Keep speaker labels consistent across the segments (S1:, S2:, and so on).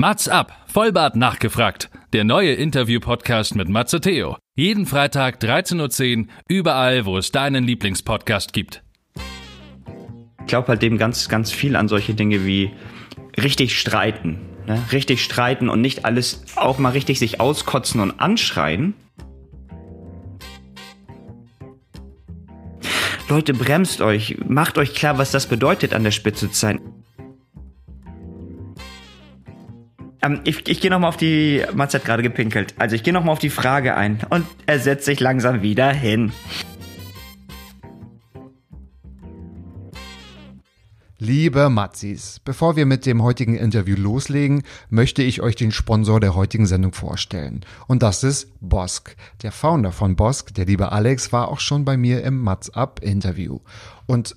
S1: Mats ab, Vollbart nachgefragt. Der neue Interview-Podcast mit Matze Theo. Jeden Freitag 13.10 Uhr, überall, wo es deinen Lieblingspodcast gibt.
S2: Ich glaube halt eben ganz, ganz viel an solche Dinge wie richtig streiten. Ne? Richtig streiten und nicht alles auch mal richtig sich auskotzen und anschreien. Leute, bremst euch, macht euch klar, was das bedeutet, an der Spitze zu sein. Ähm, ich ich gehe nochmal auf die, Mats hat gerade gepinkelt, also ich gehe nochmal auf die Frage ein und er setzt sich langsam wieder hin.
S3: Liebe Matzis, bevor wir mit dem heutigen Interview loslegen, möchte ich euch den Sponsor der heutigen Sendung vorstellen. Und das ist Bosk. Der Founder von Bosk, der liebe Alex, war auch schon bei mir im Mats Up Interview. Und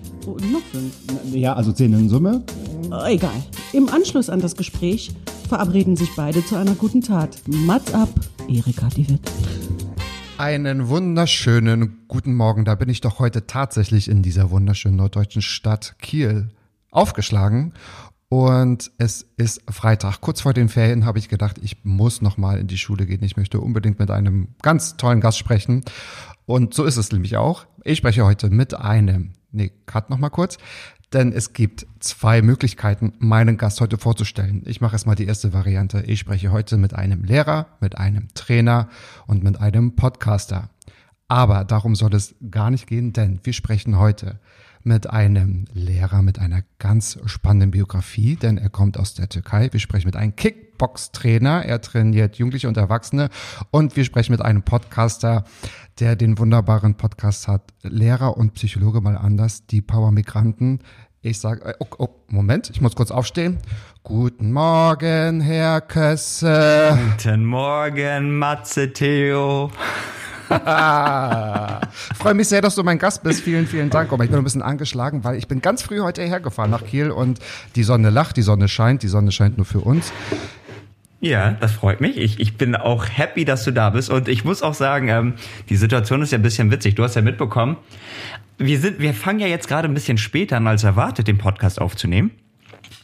S4: Oh, noch fünf.
S3: Ja, also zehn in Summe.
S4: Äh, Egal. Im Anschluss an das Gespräch verabreden sich beide zu einer guten Tat. Mats ab, Erika die Witt.
S3: Einen wunderschönen guten Morgen. Da bin ich doch heute tatsächlich in dieser wunderschönen norddeutschen Stadt Kiel aufgeschlagen. Und es ist Freitag. Kurz vor den Ferien habe ich gedacht, ich muss noch mal in die Schule gehen. Ich möchte unbedingt mit einem ganz tollen Gast sprechen. Und so ist es nämlich auch. Ich spreche heute mit einem, nee, cut noch mal kurz. Denn es gibt zwei Möglichkeiten, meinen Gast heute vorzustellen. Ich mache erstmal die erste Variante. Ich spreche heute mit einem Lehrer, mit einem Trainer und mit einem Podcaster. Aber darum soll es gar nicht gehen, denn wir sprechen heute mit einem Lehrer mit einer ganz spannenden Biografie, denn er kommt aus der Türkei. Wir sprechen mit einem Kickbox-Trainer. Er trainiert Jugendliche und Erwachsene. Und wir sprechen mit einem Podcaster, der den wunderbaren Podcast hat. Lehrer und Psychologe mal anders, die Power-Migranten. Ich sage, oh, oh, Moment, ich muss kurz aufstehen. Guten Morgen, Herr Kösse.
S2: Guten Morgen, Matze Theo.
S3: Freue mich sehr, dass du mein Gast bist. Vielen, vielen Dank. Aber ich bin ein bisschen angeschlagen, weil ich bin ganz früh heute hergefahren nach Kiel und die Sonne lacht, die Sonne scheint, die Sonne scheint nur für uns.
S2: Ja, das freut mich. Ich, ich bin auch happy, dass du da bist. Und ich muss auch sagen, ähm, die Situation ist ja ein bisschen witzig. Du hast ja mitbekommen, wir, sind, wir fangen ja jetzt gerade ein bisschen später an als erwartet, den Podcast aufzunehmen.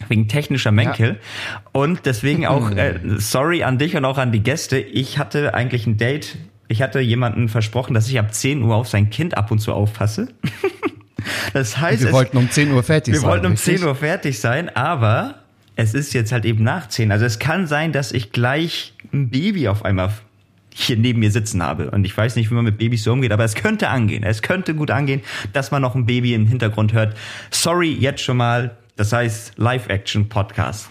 S2: Wegen technischer Mänkel. Und deswegen auch, äh, sorry an dich und auch an die Gäste. Ich hatte eigentlich ein Date. Ich hatte jemanden versprochen, dass ich ab 10 Uhr auf sein Kind ab und zu aufpasse. das heißt,
S3: Wir
S2: es-
S3: wollten um 10 Uhr fertig
S2: wir
S3: sein.
S2: wollten um
S3: richtig?
S2: 10 Uhr fertig sein, aber es ist jetzt halt eben nach 10. Also es kann sein, dass ich gleich ein Baby auf einmal hier neben mir sitzen habe. Und ich weiß nicht, wie man mit Babys so umgeht, aber es könnte angehen. Es könnte gut angehen, dass man noch ein Baby im Hintergrund hört. Sorry, jetzt schon mal. Das heißt Live-Action-Podcast.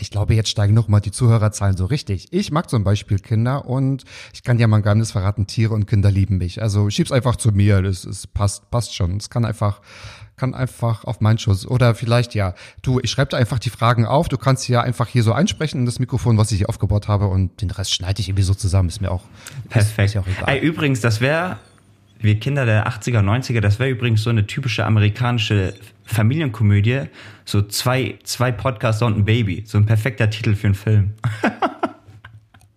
S3: Ich glaube, jetzt steigen noch mal die Zuhörerzahlen so richtig. Ich mag zum Beispiel Kinder und ich kann ja mal ein Geheimnis verraten, Tiere und Kinder lieben mich. Also schieb's einfach zu mir, das passt, passt schon. Es kann einfach, kann einfach auf meinen Schuss. Oder vielleicht ja, du, ich schreibe dir einfach die Fragen auf, du kannst ja einfach hier so einsprechen in das Mikrofon, was ich hier aufgebaut habe und den Rest schneide ich irgendwie so zusammen, ist mir auch,
S2: Perfekt.
S3: ist auch egal.
S2: Ey, übrigens, das wäre, wir Kinder der 80er, 90er, das wäre übrigens so eine typische amerikanische Familienkomödie. So zwei, zwei Podcaster und ein Baby. So ein perfekter Titel für einen Film.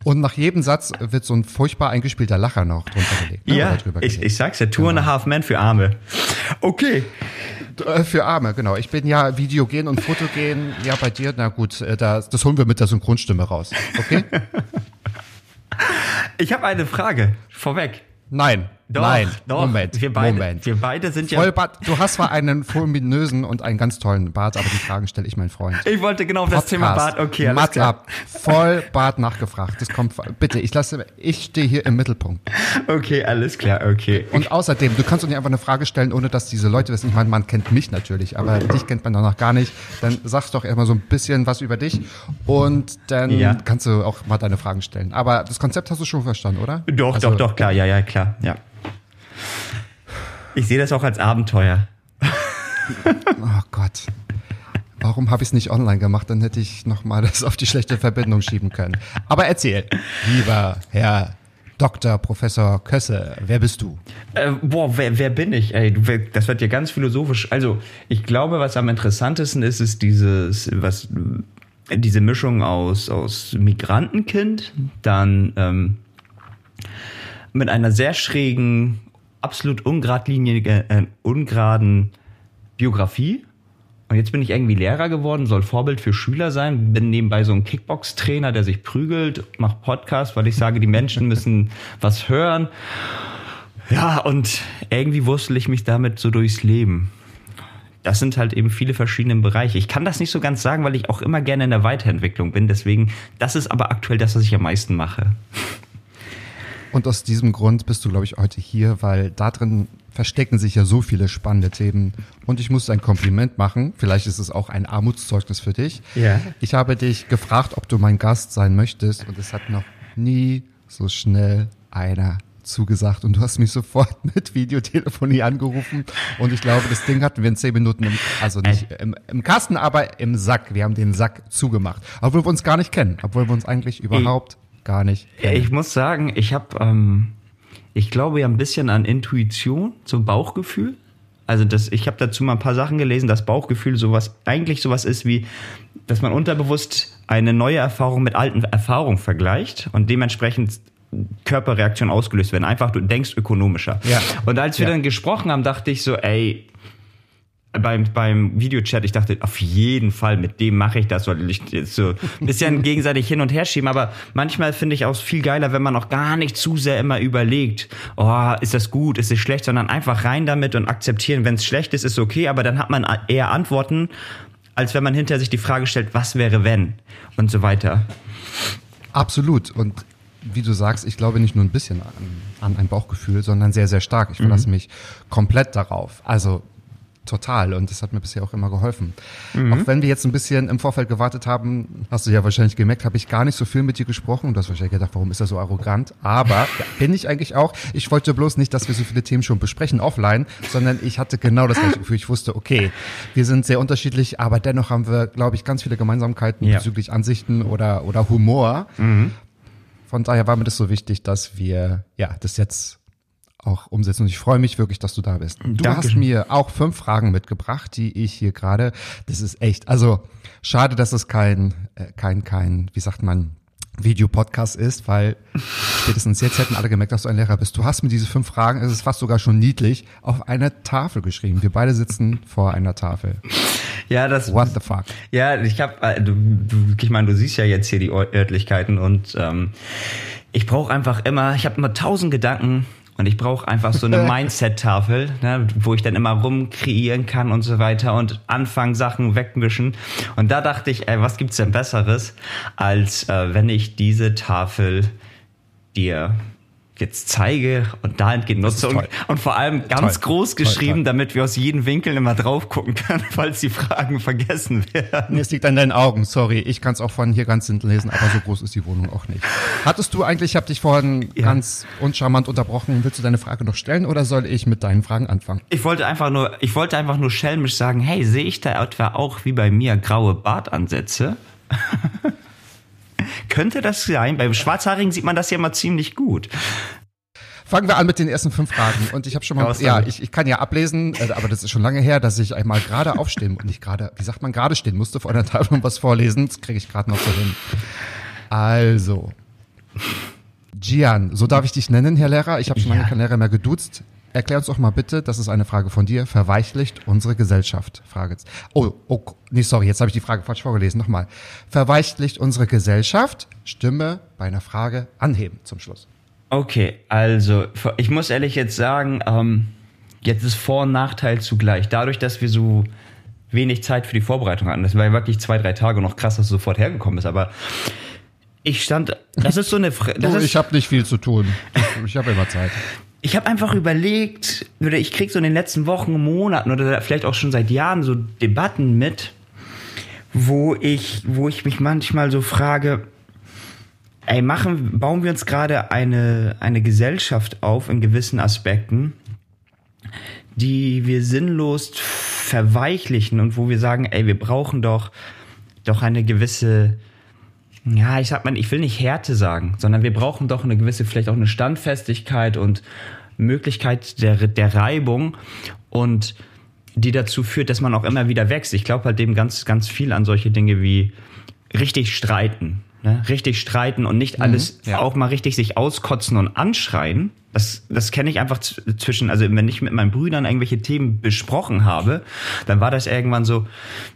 S3: Und nach jedem Satz wird so ein furchtbar eingespielter Lacher noch drunter gelegt. ne,
S2: Ja, ich, ich sag's ja, Two and a Half Men für Arme. Okay.
S3: Äh, Für Arme, genau. Ich bin ja Videogen und Fotogen. Ja, bei dir, na gut, äh, das, das holen wir mit der Synchronstimme raus. Okay?
S2: Ich habe eine Frage vorweg.
S3: Nein.
S2: Doch,
S3: Nein,
S2: doch.
S3: Moment,
S2: wir beide,
S3: Moment.
S2: Wir beide sind ja.
S3: Vollbart, du hast zwar einen fulminösen und einen ganz tollen Bart, aber die Fragen stelle ich, mein Freund.
S2: Ich wollte genau auf das Thema Bart. Okay, alles
S3: Matt
S2: klar.
S3: ab. Voll Bart nachgefragt. Das kommt, bitte, ich lasse, ich stehe hier im Mittelpunkt.
S2: Okay, alles klar, okay.
S3: Und außerdem, du kannst doch nicht einfach eine Frage stellen, ohne dass diese Leute wissen. Ich meine, man kennt mich natürlich, aber dich kennt man doch noch gar nicht. Dann sagst doch erstmal so ein bisschen was über dich und dann
S2: Ja.
S3: kannst du auch mal deine Fragen stellen. Aber das Konzept hast du schon verstanden, oder?
S2: Doch,
S3: Also,
S2: doch, doch, klar, ja, ja, klar, ja. Ich sehe das auch als Abenteuer.
S3: Oh Gott. Warum habe ich es nicht online gemacht? Dann hätte ich noch mal das auf die schlechte Verbindung schieben können. Aber erzähl, lieber Herr Dr. Professor Kösse, wer bist du?
S2: Äh, boah, wer, wer bin ich? Ey, das wird ja ganz philosophisch. Also, ich glaube, was am interessantesten ist, ist dieses, was, diese Mischung aus, aus Migrantenkind, dann ähm, mit einer sehr schrägen, absolut ungradlinigen, äh, ungeraden Biografie. Und jetzt bin ich irgendwie Lehrer geworden, soll Vorbild für Schüler sein, bin nebenbei so ein Kickbox-Trainer, der sich prügelt, macht Podcast, weil ich sage, die Menschen müssen was hören. Ja, und irgendwie wurstel ich mich damit so durchs Leben. Das sind halt eben viele verschiedene Bereiche. Ich kann das nicht so ganz sagen, weil ich auch immer gerne in der Weiterentwicklung bin. Deswegen, das ist aber aktuell das, was ich am meisten mache.
S3: Und aus diesem Grund bist du, glaube ich, heute hier, weil da drin verstecken sich ja so viele spannende Themen. Und ich muss ein Kompliment machen. Vielleicht ist es auch ein Armutszeugnis für dich.
S2: Ja.
S3: Ich habe dich gefragt, ob du mein Gast sein möchtest. Und es hat noch nie so schnell einer zugesagt. Und du hast mich sofort mit Videotelefonie angerufen. Und ich glaube, das Ding hatten wir in zehn Minuten, im, also nicht im, im Kasten, aber im Sack. Wir haben den Sack zugemacht. Obwohl wir uns gar nicht kennen. Obwohl wir uns eigentlich überhaupt gar nicht kennen.
S2: Ich muss sagen, ich habe, ähm, ich glaube ja ein bisschen an Intuition, so Bauchgefühl. Also das, ich habe dazu mal ein paar Sachen gelesen, dass Bauchgefühl sowas eigentlich sowas ist wie, dass man unterbewusst eine neue Erfahrung mit alten Erfahrungen vergleicht und dementsprechend Körperreaktionen ausgelöst werden. Einfach du denkst ökonomischer.
S3: Ja.
S2: Und als wir
S3: Ja.
S2: dann gesprochen haben, dachte ich so, ey, beim, beim Videochat, ich dachte, auf jeden Fall, mit dem mache ich das, weil ich jetzt so ein bisschen gegenseitig hin und her schieben. Aber manchmal finde ich auch viel geiler, wenn man auch gar nicht zu sehr immer überlegt, oh, ist das gut, ist es schlecht, sondern einfach rein damit und akzeptieren, wenn es schlecht ist, ist okay, aber dann hat man eher Antworten, als wenn man hinter sich die Frage stellt, was wäre wenn und so weiter.
S3: Absolut. Und wie du sagst, ich glaube nicht nur ein bisschen an, an ein Bauchgefühl, sondern sehr, sehr stark. Ich verlasse mich komplett darauf. Also total. Und das hat mir bisher auch immer geholfen. Auch wenn wir jetzt ein bisschen im Vorfeld gewartet haben, hast du ja wahrscheinlich gemerkt, habe ich gar nicht so viel mit dir gesprochen. Und du hast wahrscheinlich gedacht, warum ist er so arrogant? Aber bin ich eigentlich auch. Ich wollte bloß nicht, dass wir so viele Themen schon besprechen offline, sondern ich hatte genau das gleiche Gefühl. Ich wusste, okay, wir sind sehr unterschiedlich, aber dennoch haben wir, glaube ich, ganz viele Gemeinsamkeiten
S2: Ja.
S3: bezüglich Ansichten oder, oder Humor. Von daher war mir das so wichtig, dass wir ja das jetzt auch umsetzen. Und ich freue mich wirklich, dass du da bist. Du hast
S2: Dankeschön.
S3: mir auch fünf Fragen mitgebracht, die ich hier gerade. Das ist echt. Also schade, dass es kein äh, kein kein wie sagt man Videopodcast ist, weil spätestens jetzt hätten alle gemerkt, dass du ein Lehrer bist. Du hast mir diese fünf Fragen, es ist fast sogar schon niedlich, auf eine Tafel geschrieben. Wir beide sitzen vor einer Tafel.
S2: Ja, das
S3: What the fuck?
S2: Ja, ich habe, äh, du, ich meine, du siehst ja jetzt hier die Örtlichkeiten und ähm, ich brauche einfach immer, ich habe immer tausend Gedanken und ich brauche einfach so eine Mindset-Tafel, ne, wo ich dann immer rumkreieren kann und so weiter und anfangen Sachen wegmischen. Und da dachte ich, ey, was gibt's denn Besseres, als äh, wenn ich diese Tafel dir jetzt zeige und dahingehend nutze und,
S3: toll.
S2: und vor allem ganz
S3: Toll.
S2: groß
S3: Toll,
S2: geschrieben,
S3: toll.
S2: damit wir aus jedem Winkel immer drauf gucken können, falls die Fragen vergessen werden.
S3: Nee, es liegt an deinen Augen, sorry. Ich kann es auch von hier ganz hinten lesen, aber so groß ist die Wohnung auch nicht. Hattest du eigentlich, ich habe dich vorhin
S2: Ja.
S3: ganz uncharmant unterbrochen, willst du deine Frage noch stellen oder soll ich mit deinen Fragen anfangen?
S2: Ich wollte einfach nur, ich wollte einfach nur schelmisch sagen, hey, sehe ich da etwa auch wie bei mir graue Bartansätze? Könnte das sein? Beim Schwarzhaarigen sieht man das ja immer ziemlich gut.
S3: Fangen wir an mit den ersten fünf Fragen. Und ich habe schon mal,
S2: Raus
S3: ja, ich, ich kann ja ablesen, äh, aber das ist schon lange her, dass ich einmal gerade aufstehen und nicht gerade, wie sagt man, gerade stehen musste vor einer Tafel und was vorlesen. Das kriege ich gerade noch so hin. Also, Gian, so darf ich dich nennen, Herr Lehrer. Ich habe schon lange
S2: Ja.
S3: keinen Lehrer mehr geduzt. Erklär uns doch mal bitte, das ist eine Frage von dir, verweichlicht unsere Gesellschaft? Frage. Oh, oh, nee, sorry, jetzt habe ich die Frage falsch vorgelesen. Nochmal. Verweichlicht unsere Gesellschaft? Stimme bei einer Frage anheben zum Schluss.
S2: Okay, also ich muss ehrlich jetzt sagen, ähm, jetzt ist Vor- und Nachteil zugleich. Dadurch, dass wir so wenig Zeit für die Vorbereitung hatten, das war ja wirklich zwei, drei Tage noch krass, dass du sofort hergekommen bist, aber ich stand, das ist so eine, Fre- das
S3: Du,
S2: ist,
S3: ich habe nicht viel zu tun. Ich habe immer Zeit.
S2: Ich habe einfach überlegt, oder ich krieg so in den letzten Wochen, Monaten oder vielleicht auch schon seit Jahren so Debatten mit, wo ich, wo ich mich manchmal so frage, ey, machen, bauen wir uns gerade eine, eine Gesellschaft auf in gewissen Aspekten, die wir sinnlos verweichlichen und wo wir sagen, ey, wir brauchen doch, doch eine gewisse, ja, ich sag mal, ich will nicht Härte sagen, sondern wir brauchen doch eine gewisse, vielleicht auch eine Standfestigkeit und Möglichkeit der, der Reibung und die dazu führt, dass man auch immer wieder wächst. Ich glaube halt eben ganz, ganz viel an solche Dinge wie richtig streiten. Ne? Richtig streiten und nicht alles
S3: ja.
S2: auch mal richtig sich auskotzen und anschreien. Das, das kenne ich einfach zwischen, also wenn ich mit meinen Brüdern irgendwelche Themen besprochen habe, dann war das irgendwann so,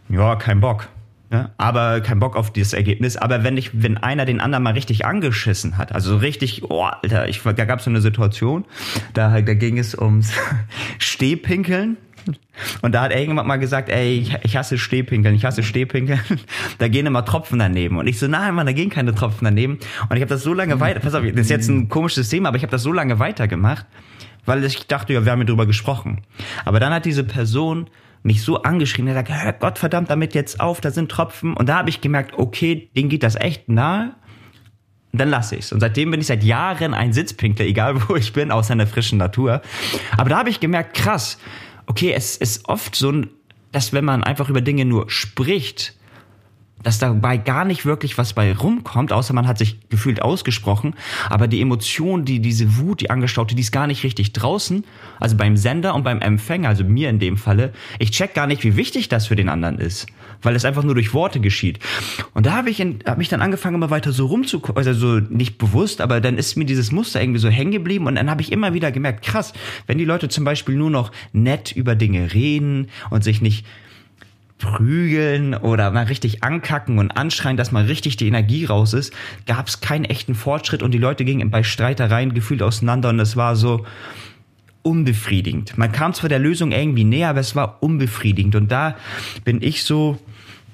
S2: ja, kein Bock. Ne? Aber kein Bock auf dieses Ergebnis. Aber wenn ich, wenn einer den anderen mal richtig angeschissen hat, also so richtig, oh, Alter, ich, da gab es so eine Situation, da, da ging es ums Stehpinkeln. Und da hat irgendjemand mal gesagt, ey, ich, ich hasse Stehpinkeln, ich hasse Stehpinkeln. Da gehen immer Tropfen daneben. Und ich so, nein, Mann, da gehen keine Tropfen daneben. Und ich habe das so lange weiter, pass auf, das ist jetzt ein komisches Thema, aber ich habe das so lange weitergemacht, weil ich dachte, ja, wir haben ja drüber gesprochen. Aber dann hat diese Person mich so angeschrien, er sagt, hör Gott verdammt damit jetzt auf, da sind Tropfen. Und da habe ich gemerkt, okay, denen geht das echt nahe. Dann lasse ich's. Und seitdem bin ich seit Jahren ein Sitzpinkler, egal wo ich bin, außer in der frischen Natur. Aber da habe ich gemerkt, krass, okay, es ist oft so, dass wenn man einfach über Dinge nur spricht, dass dabei gar nicht wirklich was bei rumkommt, außer man hat sich gefühlt ausgesprochen. Aber die Emotion, die, diese Wut, die angestaute, die ist gar nicht richtig draußen. Also beim Sender und beim Empfänger, also mir in dem Falle. Ich check gar nicht, wie wichtig das für den anderen ist. Weil es einfach nur durch Worte geschieht. Und da habe ich, in- hab ich dann angefangen, immer weiter so rumzukommen, also so nicht bewusst, aber dann ist mir dieses Muster irgendwie so hängen geblieben und dann habe ich immer wieder gemerkt, krass, wenn die Leute zum Beispiel nur noch nett über Dinge reden und sich nicht prügeln oder mal richtig ankacken und anschreien, dass mal richtig die Energie raus ist, gab es keinen echten Fortschritt und die Leute gingen bei Streitereien gefühlt auseinander und es war so unbefriedigend. Man kam zwar der Lösung irgendwie näher, aber es war unbefriedigend und da bin ich so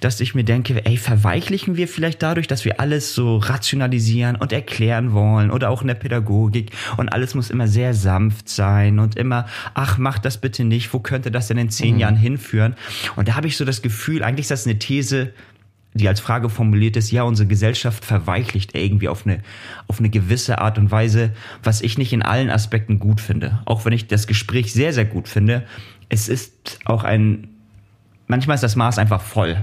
S2: dass ich mir denke, ey, verweichlichen wir vielleicht dadurch, dass wir alles so rationalisieren und erklären wollen oder auch in der Pädagogik und alles muss immer sehr sanft sein und immer, ach, mach das bitte nicht, wo könnte das denn in zehn Jahren hinführen? Und da habe ich so das Gefühl, eigentlich ist das eine These, die als Frage formuliert ist, ja, unsere Gesellschaft verweichlicht irgendwie auf eine, auf eine gewisse Art und Weise, was ich nicht in allen Aspekten gut finde. Auch wenn ich das Gespräch sehr, sehr gut finde. Es ist auch ein, manchmal ist das Maß einfach voll.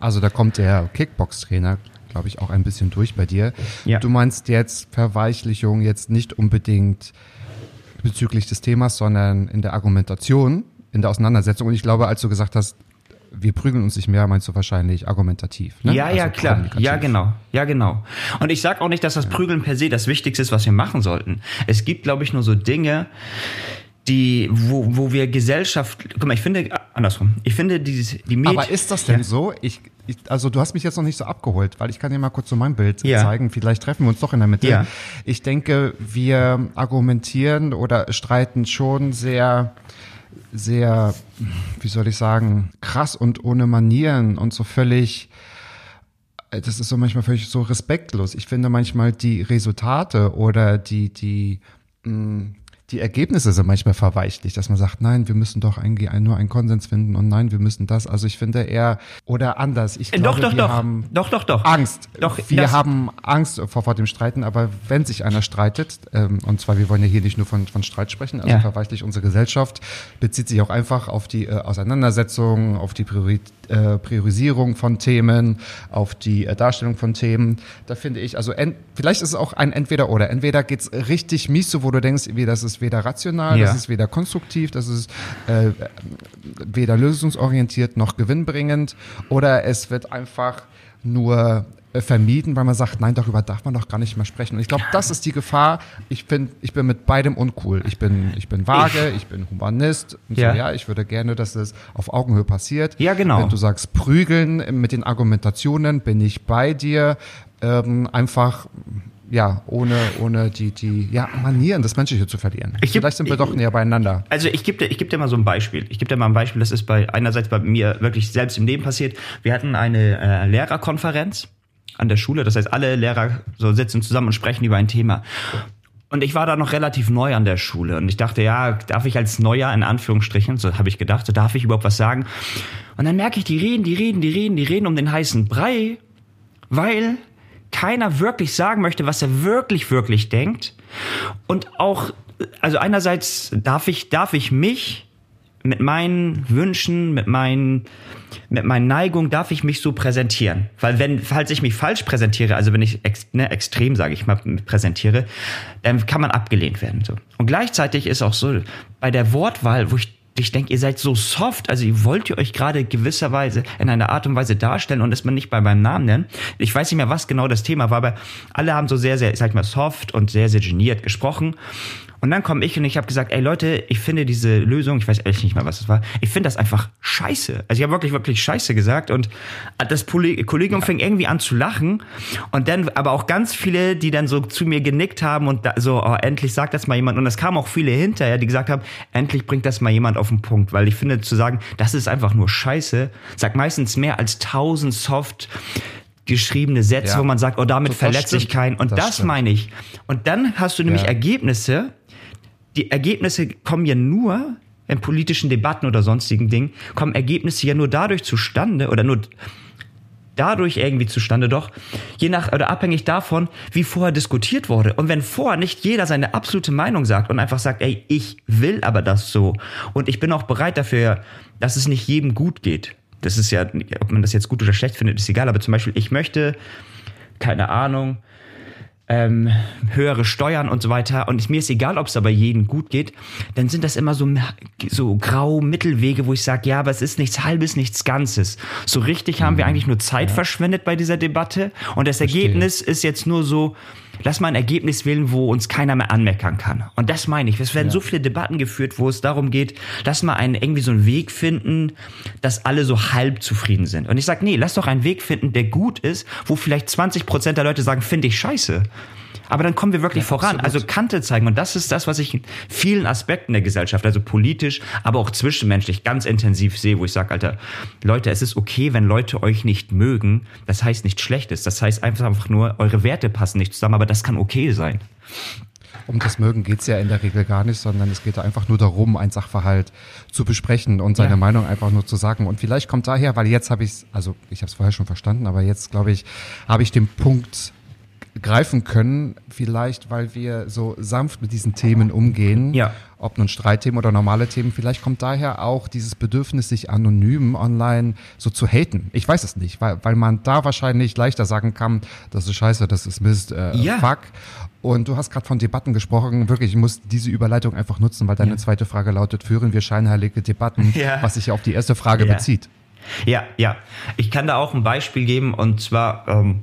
S3: Also da kommt der Kickbox-Trainer, glaube ich, auch ein bisschen durch bei dir.
S2: Ja.
S3: Du meinst jetzt Verweichlichung jetzt nicht unbedingt bezüglich des Themas, sondern in der Argumentation, in der Auseinandersetzung. Und ich glaube, als du gesagt hast, wir prügeln uns nicht mehr, meinst du wahrscheinlich argumentativ. Ne?
S2: Ja, ja,
S3: Also
S2: klar.
S3: kommunikativ.
S2: Ja, genau. Ja, genau. Und ich sag auch nicht, dass das Prügeln per se das Wichtigste ist, was wir machen sollten. Es gibt, glaube ich, nur so Dinge, die, wo, wo wir Gesellschaft, guck mal, ich finde, andersrum, ich finde dieses, die Medien.
S3: Aber ist das denn
S2: Ja.
S3: so? Ich, ich, also du hast mich jetzt noch nicht so abgeholt, weil ich kann dir mal kurz so mein Bild
S2: Ja.
S3: zeigen. Vielleicht treffen wir uns doch in der Mitte.
S2: Ja.
S3: Ich denke, wir argumentieren oder streiten schon sehr, sehr, wie soll ich sagen, krass und ohne Manieren und so völlig, äh, das ist so manchmal völlig so respektlos. Ich finde manchmal die Resultate oder die, die, mh, die Ergebnisse sind manchmal verweichlicht, dass man sagt, nein, wir müssen doch eigentlich nur einen Konsens finden und nein, wir müssen das. Also ich finde eher, oder anders. Ich
S2: Äh,
S3: glaube,
S2: doch, doch,
S3: wir
S2: doch.
S3: haben
S2: Doch, doch, doch.
S3: Angst.
S2: Doch,
S3: wir haben Angst vor, vor dem Streiten, aber wenn sich einer streitet, ähm, und zwar, wir wollen ja hier nicht nur von, von Streit sprechen, also
S2: Ja.
S3: verweichlicht unsere Gesellschaft, bezieht sich auch einfach auf die äh, Auseinandersetzung, auf die Priori äh, Priorisierung von Themen, auf die äh, Darstellung von Themen. Da finde ich, also vielleicht ist es auch ein Entweder-Oder. Entweder geht's richtig mies so, wo du denkst, wie das ist weder rational,
S2: Ja.
S3: das ist weder konstruktiv, das ist äh, weder lösungsorientiert noch gewinnbringend, oder es wird einfach nur äh, vermieden, weil man sagt, nein, darüber darf man doch gar nicht mehr sprechen. Und ich glaube, das ist die Gefahr. Ich bin, ich bin mit beidem uncool. Ich bin, ich bin vage, ich, bin Humanist.
S2: Ja.
S3: so, ja, ich würde gerne, dass es auf Augenhöhe passiert.
S2: Ja, genau.
S3: Wenn du sagst, prügeln mit den Argumentationen, bin ich bei dir. Ähm, einfach ja, ohne, ohne die, die ja, Manieren, das Menschliche zu verlieren.
S2: Ich geb-
S3: Vielleicht sind wir
S2: ich-
S3: doch näher beieinander.
S2: Also ich gebe dir, ich geb dir mal so ein Beispiel. Ich gebe dir mal ein Beispiel, das ist bei einerseits bei mir wirklich selbst im Leben passiert. Wir hatten eine äh, Lehrerkonferenz an der Schule, das heißt alle Lehrer so sitzen zusammen und sprechen über ein Thema. Und ich war da noch relativ neu an der Schule und ich dachte, ja, darf ich als Neuer in Anführungsstrichen, so habe ich gedacht, so darf ich überhaupt was sagen? Und dann merke ich, die reden, die reden, die reden, die reden um den heißen Brei, weil keiner wirklich sagen möchte, was er wirklich, wirklich denkt. Und auch, also einerseits darf ich, darf ich mich mit meinen Wünschen, mit meinen, mit meinen Neigungen, darf ich mich so präsentieren. Weil wenn, falls ich mich falsch präsentiere, also wenn ich ex, ne, extrem, sage ich mal, präsentiere, dann kann man abgelehnt werden. So. Und gleichzeitig ist auch so, bei der Wortwahl, wo ich ich denke, ihr seid so soft, also ihr wollt ihr euch gerade gewisserweise in einer Art und Weise darstellen und es man nicht bei meinem Namen nennen. Ich weiß nicht mehr, was genau das Thema war, aber alle haben so sehr, sehr, sag ich mal, soft und sehr, sehr geniert gesprochen. Und dann komme ich und ich habe gesagt, ey Leute, ich finde diese Lösung, ich weiß ehrlich nicht mehr, was das war, ich finde das einfach scheiße. Also ich habe wirklich, wirklich scheiße gesagt und das Kollegium fing irgendwie an zu lachen und dann aber auch ganz viele, die dann so zu mir genickt haben und da, so, oh, endlich sagt das mal jemand. Und es kamen auch viele hinterher, die gesagt haben, endlich bringt das mal jemand auf den Punkt. Weil ich finde, zu sagen, das ist einfach nur scheiße, sagt meistens mehr als tausend soft geschriebene Sätze,
S3: Ja.
S2: wo man sagt, oh, damit
S3: Das
S2: verletzt sich
S3: stimmt.
S2: kein. Und
S3: Das
S2: das, meine ich. Und dann hast du nämlich
S3: Ja.
S2: Ergebnisse, die Ergebnisse kommen ja nur in politischen Debatten oder sonstigen Dingen, kommen Ergebnisse ja nur dadurch zustande oder nur dadurch irgendwie zustande, doch je nach oder abhängig davon, wie vorher diskutiert wurde. Und wenn vorher nicht jeder seine absolute Meinung sagt und einfach sagt, ey, ich will aber das so und ich bin auch bereit dafür, dass es nicht jedem gut geht. Das ist ja, ob man das jetzt gut oder schlecht findet, ist egal. Aber zum Beispiel, ich möchte, keine Ahnung, ähm, höhere Steuern und so weiter. Und mir ist egal, ob es aber jedem gut geht, dann sind das immer so, so grau Mittelwege, wo ich sage, ja, aber es ist nichts Halbes, nichts Ganzes. So richtig haben wir eigentlich nur Zeit verschwendet bei dieser Debatte. Und das Ergebnis ist jetzt nur so, lass mal ein Ergebnis wählen, wo uns keiner mehr anmeckern kann. Und das meine ich. Es werden so viele Debatten geführt, wo es darum geht, lass mal einen, irgendwie so einen Weg finden, dass alle so halb zufrieden sind. Und ich sage, nee, lass doch einen Weg finden, der gut ist, wo vielleicht 20 Prozent der Leute sagen, finde ich scheiße. Aber dann kommen wir wirklich voran. Also Kante zeigen. Und das ist das, was ich in vielen Aspekten der Gesellschaft, also politisch, aber auch zwischenmenschlich ganz intensiv sehe, wo ich sage, Alter, Leute, es ist okay, wenn Leute euch nicht mögen. Das heißt nicht Schlechtes. Das heißt einfach nur, eure Werte passen nicht zusammen, aber das kann okay sein.
S3: Um das Mögen geht's ja in der Regel gar nicht, sondern es geht einfach nur darum, ein Sachverhalt zu besprechen und seine
S2: Ja.
S3: Meinung einfach nur zu sagen. Und vielleicht kommt daher, weil jetzt habe ich also ich habe es vorher schon verstanden, aber jetzt glaube ich, habe ich den Punkt greifen können, vielleicht weil wir so sanft mit diesen Themen umgehen,
S2: Ja.
S3: ob nun Streitthemen oder normale Themen, vielleicht kommt daher auch dieses Bedürfnis, sich anonym online so zu haten. Ich weiß es nicht, weil, weil man da wahrscheinlich leichter sagen kann, das ist scheiße, das ist Mist, äh,
S2: Ja.
S3: fuck. Und du hast gerade von Debatten gesprochen. Wirklich, ich muss diese Überleitung einfach nutzen, weil deine zweite Frage lautet, führen wir scheinheilige Debatten,
S2: Ja.
S3: was sich ja auf die erste Frage
S2: Ja.
S3: bezieht.
S2: Ja, ja. Ich kann da auch ein Beispiel geben und zwar, ähm,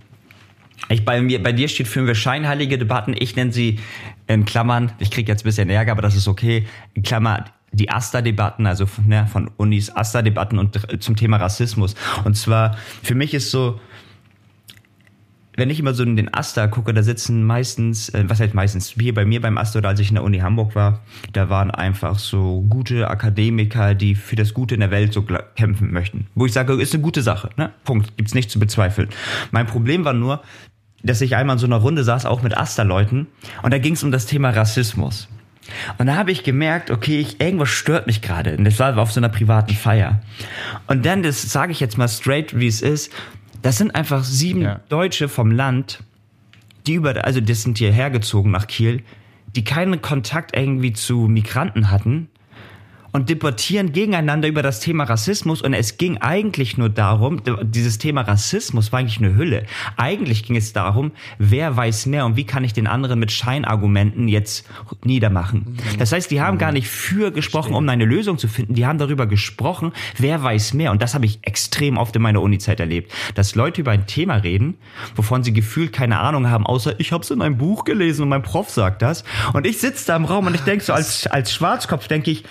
S2: ich bei mir, bei dir steht, führen wir scheinheilige Debatten. Ich nenne sie in Klammern, ich kriege jetzt ein bisschen Ärger, aber das ist okay. In Klammer, die AStA-Debatten, also von, ne, von Unis AStA-Debatten und zum Thema Rassismus. Und zwar, für mich ist so, wenn ich immer so in den Asta gucke, da sitzen meistens, äh, was heißt meistens, hier bei mir beim Asta oder als ich in der Uni Hamburg war, da waren einfach so gute Akademiker, die für das Gute in der Welt so kämpfen möchten. Wo ich sage, ist eine gute Sache, ne? Punkt. Gibt's nichts zu bezweifeln. Mein Problem war nur, dass ich einmal in so einer Runde saß, auch mit Asta-Leuten, und da ging es um das Thema Rassismus. Und da habe ich gemerkt, okay, ich, irgendwas stört mich gerade. Und das war auf so einer privaten Feier. Und dann, das sage ich jetzt mal straight, wie es ist, das sind einfach sieben
S3: Ja.
S2: Deutsche vom Land, die über, also das sind hierher gezogen nach Kiel, die keinen Kontakt irgendwie zu Migranten hatten und debattieren gegeneinander über das Thema Rassismus. Und es ging eigentlich nur darum, dieses Thema Rassismus war eigentlich eine Hülle. Eigentlich ging es darum, wer weiß mehr und wie kann ich den anderen mit Scheinargumenten jetzt niedermachen. Das heißt, die haben gar nicht für gesprochen, um eine Lösung zu finden, die haben darüber gesprochen, wer weiß mehr. Und das habe ich extrem oft in meiner Uni-Zeit erlebt, dass Leute über ein Thema reden, wovon sie gefühlt keine Ahnung haben, außer ich habe es in einem Buch gelesen und mein Prof sagt das. Und ich sitze da im Raum und ich denke so als als Schwarzkopf denke ich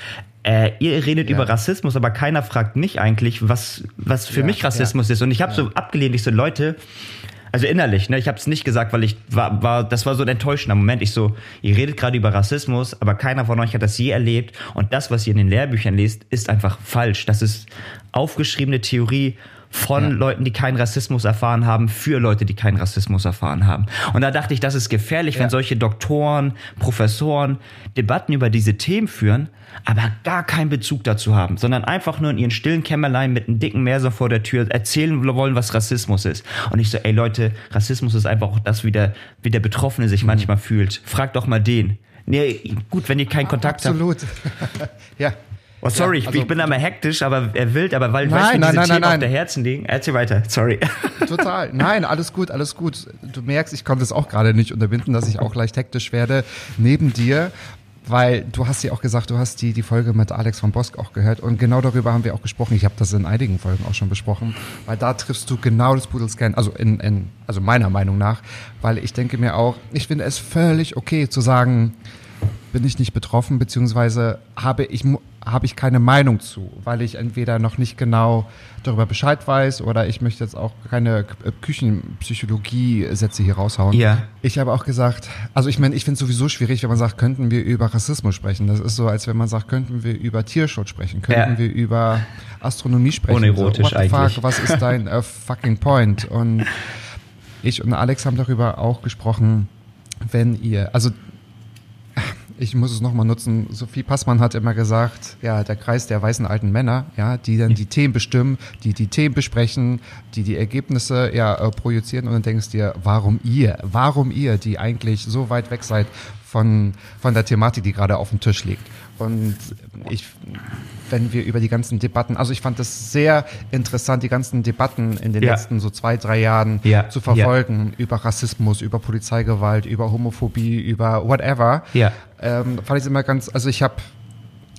S2: äh, ihr redet
S3: Ja.
S2: über Rassismus, aber keiner fragt mich eigentlich, was, was für
S3: Ja,
S2: mich Rassismus ist. Und ich habe
S3: Ja.
S2: so abgelehnt, ich so, Leute, Also innerlich, ne? Ich habe es nicht gesagt, weil ich war, war, das war so ein enttäuschender Moment. Ich so, ihr redet gerade über Rassismus, aber keiner von euch hat das je erlebt. Und das, was ihr in den Lehrbüchern lest, ist einfach falsch. Das ist aufgeschriebene Theorie von ja. Leuten, die keinen Rassismus erfahren haben, für Leute, die keinen Rassismus erfahren haben. Und da dachte ich, das ist gefährlich, ja. wenn solche Doktoren, Professoren Debatten über diese Themen führen, aber gar keinen Bezug dazu haben, sondern einfach nur in ihren stillen Kämmerlein mit einem dicken Meer so vor der Tür erzählen wollen, was Rassismus ist. Und ich so, ey Leute, Rassismus ist einfach auch das, wie der, wie der Betroffene sich mhm. manchmal fühlt. Fragt doch mal den. Nee, gut, wenn ihr keinen Kontakt
S3: Absolut.
S2: habt. Absolut. ja. Oh, sorry, ja, also, ich bin da mal hektisch, aber er wild, aber weil
S3: nein, weißt,
S2: nein,
S3: diese nein,
S2: Themen
S3: nein,
S2: auf der Herzen liegen. Erzähl weiter, sorry.
S3: Total. Nein, alles gut, alles gut. Du merkst, ich konnte es auch gerade nicht unterbinden, dass ich auch leicht hektisch werde neben dir weil du hast ja auch gesagt, du hast die, die Folge mit Alex von Bosk auch gehört und genau darüber haben wir auch gesprochen. Ich habe das in einigen Folgen auch schon besprochen, weil da triffst du genau das Pudelscan, also in, in, also meiner Meinung nach, weil ich denke mir auch, ich finde es völlig okay zu sagen, bin ich nicht betroffen, beziehungsweise habe ich, habe ich keine Meinung zu, weil ich entweder noch nicht genau darüber Bescheid weiß oder ich möchte jetzt auch keine äh, Küchenpsychologie-Sätze hier raushauen.
S2: Ja.
S3: Ich habe auch gesagt, also ich meine, ich finde es sowieso schwierig, wenn man sagt, könnten wir über Rassismus sprechen. Das ist so, als wenn man sagt, könnten wir über Tierschutz sprechen, könnten ja. wir über Astronomie sprechen.
S2: Unerotisch so, eigentlich.
S3: Fuck, was ist dein uh, fucking point? Und ich und Alex haben darüber auch gesprochen, wenn ihr, also ich muss es nochmal nutzen. Sophie Passmann hat immer gesagt, ja, der Kreis der weißen alten Männer, ja, die dann die Themen bestimmen, die die Themen besprechen, die die Ergebnisse ja äh, projizieren und dann denkst du dir, warum ihr, warum ihr, die eigentlich so weit weg seid von, von der Thematik, die gerade auf dem Tisch liegt. Und ich, wenn wir über die ganzen Debatten, also ich fand es sehr interessant, die ganzen Debatten in den ja. letzten so zwei, drei Jahren ja. zu verfolgen, ja. über Rassismus, über Polizeigewalt, über Homophobie, über whatever.
S2: Ja.
S3: Ähm, fand ich es immer ganz, also ich habe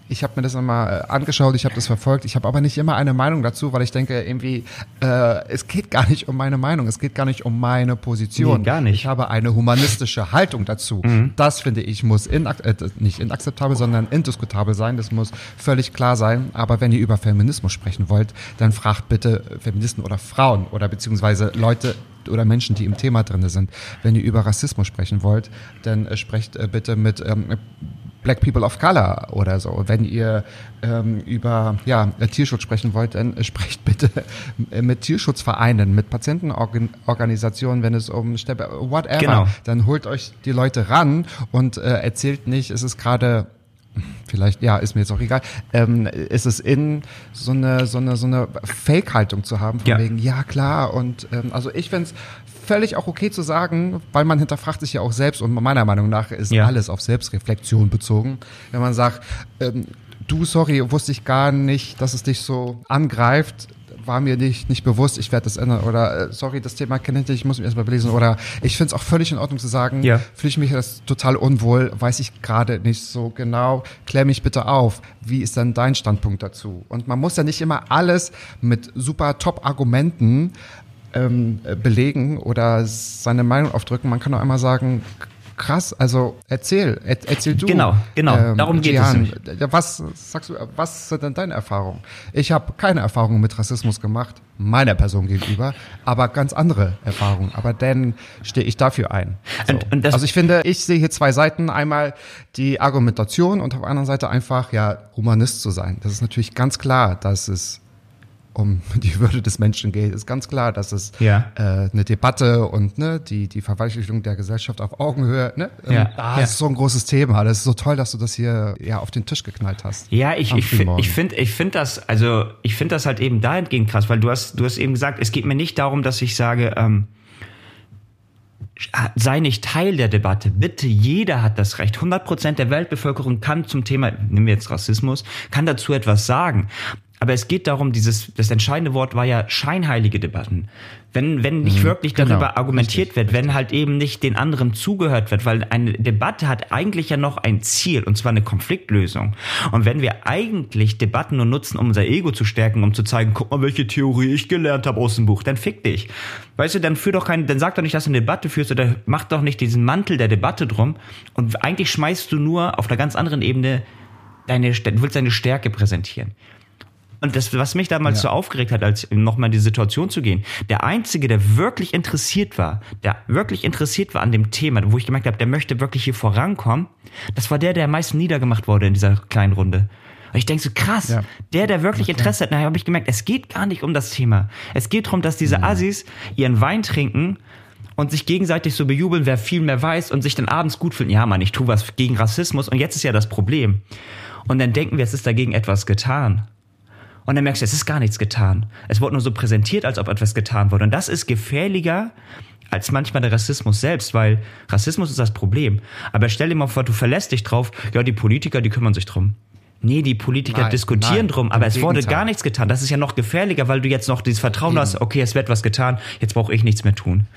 S3: ich habe mir das nochmal äh, angeschaut, ich habe das verfolgt. Ich habe aber nicht immer eine Meinung dazu, weil ich denke irgendwie, äh, es geht gar nicht um meine Meinung, es geht gar nicht um meine Position.
S2: Nee, gar nicht.
S3: Ich habe eine humanistische Haltung dazu. Mhm. Das finde ich muss in, äh, nicht inakzeptabel, sondern indiskutabel sein. Das muss völlig klar sein. Aber wenn ihr über Feminismus sprechen wollt, dann fragt bitte Feministen oder Frauen oder beziehungsweise Leute oder Menschen, die im Thema drin sind. Wenn ihr über Rassismus sprechen wollt, dann äh, sprecht äh, bitte mit ähm, Black People of Color oder so. Wenn ihr ähm, über ja, Tierschutz sprechen wollt, dann sprecht bitte mit Tierschutzvereinen, mit Patientenorganisationen, wenn es um whatever, genau. dann holt euch die Leute ran und äh, erzählt nicht, es ist gerade vielleicht, ja, ist mir jetzt auch egal, ähm, ist es in, so eine, so eine, so eine Fake-Haltung zu haben, von
S2: ja.
S3: wegen, ja klar, und ähm, also ich find's völlig auch okay zu sagen, weil man hinterfragt sich ja auch selbst und meiner Meinung nach ist ja. alles auf Selbstreflexion bezogen. Wenn man sagt, ähm, du, sorry, wusste ich gar nicht, dass es dich so angreift, war mir nicht, nicht bewusst, ich werde das ändern oder äh, sorry, das Thema kenne ich nicht, ich muss mich erstmal belesen oder ich finde es auch völlig in Ordnung zu sagen,
S2: ja.
S3: fühle ich mich das total unwohl, weiß ich gerade nicht so genau, klär mich bitte auf, wie ist denn dein Standpunkt dazu? Und man muss ja nicht immer alles mit super Top-Argumenten ähm, belegen oder seine Meinung aufdrücken. Man kann auch einmal sagen, krass, also erzähl, er, erzähl du.
S2: Genau, genau, ähm, darum geht Gian,
S3: es. Was sagst du, was sind denn deine Erfahrungen? Ich habe keine Erfahrungen mit Rassismus gemacht, meiner Person gegenüber, aber ganz andere Erfahrungen. Aber dann stehe ich dafür ein. So. Und, und also ich finde, ich sehe hier zwei Seiten. Einmal die Argumentation und auf der anderen Seite einfach, ja, Humanist zu sein. Das ist natürlich ganz klar, dass es um die Würde des Menschen geht, ist ganz klar, dass es
S2: ja.
S3: äh, eine Debatte und ne, die, die Verweichlichung der Gesellschaft auf Augenhöhe, ne, ähm,
S2: ja.
S3: ah, ja. ist so ein großes Thema. Das ist so toll, dass du das hier ja auf den Tisch geknallt hast.
S2: Ja, ich, ich, ich finde ich finde das, also ich finde das halt eben dahingehend krass, weil du hast, du hast eben gesagt, es geht mir nicht darum, dass ich sage, ähm, sei nicht Teil der Debatte. Bitte, jeder hat das Recht. 100 Prozent der Weltbevölkerung kann zum Thema, nehmen wir jetzt Rassismus, kann dazu etwas sagen. Aber es geht darum, dieses, das entscheidende Wort war ja scheinheilige Debatten. Wenn, wenn nicht mhm, wirklich darüber genau, argumentiert richtig, wird, wenn halt eben nicht den anderen zugehört wird, weil eine Debatte hat eigentlich ja noch ein Ziel, und zwar eine Konfliktlösung. Und wenn wir eigentlich Debatten nur nutzen, um unser Ego zu stärken, um zu zeigen, guck mal, welche Theorie ich gelernt habe aus dem Buch, dann fick dich. Weißt du, dann führ doch keine, dann sag doch nicht, dass du eine Debatte führst oder mach doch nicht diesen Mantel der Debatte drum. Und eigentlich schmeißt du nur auf einer ganz anderen Ebene deine, du willst deine Stärke präsentieren. Und das, was mich damals
S3: Ja.
S2: so aufgeregt hat, als nochmal in die Situation zu gehen, der Einzige, der wirklich interessiert war, der wirklich interessiert war an dem Thema, wo ich gemerkt habe, der möchte wirklich hier vorankommen, das war der, der am meisten niedergemacht wurde in dieser kleinen Runde. Und ich denke so, krass,
S3: Ja.
S2: der, der wirklich Interesse hat, nachher habe ich gemerkt, es geht gar nicht um das Thema. Es geht darum, dass diese Assis ihren Wein trinken und sich gegenseitig so bejubeln, wer viel mehr weiß und sich dann abends gut fühlen. Ja, Mann, ich tue was gegen Rassismus und jetzt ist ja das Problem. Und dann denken wir, es ist dagegen etwas getan. Und dann merkst du, es ist gar nichts getan. Es wurde nur so präsentiert, als ob etwas getan wurde. Und das ist gefährlicher als manchmal der Rassismus selbst, weil Rassismus ist das Problem. Aber stell dir mal vor, du verlässt dich drauf, ja, die Politiker, die kümmern sich drum. Nee, die Politiker
S3: Nein,
S2: diskutieren
S3: nein,
S2: drum, aber es wurde
S3: Gegenteil.
S2: gar nichts getan. Das ist ja noch gefährlicher, weil du jetzt noch dieses Vertrauen hast, okay, es wird was getan, jetzt brauche ich nichts mehr tun.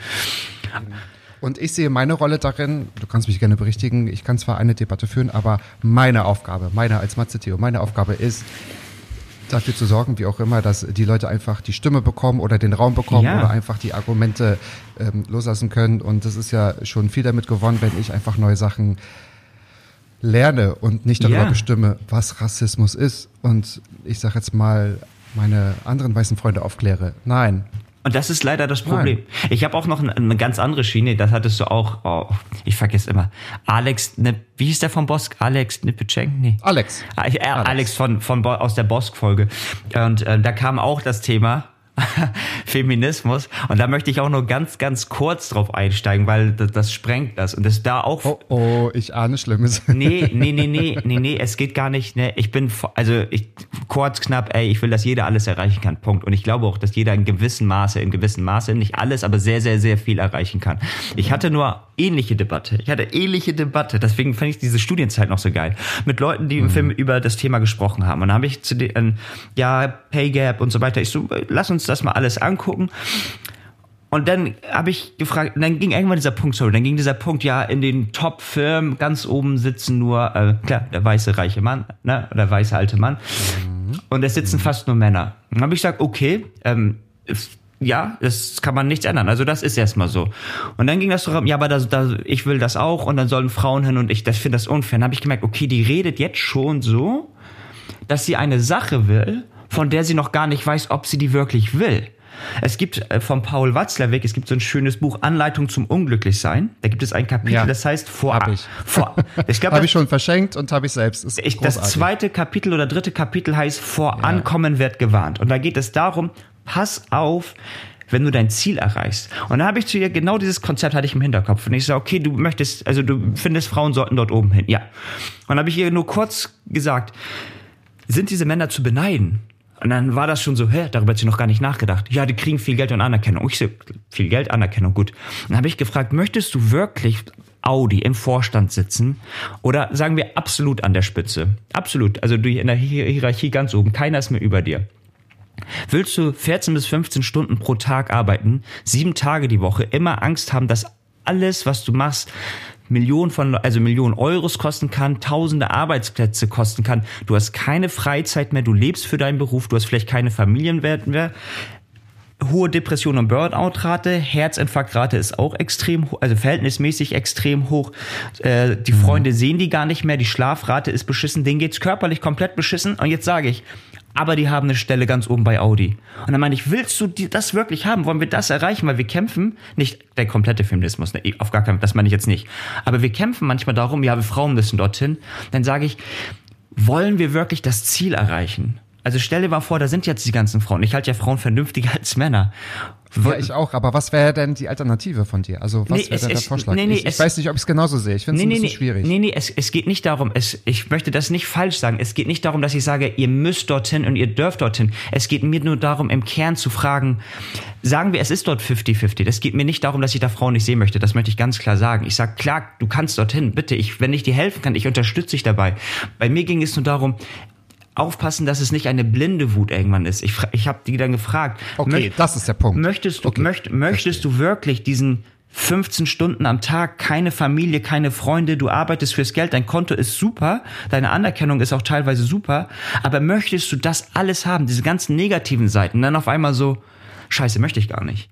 S3: Und ich sehe meine Rolle darin, du kannst mich gerne berichtigen, ich kann zwar eine Debatte führen, aber meine Aufgabe, meine als Matze Theo, meine Aufgabe ist, dafür zu sorgen, wie auch immer, dass die Leute einfach die Stimme bekommen oder den Raum bekommen
S2: Ja.
S3: oder einfach die Argumente ähm, loslassen können. Und das ist ja schon viel damit gewonnen, wenn ich einfach neue Sachen lerne und nicht darüber
S2: Ja.
S3: bestimme, was Rassismus ist. Und ich sage jetzt mal, meine anderen weißen Freunde aufkläre. Nein,
S2: Und das ist leider das Problem. Ich habe auch noch eine, eine ganz andere Schiene, das hattest du auch, oh, ich vergesse immer. Alex, ne, wie hieß der von Bosk? Alex Nipitschenk? Nee.
S3: Alex.
S2: Ah, äh, Alex. von, von Bo aus der Bosk-Folge. Und äh, da kam auch das Thema Feminismus. Und da möchte ich auch nur ganz, ganz kurz drauf einsteigen, weil das, das sprengt das. Und das da auch.
S3: Oh, oh, ich ahne Schlimmes.
S2: Nee, nee, nee, nee, nee, nee, es geht gar nicht. Ne, ich bin, also ich, kurz, knapp, ey, ich will, dass jeder alles erreichen kann. Punkt. Und ich glaube auch, dass jeder in gewissem Maße, in gewissem Maße, nicht alles, aber sehr, sehr, sehr viel erreichen kann. Ich hatte nur ähnliche Debatte. Ich hatte ähnliche Debatte. Deswegen fand ich diese Studienzeit noch so geil. Mit Leuten, die im Film über das Thema gesprochen haben. Und dann habe ich zu den, ja, Pay Gap und so weiter. Ich so, lass uns das mal alles angucken. Und dann habe ich gefragt, dann ging irgendwann dieser Punkt, sorry, dann ging dieser Punkt, ja, in den Top-Firmen ganz oben sitzen nur, äh, klar, der weiße reiche Mann, ne, oder der weiße alte Mann. Und es sitzen fast nur Männer. Dann habe ich gesagt, okay, ähm, ja, das kann man nichts ändern. Also das ist erstmal so. Und dann ging das so, ja, aber das, das, ich will das auch und dann sollen Frauen hin und ich das finde das unfair. Dann habe ich gemerkt, okay, die redet jetzt schon so, dass sie eine Sache will, von der sie noch gar nicht weiß, ob sie die wirklich will. Es gibt äh, von Paul Watzlawick, es gibt so ein schönes Buch Anleitung zum Unglücklichsein. Da gibt es ein Kapitel,
S3: Ja,
S2: das heißt vor.
S3: hab ich.
S2: vor ich glaube,
S3: Habe ich schon verschenkt und habe ich selbst. Ist
S2: ich, das zweite Kapitel oder dritte Kapitel heißt Vor Ankommen wird gewarnt. Und da geht es darum, pass auf, wenn du dein Ziel erreichst. Und da habe ich zu ihr genau dieses Konzept hatte ich im Hinterkopf. Und ich sage, okay, du möchtest, also du findest, Frauen sollten dort oben hin. Ja. Und dann habe ich ihr nur kurz gesagt, sind diese Männer zu beneiden? Und dann war das schon so, hä, darüber hat sie noch gar nicht nachgedacht. Ja, die kriegen viel Geld und Anerkennung. Ich so, viel Geld, Anerkennung, gut. Dann habe ich gefragt, möchtest du wirklich Audi im Vorstand sitzen oder sagen wir absolut an der Spitze? Absolut, also du in der Hier- Hierarchie ganz oben, keiner ist mehr über dir. Willst du 14 bis 15 Stunden pro Tag arbeiten, sieben Tage die Woche, immer Angst haben, dass alles, was du machst, Millionen von, also Millionen Euros kosten kann, tausende Arbeitsplätze kosten kann. Du hast keine Freizeit mehr, du lebst für deinen Beruf, du hast vielleicht keine Familienwerte mehr. Hohe Depression und Burnout-Rate, Herzinfarktrate ist auch extrem hoch, also verhältnismäßig extrem hoch. Äh, die Freunde sehen die gar nicht mehr, die Schlafrate ist beschissen, denen geht's körperlich komplett beschissen. Und jetzt sage ich, aber die haben eine Stelle ganz oben bei Audi. Und dann meine ich, willst du die, das wirklich haben? Wollen wir das erreichen? Weil wir kämpfen, nicht der komplette Feminismus, ne, auf gar keinen Fall, das meine ich jetzt nicht. Aber wir kämpfen manchmal darum, ja, wir Frauen müssen dorthin. Dann sage ich, wollen wir wirklich das Ziel erreichen? Also stell dir mal vor, da sind jetzt die ganzen Frauen. Ich halte ja Frauen vernünftiger als Männer.
S3: Ja, ich auch. Aber was wäre denn die Alternative von dir? Also was
S2: Nee,
S3: wäre der Vorschlag?
S2: nee, nee,
S3: ich, ich
S2: es-
S3: weiß nicht, ob ich es genauso sehe. Ich finde es ein bisschen schwierig.
S2: nee, nee, es, es geht nicht darum, es, ich möchte das nicht falsch sagen. Es geht nicht darum, dass ich sage, ihr müsst dorthin und ihr dürft dorthin. Es geht mir nur darum, im Kern zu fragen, sagen wir, es ist dort 50-50. Das geht mir nicht darum, dass ich da Frauen nicht sehen möchte. Das möchte ich ganz klar sagen. Ich sage, klar, du kannst dorthin, bitte. Ich, wenn ich dir helfen kann, ich unterstütze dich dabei. Bei mir ging es nur darum, aufpassen, dass es nicht eine blinde Wut irgendwann ist. Ich, ich habe die dann gefragt.
S3: Okay,
S2: möcht-
S3: das ist der Punkt.
S2: Möchtest du,
S3: Okay,
S2: möcht, möchtest du wirklich diesen 15 Stunden am Tag, keine Familie, keine Freunde, du arbeitest fürs Geld, dein Konto ist super, deine Anerkennung ist auch teilweise super, aber möchtest du das alles haben, diese ganzen negativen Seiten, und dann auf einmal so, scheiße, möchte ich gar nicht.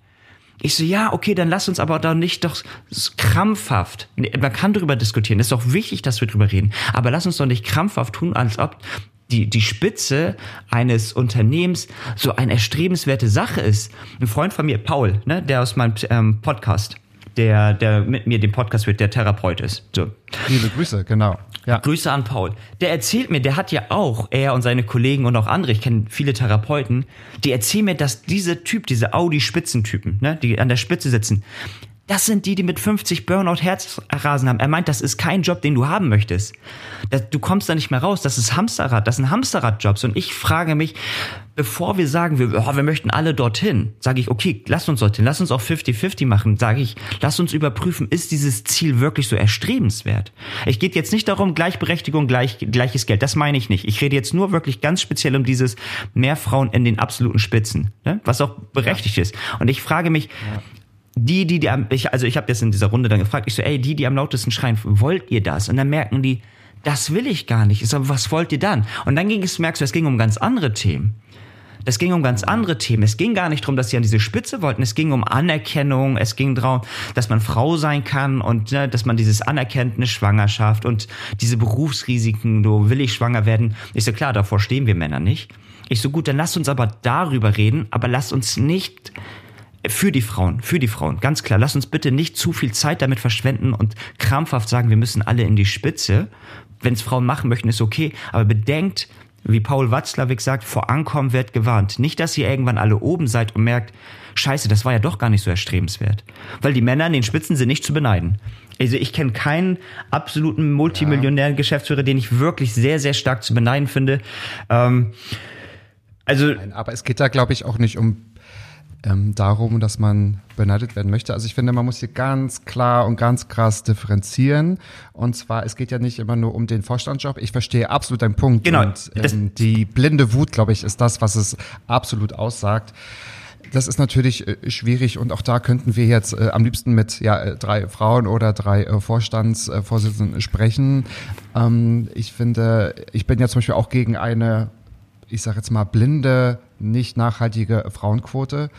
S2: Ich so, ja, okay, dann lass uns aber da nicht doch krampfhaft, man kann darüber diskutieren, ist doch wichtig, dass wir drüber reden, aber lass uns doch nicht krampfhaft tun, als ob die, die Spitze eines Unternehmens so eine erstrebenswerte Sache ist. Ein Freund von mir, Paul, ne, der aus meinem ähm, Podcast, der, der mit mir den Podcast wird, der Therapeut ist. So.
S3: Liebe Grüße, genau.
S2: Ja. Grüße an Paul. Der erzählt mir, der hat ja auch, er und seine Kollegen und auch andere, ich kenne viele Therapeuten, die erzählen mir, dass diese Typ, diese Audi-Spitzentypen, ne, die an der Spitze sitzen, das sind die, die mit 50 Burnout Herzrasen haben. Er meint, das ist kein Job, den du haben möchtest. Du kommst da nicht mehr raus. Das ist Hamsterrad. Das sind Hamsterradjobs. Und ich frage mich, bevor wir sagen, wir, oh, wir möchten alle dorthin, sage ich, okay, lass uns dorthin, lass uns auch 50-50 machen. Sage ich, lass uns überprüfen, ist dieses Ziel wirklich so erstrebenswert? Ich geht jetzt nicht darum, Gleichberechtigung, gleich, gleiches Geld. Das meine ich nicht. Ich rede jetzt nur wirklich ganz speziell um dieses mehr Frauen in den absoluten Spitzen, ne? was auch berechtigt ist. Und ich frage mich, ja die, die, die am, ich, also ich habe jetzt in dieser Runde dann gefragt, ich so, ey, die, die am lautesten schreien, wollt ihr das? Und dann merken die, das will ich gar nicht. Ich so, was wollt ihr dann? Und dann ging es, merkst du, es ging um ganz andere Themen. Es ging um ganz andere Themen. Es ging gar nicht darum, dass sie an diese Spitze wollten. Es ging um Anerkennung. Es ging darum, dass man Frau sein kann und ne, dass man dieses anerkennt, eine Schwangerschaft und diese Berufsrisiken, du will ich schwanger werden. Ich so, klar, davor stehen wir Männer nicht. Ich so, gut, dann lasst uns aber darüber reden, aber lasst uns nicht für die Frauen, für die Frauen, ganz klar. Lass uns bitte nicht zu viel Zeit damit verschwenden und krampfhaft sagen, wir müssen alle in die Spitze. Wenn es Frauen machen möchten, ist okay. Aber bedenkt, wie Paul Watzlawick sagt, vor Ankommen wird gewarnt. Nicht, dass ihr irgendwann alle oben seid und merkt, scheiße, das war ja doch gar nicht so erstrebenswert. Weil die Männer an den Spitzen sind nicht zu beneiden. Also ich kenne keinen absoluten multimillionären Geschäftsführer, den ich wirklich sehr, sehr stark zu beneiden finde. Ähm,
S3: also, Nein, aber es geht da, glaube ich, auch nicht um ähm, darum, dass man beneidet werden möchte. Also ich finde, man muss hier ganz klar und ganz krass differenzieren. Und zwar, es geht ja nicht immer nur um den Vorstandsjob. Ich verstehe absolut deinen Punkt.
S2: Genau.
S3: Und ähm, die blinde Wut, glaube ich, ist das, was es absolut aussagt. Das ist natürlich äh, schwierig und auch da könnten wir jetzt äh, am liebsten mit ja, äh, drei Frauen oder drei äh, Vorstandsvorsitzenden sprechen. Ähm, ich finde, ich bin ja zum Beispiel auch gegen eine ich sage jetzt mal, blinde, nicht nachhaltige Frauenquote.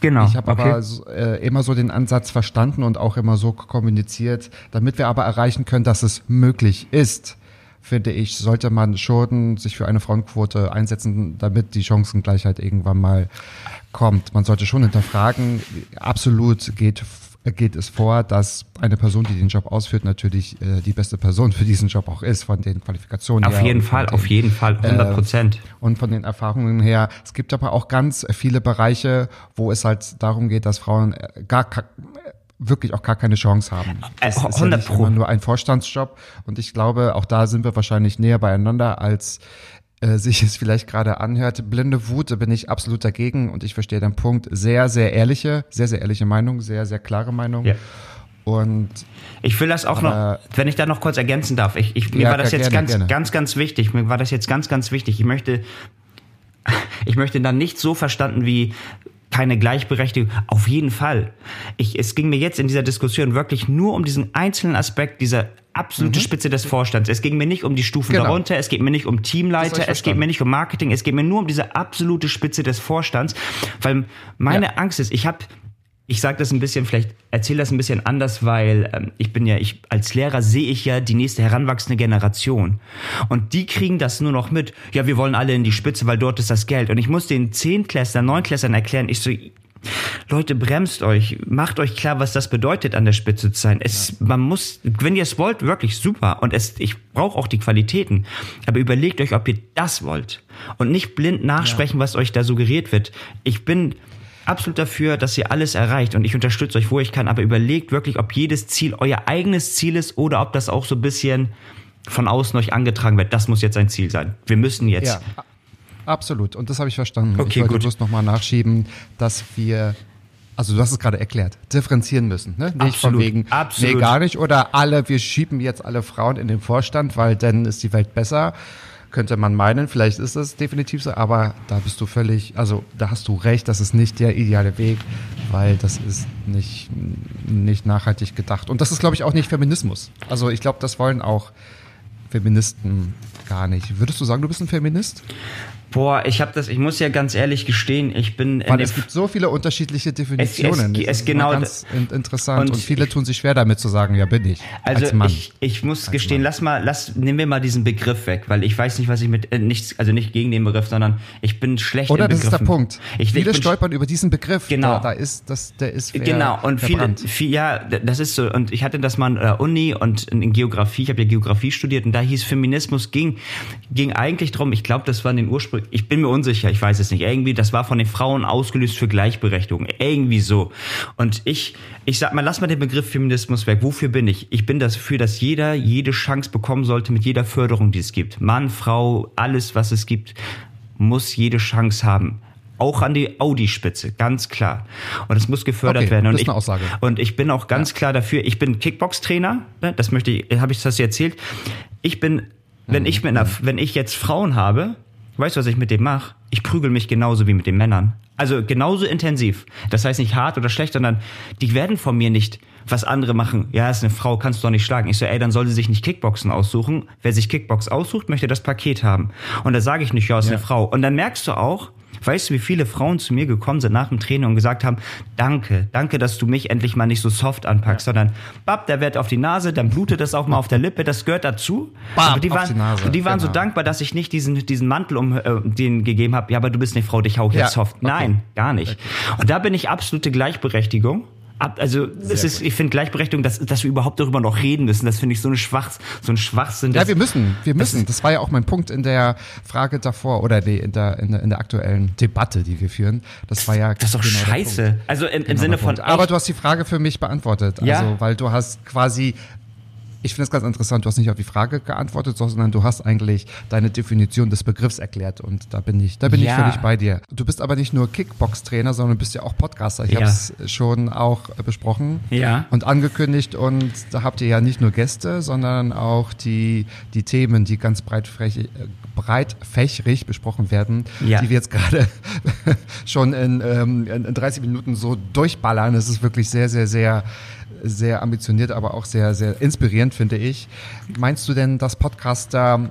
S3: Genau. Ich habe okay. aber äh, immer so den Ansatz verstanden und auch immer so kommuniziert, damit wir aber erreichen können, dass es möglich ist, finde ich, sollte man schon sich für eine Frauenquote einsetzen, damit die Chancengleichheit irgendwann mal kommt. Man sollte schon hinterfragen, absolut geht geht es vor, dass eine Person, die den Job ausführt, natürlich äh, die beste Person für diesen Job auch ist, von den Qualifikationen
S2: auf her. Auf jeden Fall, den, auf jeden Fall, 100 Prozent. Äh,
S3: und von den Erfahrungen her. Es gibt aber auch ganz viele Bereiche, wo es halt darum geht, dass Frauen äh, gar wirklich auch gar keine Chance haben. Das 100 ist ja nicht immer nur ein Vorstandsjob und ich glaube, auch da sind wir wahrscheinlich näher beieinander als äh, sich es vielleicht gerade anhört. Blinde Wut bin ich absolut dagegen und ich verstehe den Punkt. Sehr, sehr ehrliche, sehr, sehr ehrliche Meinung, sehr, sehr klare Meinung. Ja. Und
S2: ich will das auch noch, wenn ich da noch kurz ergänzen darf. Ich, ich mir ja, war das jetzt gerne, ganz, gerne. ganz, ganz wichtig. Mir war das jetzt ganz, ganz wichtig. Ich möchte, ich möchte dann nicht so verstanden wie keine Gleichberechtigung. Auf jeden Fall. Ich, es ging mir jetzt in dieser Diskussion wirklich nur um diesen einzelnen Aspekt dieser absolute mhm. Spitze des Vorstands. Es ging mir nicht um die Stufen genau. darunter, es geht mir nicht um Teamleiter, es geht mir nicht um Marketing, es geht mir nur um diese absolute Spitze des Vorstands, weil meine ja. Angst ist, ich habe ich sage das ein bisschen, vielleicht erzähle das ein bisschen anders, weil ähm, ich bin ja, ich als Lehrer sehe ich ja die nächste heranwachsende Generation. Und die kriegen das nur noch mit, ja, wir wollen alle in die Spitze, weil dort ist das Geld. Und ich muss den Zehntklässlern, Neunklässlern erklären, ich so, Leute, bremst euch, macht euch klar, was das bedeutet, an der Spitze zu sein. Es, man muss, wenn ihr es wollt, wirklich super. Und es, ich brauche auch die Qualitäten. Aber überlegt euch, ob ihr das wollt. Und nicht blind nachsprechen, ja. was euch da suggeriert wird. Ich bin, absolut dafür, dass ihr alles erreicht und ich unterstütze euch, wo ich kann, aber überlegt wirklich, ob jedes Ziel euer eigenes Ziel ist oder ob das auch so ein bisschen von außen euch angetragen wird. Das muss jetzt ein Ziel sein. Wir müssen jetzt. Ja,
S3: absolut. Und das habe ich verstanden. Okay, ich wollte gut. bloß nochmal nachschieben, dass wir also du hast es gerade erklärt, differenzieren müssen. Ne? Nicht absolut, von wegen, absolut. nee, gar nicht. Oder alle, wir schieben jetzt alle Frauen in den Vorstand, weil dann ist die Welt besser könnte man meinen. Vielleicht ist es definitiv so, aber da bist du völlig, also da hast du recht, das ist nicht der ideale Weg, weil das ist nicht, nicht nachhaltig gedacht. Und das ist, glaube ich, auch nicht Feminismus. Also ich glaube, das wollen auch Feministen gar nicht. Würdest du sagen, du bist ein Feminist?
S2: Boah, ich habe das, ich muss ja ganz ehrlich gestehen, ich bin
S3: Weil es gibt so viele unterschiedliche Definitionen.
S2: Es, es, es genau
S3: ganz interessant und, und, viele tun sich schwer damit zu sagen, ja bin ich.
S2: Also
S3: als Mann.
S2: ich, ich muss als gestehen, Mann. lass mal, lass, nehmen wir mal diesen Begriff weg, weil ich weiß nicht, was ich mit äh, nichts, also nicht gegen den Begriff, sondern ich bin schlecht
S3: Oder
S2: in
S3: das ist der Punkt.
S2: Ich,
S3: viele ich stolpern über diesen Begriff.
S2: Genau.
S3: Da, da ist das, der ist fair,
S2: genau und viele, viel, ja, das ist so. Und ich hatte das mal an der Uni und in Geografie. Ich habe ja Geografie studiert und da hieß Feminismus ging ging eigentlich drum. Ich glaube, das war in den Ursprung. Ich bin mir unsicher sicher, ich weiß es nicht. Irgendwie, das war von den Frauen ausgelöst für Gleichberechtigung. Irgendwie so. Und ich, ich sag mal, lass mal den Begriff Feminismus weg. Wofür bin ich? Ich bin dafür, dass jeder jede Chance bekommen sollte mit jeder Förderung, die es gibt. Mann, Frau, alles, was es gibt, muss jede Chance haben auch an die Audi-Spitze, ganz klar. Und es muss gefördert
S3: okay,
S2: werden. Und
S3: das
S2: ist
S3: eine Aussage.
S2: Ich, und ich bin auch ganz ja. klar dafür. Ich bin Kickbox-Trainer. Ne, das möchte ich, habe ich das erzählt. Ich bin, wenn mhm. ich mit einer, wenn ich jetzt Frauen habe, weißt du, was ich mit dem mache? Ich prügel mich genauso wie mit den Männern. Also genauso intensiv. Das heißt nicht hart oder schlecht, sondern die werden von mir nicht was andere machen. Ja, ist eine Frau, kannst du doch nicht schlagen. Ich so, ey, dann soll sie sich nicht Kickboxen aussuchen. Wer sich Kickbox aussucht, möchte das Paket haben. Und da sage ich nicht, ja, ist ja. eine Frau. Und dann merkst du auch, Weißt du, wie viele Frauen zu mir gekommen sind nach dem Training und gesagt haben, danke, danke, dass du mich endlich mal nicht so soft anpackst, ja. sondern, bab, der wird auf die Nase, dann blutet das auch mal auf der Lippe, das gehört dazu.
S3: Bab,
S2: aber die waren,
S3: die, Nase,
S2: die waren
S3: genau.
S2: so dankbar, dass ich nicht diesen, diesen Mantel um äh, den gegeben habe, ja, aber du bist eine Frau, dich hau ich ja. jetzt soft. Okay. Nein, gar nicht. Und da bin ich absolute Gleichberechtigung ab, also es ist, ich finde Gleichberechtigung, dass, dass wir überhaupt darüber noch reden müssen, das finde ich so eine Schwach, so ein Schwachsinn.
S3: Ja, wir müssen, wir müssen. Das, das, war ja auch mein Punkt in der Frage davor oder die, in, der, in, der, in der aktuellen Debatte, die wir führen. Das war ja
S2: das ist doch genau scheiße. Also im, im genau Sinne von.
S3: Aber du hast die Frage für mich beantwortet.
S2: Ja?
S3: Also, weil du hast quasi ich finde es ganz interessant, du hast nicht auf die Frage geantwortet, sondern du hast eigentlich deine Definition des Begriffs erklärt und da bin ich, da bin ja. ich völlig bei dir. Du bist aber nicht nur Kickbox-Trainer, sondern bist ja auch Podcaster. Ich ja. habe es schon auch besprochen
S2: ja.
S3: und angekündigt und da habt ihr ja nicht nur Gäste, sondern auch die, die Themen, die ganz breitflächig, breitfächrig besprochen werden,
S2: ja.
S3: die wir jetzt gerade schon in, ähm, in 30 Minuten so durchballern. Es ist wirklich sehr, sehr, sehr sehr ambitioniert, aber auch sehr, sehr inspirierend, finde ich. Meinst du denn, dass Podcaster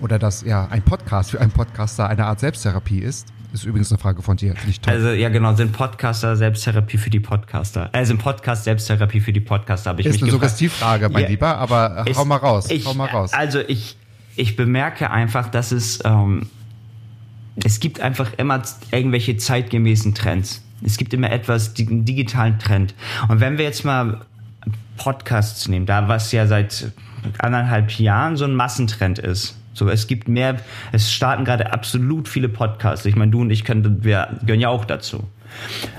S3: oder dass ja ein Podcast für einen Podcaster eine Art Selbsttherapie ist? Ist übrigens eine Frage von dir.
S2: Also ja genau, sind Podcaster Selbsttherapie für die Podcaster? Also sind Podcast Selbsttherapie für die Podcaster? Habe ich
S3: ist
S2: mich
S3: eine
S2: gefragt.
S3: Suggestivfrage, mein ja, Lieber, aber hau mal raus.
S2: Ich,
S3: hau mal raus.
S2: Also ich, ich bemerke einfach, dass es ähm, es gibt einfach immer irgendwelche zeitgemäßen Trends. Es gibt immer etwas, einen digitalen Trend. Und wenn wir jetzt mal Podcasts nehmen, da was ja seit anderthalb Jahren so ein Massentrend ist. So, es gibt mehr, es starten gerade absolut viele Podcasts. Ich meine, du und ich können, wir gehören ja auch dazu.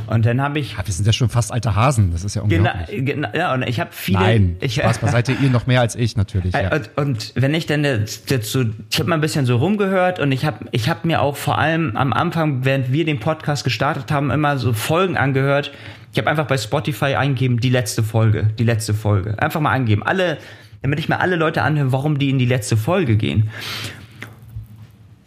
S2: Und dann habe ich.
S3: Ja, wir sind ja schon fast alte Hasen, das ist ja unglaublich.
S2: Genau, ja, und ich habe viele.
S3: Nein,
S2: ich,
S3: Spaß beiseite, ihr noch mehr als ich natürlich. Ja.
S2: Und, und wenn ich dann dazu, ich habe mal ein bisschen so rumgehört und ich habe ich hab mir auch vor allem am Anfang, während wir den Podcast gestartet haben, immer so Folgen angehört. Ich habe einfach bei Spotify eingegeben, die letzte Folge, die letzte Folge. Einfach mal eingeben. Alle, damit ich mir alle Leute anhöre, warum die in die letzte Folge gehen.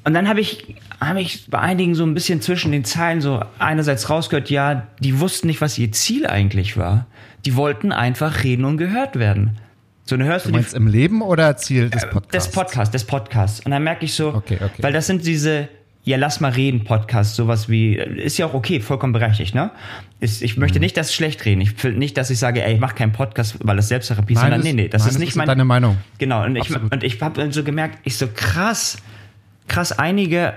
S2: Und dann habe ich, hab ich bei einigen so ein bisschen zwischen den Zeilen so einerseits rausgehört, ja, die wussten nicht, was ihr Ziel eigentlich war. Die wollten einfach reden und gehört werden. So, dann hörst
S3: du, du meinst die, im Leben oder Ziel des Podcasts?
S2: Des Podcasts, des Podcasts. Und dann merke ich so,
S3: okay, okay.
S2: weil das sind diese, ja, lass mal reden Podcasts, sowas wie, ist ja auch okay, vollkommen berechtigt, ne? Ist, ich möchte mhm. nicht das schlecht reden. Ich will nicht, dass ich sage, ey, ich mach keinen Podcast, weil das Selbsttherapie ist, sondern nee, nee, das nein, ist nicht mein.
S3: deine Meinung.
S2: Genau, und ich, und ich habe so gemerkt, ich so krass, krass, einige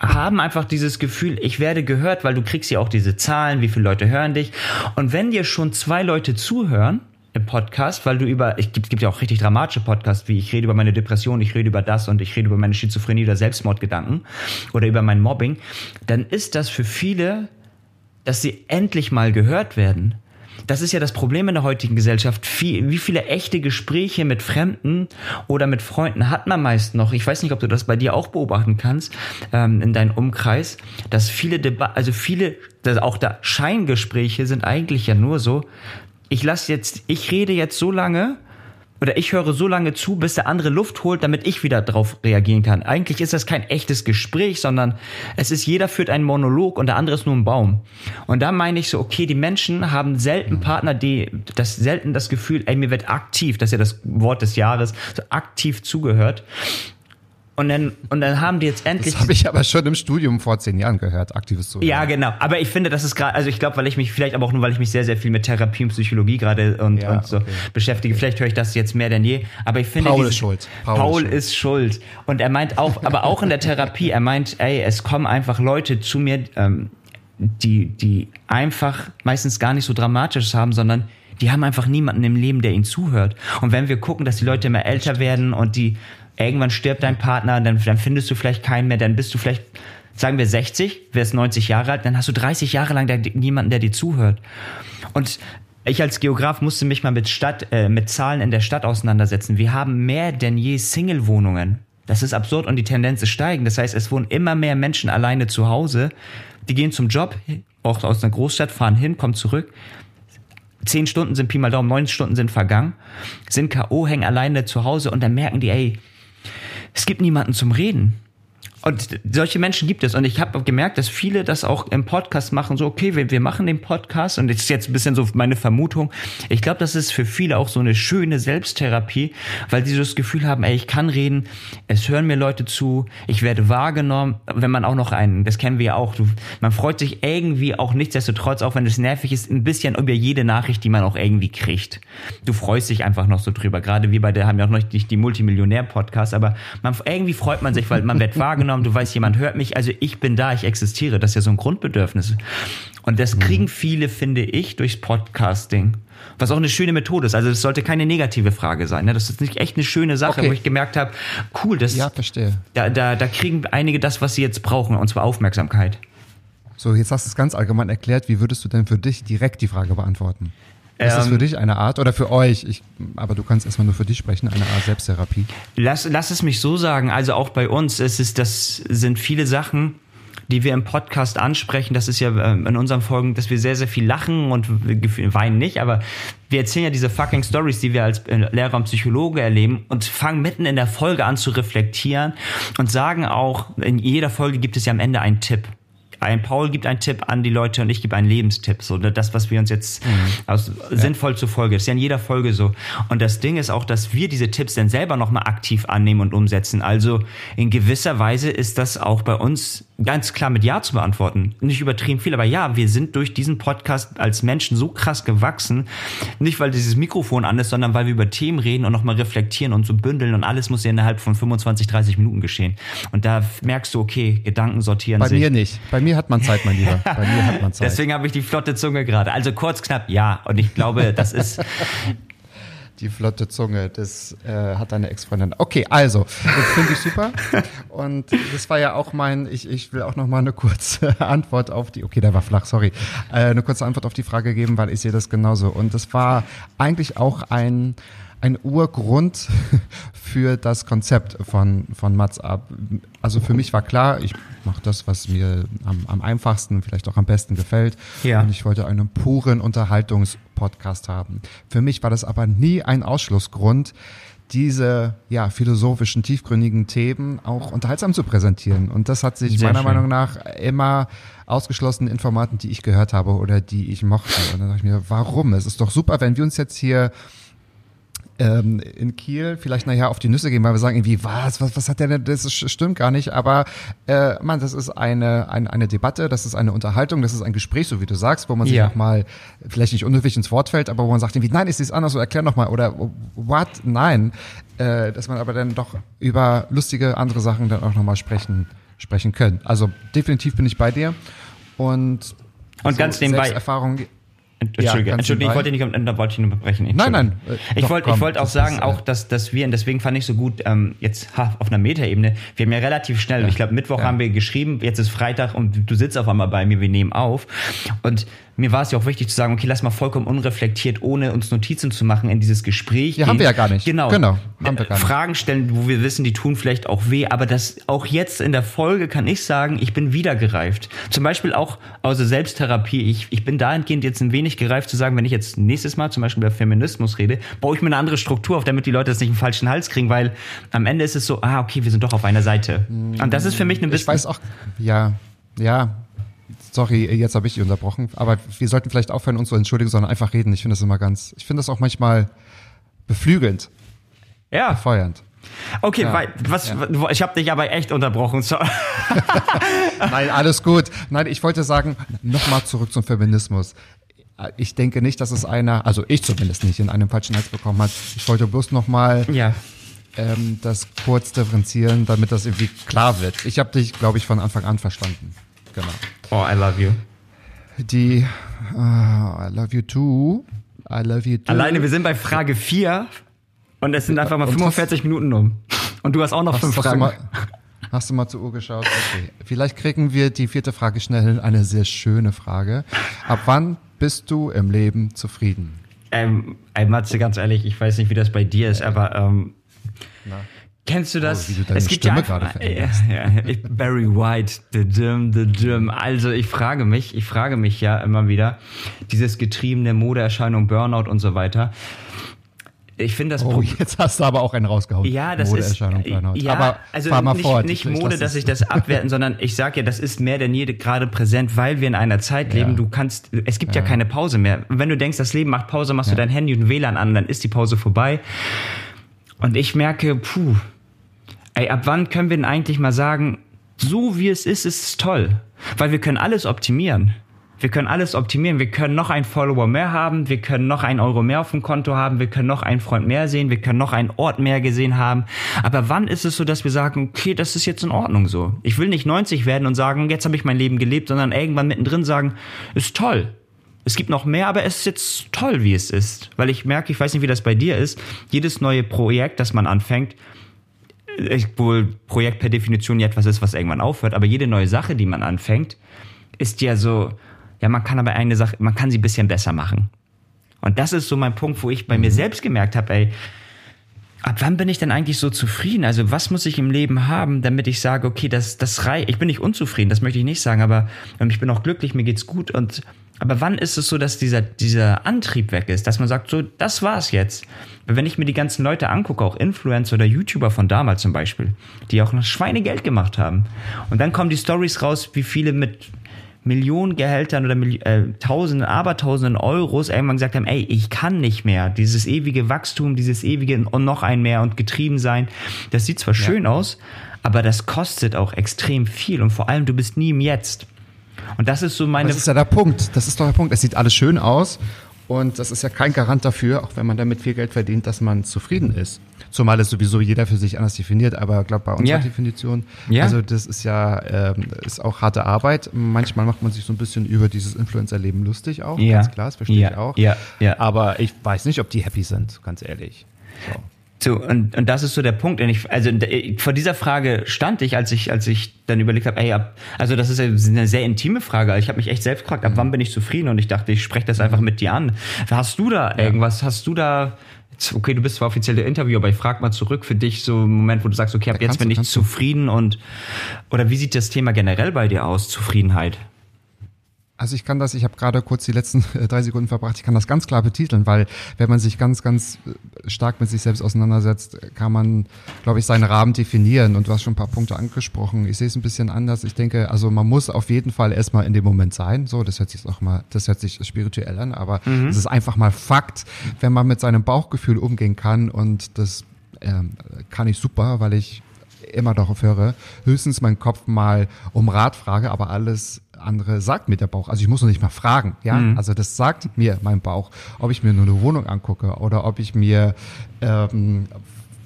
S2: haben einfach dieses Gefühl, ich werde gehört, weil du kriegst ja auch diese Zahlen, wie viele Leute hören dich. Und wenn dir schon zwei Leute zuhören im Podcast, weil du über, es gibt, gibt ja auch richtig dramatische Podcasts, wie ich rede über meine Depression, ich rede über das und ich rede über meine Schizophrenie oder Selbstmordgedanken oder über mein Mobbing, dann ist das für viele, dass sie endlich mal gehört werden das ist ja das Problem in der heutigen Gesellschaft. Wie, viele echte Gespräche mit Fremden oder mit Freunden hat man meist noch? Ich weiß nicht, ob du das bei dir auch beobachten kannst ähm, in deinem Umkreis, dass viele Debatten, also viele, auch da Scheingespräche sind eigentlich ja nur so. Ich lasse jetzt, ich rede jetzt so lange, oder ich höre so lange zu, bis der andere Luft holt, damit ich wieder drauf reagieren kann. Eigentlich ist das kein echtes Gespräch, sondern es ist, jeder führt einen Monolog und der andere ist nur ein Baum. Und da meine ich so, okay, die Menschen haben selten Partner, die, das selten das Gefühl, ey, mir wird aktiv, das ist ja das Wort des Jahres, so aktiv zugehört. Und dann, und dann haben die jetzt endlich.
S3: Das habe ich aber schon im Studium vor zehn Jahren gehört, aktives Zuhören.
S2: Ja, genau. Aber ich finde, das ist gerade, also ich glaube, weil ich mich, vielleicht aber auch nur, weil ich mich sehr, sehr viel mit Therapie und Psychologie gerade und,
S3: Ja,
S2: und so
S3: okay.
S2: beschäftige. Vielleicht höre ich das jetzt mehr denn je. Aber ich finde.
S3: Paul
S2: dieses-
S3: ist schuld.
S2: Paul,
S3: Paul
S2: ist,
S3: ist
S2: schuld. Und er meint auch, aber auch in der Therapie, er meint, ey, es kommen einfach Leute zu mir, ähm, die, die einfach meistens gar nicht so dramatisch haben, sondern die haben einfach niemanden im Leben, der ihnen zuhört. Und wenn wir gucken, dass die Leute immer älter werden und die irgendwann stirbt dein Partner, dann, dann findest du vielleicht keinen mehr, dann bist du vielleicht, sagen wir 60, wärst 90 Jahre alt, dann hast du 30 Jahre lang der, niemanden, der dir zuhört. Und ich als Geograf musste mich mal mit Stadt, äh, mit Zahlen in der Stadt auseinandersetzen. Wir haben mehr denn je Single-Wohnungen. Das ist absurd und die Tendenz ist steigend. Das heißt, es wohnen immer mehr Menschen alleine zu Hause. Die gehen zum Job, auch aus einer Großstadt, fahren hin, kommen zurück. Zehn Stunden sind Pi mal Daumen, neun Stunden sind vergangen, sind K.O., hängen alleine zu Hause und dann merken die, ey, es gibt niemanden zum Reden. Und solche Menschen gibt es. Und ich habe gemerkt, dass viele das auch im Podcast machen. So, okay, wir, wir machen den Podcast. Und das ist jetzt ein bisschen so meine Vermutung. Ich glaube, das ist für viele auch so eine schöne Selbsttherapie, weil sie so das Gefühl haben, ey, ich kann reden, es hören mir Leute zu, ich werde wahrgenommen. Wenn man auch noch einen, das kennen wir ja auch, du, man freut sich irgendwie auch nichtsdestotrotz, auch wenn es nervig ist, ein bisschen über jede Nachricht, die man auch irgendwie kriegt. Du freust dich einfach noch so drüber. Gerade wir beide haben ja auch noch nicht die Multimillionär-Podcast, aber man, irgendwie freut man sich, weil man wird wahrgenommen, du weißt, jemand hört mich, also ich bin da, ich existiere. Das ist ja so ein Grundbedürfnis. Und das kriegen viele, finde ich, durchs Podcasting. Was auch eine schöne Methode ist. Also das sollte keine negative Frage sein. Ne? Das ist nicht echt eine schöne Sache,
S3: Okay.
S2: wo ich gemerkt habe, cool, das,
S3: Ja, verstehe.
S2: da, da, da kriegen einige das, was sie jetzt brauchen, und zwar Aufmerksamkeit.
S3: So, jetzt hast du es ganz allgemein erklärt. Wie würdest du denn für dich direkt die Frage beantworten? Ist das
S2: Ähm,
S3: für dich eine Art oder für euch? Ich, aber du kannst erstmal nur für dich sprechen, eine Art Selbsttherapie.
S2: Lass, lass es mich so sagen, also auch bei uns ist es, das sind viele Sachen, die wir im Podcast ansprechen. Das ist ja ähm, in unseren Folgen, dass wir sehr, sehr viel lachen und wir weinen nicht, aber wir erzählen ja diese fucking Stories, die wir als äh, Lehrer und Psychologe erleben und fangen mitten in der Folge an zu reflektieren und sagen auch, in jeder Folge gibt es ja am Ende einen Tipp. Ein Paul gibt einen Tipp an die Leute und ich gebe einen Lebenstipp. So, ne, das, was wir uns jetzt aus, sinnvoll zur Folge. Das ist ja in jeder Folge so. Und das Ding ist auch, dass wir diese Tipps dann selber nochmal aktiv annehmen und umsetzen. Also in gewisser Weise ist das auch bei uns ganz klar mit Ja zu beantworten. Nicht übertrieben viel, aber ja, wir sind durch diesen Podcast als Menschen so krass gewachsen. Nicht, weil dieses Mikrofon an ist, sondern weil wir über Themen reden und nochmal reflektieren und so bündeln und alles muss ja innerhalb von 25, 30 Minuten geschehen. Und da merkst du, okay, Gedanken sortieren
S3: Bei
S2: sich.
S3: mir nicht. Bei mir hat man Zeit, mein Lieber. Bei mir hat man Zeit.
S2: Deswegen habe ich die flotte Zunge gerade. Also kurz, knapp, ja. Und ich glaube, das ist.
S3: Die flotte Zunge, das äh, hat deine Ex-Freundin. Okay, also, das finde ich super. Und das war ja auch mein, ich, ich will auch noch mal eine kurze Antwort auf die, okay, der war flach, sorry, äh, eine kurze Antwort auf die Frage geben, weil ich sehe das genauso. Und das war eigentlich auch ein, ein Urgrund für das Konzept von, von Mats ab. Also für mich war klar, ich mache das, was mir am, am einfachsten, vielleicht auch am besten gefällt.
S2: Ja.
S3: Und ich wollte einen puren Unterhaltungspodcast haben. Für mich war das aber nie ein Ausschlussgrund, diese ja, philosophischen, tiefgründigen Themen auch unterhaltsam zu präsentieren. Und das hat sich
S2: Sehr
S3: meiner
S2: schön.
S3: Meinung nach immer ausgeschlossen in Formaten, die ich gehört habe oder die ich mochte. Und dann dachte ich mir, warum? Es ist doch super, wenn wir uns jetzt hier ähm, in Kiel vielleicht nachher auf die Nüsse gehen, weil wir sagen irgendwie, was, was, was hat der denn, das ist- stimmt gar nicht, aber äh, man, das ist eine, eine, eine Debatte, das ist eine Unterhaltung, das ist ein Gespräch, so wie du sagst, wo man sich
S2: Ja.
S3: auch mal vielleicht nicht unhöflich ins Wort fällt, aber wo man sagt irgendwie, nein, ist dies anders, so erklär noch mal. Oder what, nein, äh, dass man aber dann doch über lustige andere Sachen dann auch noch mal sprechen, sprechen können. Also definitiv bin ich bei dir. Und
S2: Und ganz nebenbei- Entschuldige,
S3: ganz
S2: Entschuldige, ich wollte nicht, da wollte ich nur brechen.
S3: Nein, nein, äh,
S2: ich wollte, wollte auch sagen,
S3: ist, äh,
S2: auch, dass, dass wir, und deswegen fand ich so gut, ähm, jetzt ha, auf einer Metaebene, wir haben ja relativ schnell, ich glaube, Mittwoch
S3: Ja.
S2: haben wir geschrieben, jetzt ist Freitag und du sitzt auf einmal bei mir, wir nehmen auf. Und mir war es ja auch wichtig zu sagen, okay, lass mal vollkommen unreflektiert, ohne uns Notizen zu machen, in dieses Gespräch
S3: Ja,
S2: gehen.
S3: haben wir ja gar nicht.
S2: Genau.
S3: Genau, haben wir gar nicht.
S2: Fragen stellen, wo wir wissen, die tun vielleicht auch weh, aber das auch jetzt in der Folge kann ich sagen, ich bin wieder gereift. Zum Beispiel auch aus der Selbsttherapie. Ich, ich bin dahingehend jetzt ein wenig gereift zu sagen, wenn ich jetzt nächstes Mal zum Beispiel über Feminismus rede, baue ich mir eine andere Struktur auf, damit die Leute das nicht im falschen Hals kriegen, weil am Ende ist es so, ah, okay, wir sind doch auf einer Seite. Und das ist für mich ein
S3: Ich
S2: bisschen.
S3: weiß auch, ja, ja. Sorry, jetzt habe ich dich unterbrochen, aber wir sollten vielleicht aufhören, uns zu entschuldigen, sondern einfach reden. Ich finde das immer ganz, ich finde das auch manchmal beflügelnd,
S2: ja,
S3: feuernd.
S2: Okay,
S3: Ja.
S2: weil, was, ich habe dich aber echt unterbrochen. So.
S3: Nein, alles gut. Nein, ich wollte sagen, nochmal zurück zum Feminismus. Ich denke nicht, dass es einer, also ich zumindest nicht, in einem falschen Hals bekommen hat. Ich wollte bloß nochmal
S2: Ja.
S3: ähm, das kurz differenzieren, damit das irgendwie klar wird. Ich habe dich, glaube ich, von Anfang an verstanden. Genau.
S2: Oh, I love you.
S3: Die ah, I love you too. I love you too.
S2: Alleine, wir sind bei Frage 4 und es sind einfach mal
S3: Und
S2: 45 Minuten um. Und du hast auch noch
S3: hast,
S2: fünf
S3: hast, du
S2: Fragen.
S3: mal, hast du mal zur Uhr geschaut? Okay. Vielleicht kriegen wir die vierte Frage schnell hin. Eine sehr schöne Frage. Ab wann bist du im Leben zufrieden?
S2: Ähm, ey, Matze, ganz ehrlich, ich weiß nicht, wie das bei dir ist, aber ähm, kennst du das?
S3: Oh, wie du deine Stimme gerade
S2: ja,
S3: veränderst.
S2: ja, ich, Barry White, the dim, the dim. Also ich frage mich, ich frage mich ja immer wieder, dieses getriebene Modeerscheinung, Burnout und so weiter. Ich finde das
S3: Oh, jetzt hast du aber auch einen rausgehauen.
S2: Ja, das
S3: Modeerscheinung,
S2: ist
S3: Burnout.
S2: ja,
S3: aber
S2: also
S3: fahr mal
S2: nicht,
S3: fort.
S2: nicht
S3: Ich- ich
S2: Mode, dass
S3: es-
S2: ich das abwerten, sondern ich sage ja, das ist mehr denn je gerade präsent, weil wir in einer Zeit leben.
S3: Ja.
S2: Du kannst, es gibt ja. keine Pause mehr. Wenn du denkst, das Leben macht Pause, machst du dein Handy und WLAN an, dann ist die Pause vorbei. Und ich merke, puh, ey, ab wann können wir denn eigentlich mal sagen, so wie es ist, ist es toll, weil wir können alles optimieren. Wir können alles optimieren. Wir können noch einen Follower mehr haben. Wir können noch einen Euro mehr auf dem Konto haben. Wir können noch einen Freund mehr sehen. Wir können noch einen Ort mehr gesehen haben. Aber wann ist es so, dass wir sagen, okay, das ist jetzt in Ordnung so? Ich will nicht 90 werden und sagen, jetzt habe ich mein Leben gelebt, sondern irgendwann mittendrin sagen, ist toll. Es gibt noch mehr, aber es ist jetzt toll, wie es ist. Weil ich merke, ich weiß nicht, wie das bei dir ist, jedes neue Projekt, das man anfängt, wohl Projekt per Definition ja etwas ist, was irgendwann aufhört, aber jede neue Sache, die man anfängt, ist ja so, ja, man kann aber eine Sache, man kann sie ein bisschen besser machen. Und das ist so mein Punkt, wo ich bei mir selbst gemerkt habe, ey, ab wann bin ich denn eigentlich so zufrieden? Also was muss ich im Leben haben, damit ich sage, okay, das, das reicht. Ich bin nicht unzufrieden, das möchte ich nicht sagen, aber ähm, ich bin auch glücklich, mir geht's gut und aber wann ist es so, dass dieser, dieser Antrieb weg ist, dass man sagt, so, das war's jetzt? Weil Wenn ich mir die ganzen Leute angucke, auch Influencer oder YouTuber von damals zum Beispiel, die auch noch Schweinegeld gemacht haben. Und dann kommen die Stories raus, wie viele mit Millionen Gehältern oder Milli äh, Tausenden, Abertausenden Euros irgendwann gesagt haben, ey, ich kann nicht mehr. Dieses ewige Wachstum, dieses ewige und noch ein mehr und getrieben sein, das sieht zwar schön aus, aber das kostet auch extrem viel und vor allem du bist nie im Jetzt. Und das ist so meine
S3: Das ist ja der Punkt. Das ist doch der Punkt. Es sieht alles schön aus und das ist ja kein Garant dafür, auch wenn man damit viel Geld verdient, dass man zufrieden ist. Zumal es sowieso jeder für sich anders definiert, aber ich glaube bei unserer
S2: Ja.
S3: Definition,
S2: Ja.
S3: also das ist ja ähm, ist auch harte Arbeit. Manchmal macht man sich so ein bisschen über dieses Influencer-Leben lustig auch,
S2: Ja.
S3: ganz klar, das verstehe
S2: Ja.
S3: ich auch.
S2: Ja. Ja.
S3: Aber ich weiß nicht, ob die happy sind, ganz ehrlich. So.
S2: So, und, und das ist so der Punkt. Und ich, also d- vor dieser Frage stand ich, als ich, als ich dann überlegt habe, ey, ab, also das ist eine sehr intime Frage. Ich habe mich echt selbst gefragt, ab wann bin ich zufrieden? Und ich dachte, ich spreche das einfach mit dir an. Hast du da irgendwas? Hast du da okay, du bist zwar offiziell der Interview, aber ich frag mal zurück für dich so einen Moment, wo du sagst, okay, ab jetzt bin ich zufrieden und oder wie sieht das Thema generell bei dir aus, Zufriedenheit?
S3: Also ich kann das, ich habe gerade kurz die letzten äh, drei Sekunden verbracht, ich kann das ganz klar betiteln, weil wenn man sich ganz, ganz äh, stark mit sich selbst auseinandersetzt, kann man, glaube ich, seinen Rahmen definieren. Und du hast schon ein paar Punkte angesprochen. Ich sehe es ein bisschen anders. Ich denke, also man muss auf jeden Fall erstmal in dem Moment sein. So, das hört sich auch mal, das hört sich spirituell an, aber es ist einfach mal Fakt, wenn man mit seinem Bauchgefühl umgehen kann und das ähm, kann ich super, weil ich immer darauf höre, höchstens meinen Kopf mal um Rat frage, aber alles andere sagt mir der Bauch. Also ich muss noch nicht mal fragen, ja. Also das sagt mir mein Bauch, ob ich mir nur eine Wohnung angucke oder ob ich mir, ähm,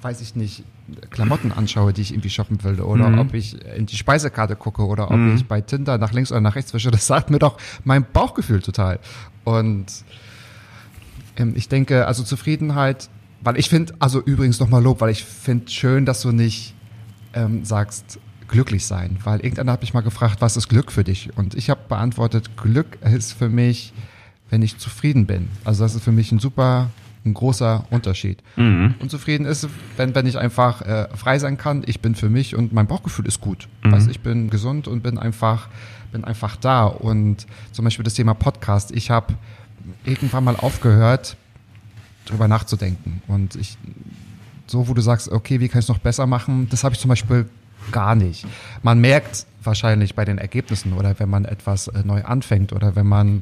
S3: weiß ich nicht, Klamotten anschaue, die ich irgendwie shoppen will oder ob ich in die Speisekarte gucke oder ob ich bei Tinder nach links oder nach rechts wische. Das sagt mir doch mein Bauchgefühl total. Und ähm, ich denke, also Zufriedenheit, weil ich finde, also übrigens nochmal Lob, weil ich finde schön, dass du nicht ähm, sagst, glücklich sein, weil irgendeiner hat mich mal gefragt, was ist Glück für dich? Und ich habe beantwortet, Glück ist für mich, wenn ich zufrieden bin. Also das ist für mich ein super, ein großer Unterschied. Und zufrieden ist, wenn, wenn ich einfach äh, frei sein kann, ich bin für mich und mein Bauchgefühl ist gut. Also ich bin gesund und bin einfach, bin einfach da. Und zum Beispiel das Thema Podcast. Ich habe irgendwann mal aufgehört, drüber nachzudenken. Und ich, so wo du sagst, okay, wie kann ich es noch besser machen, das habe ich zum Beispiel gar nicht. Man merkt wahrscheinlich bei den Ergebnissen oder wenn man etwas äh, neu anfängt oder wenn man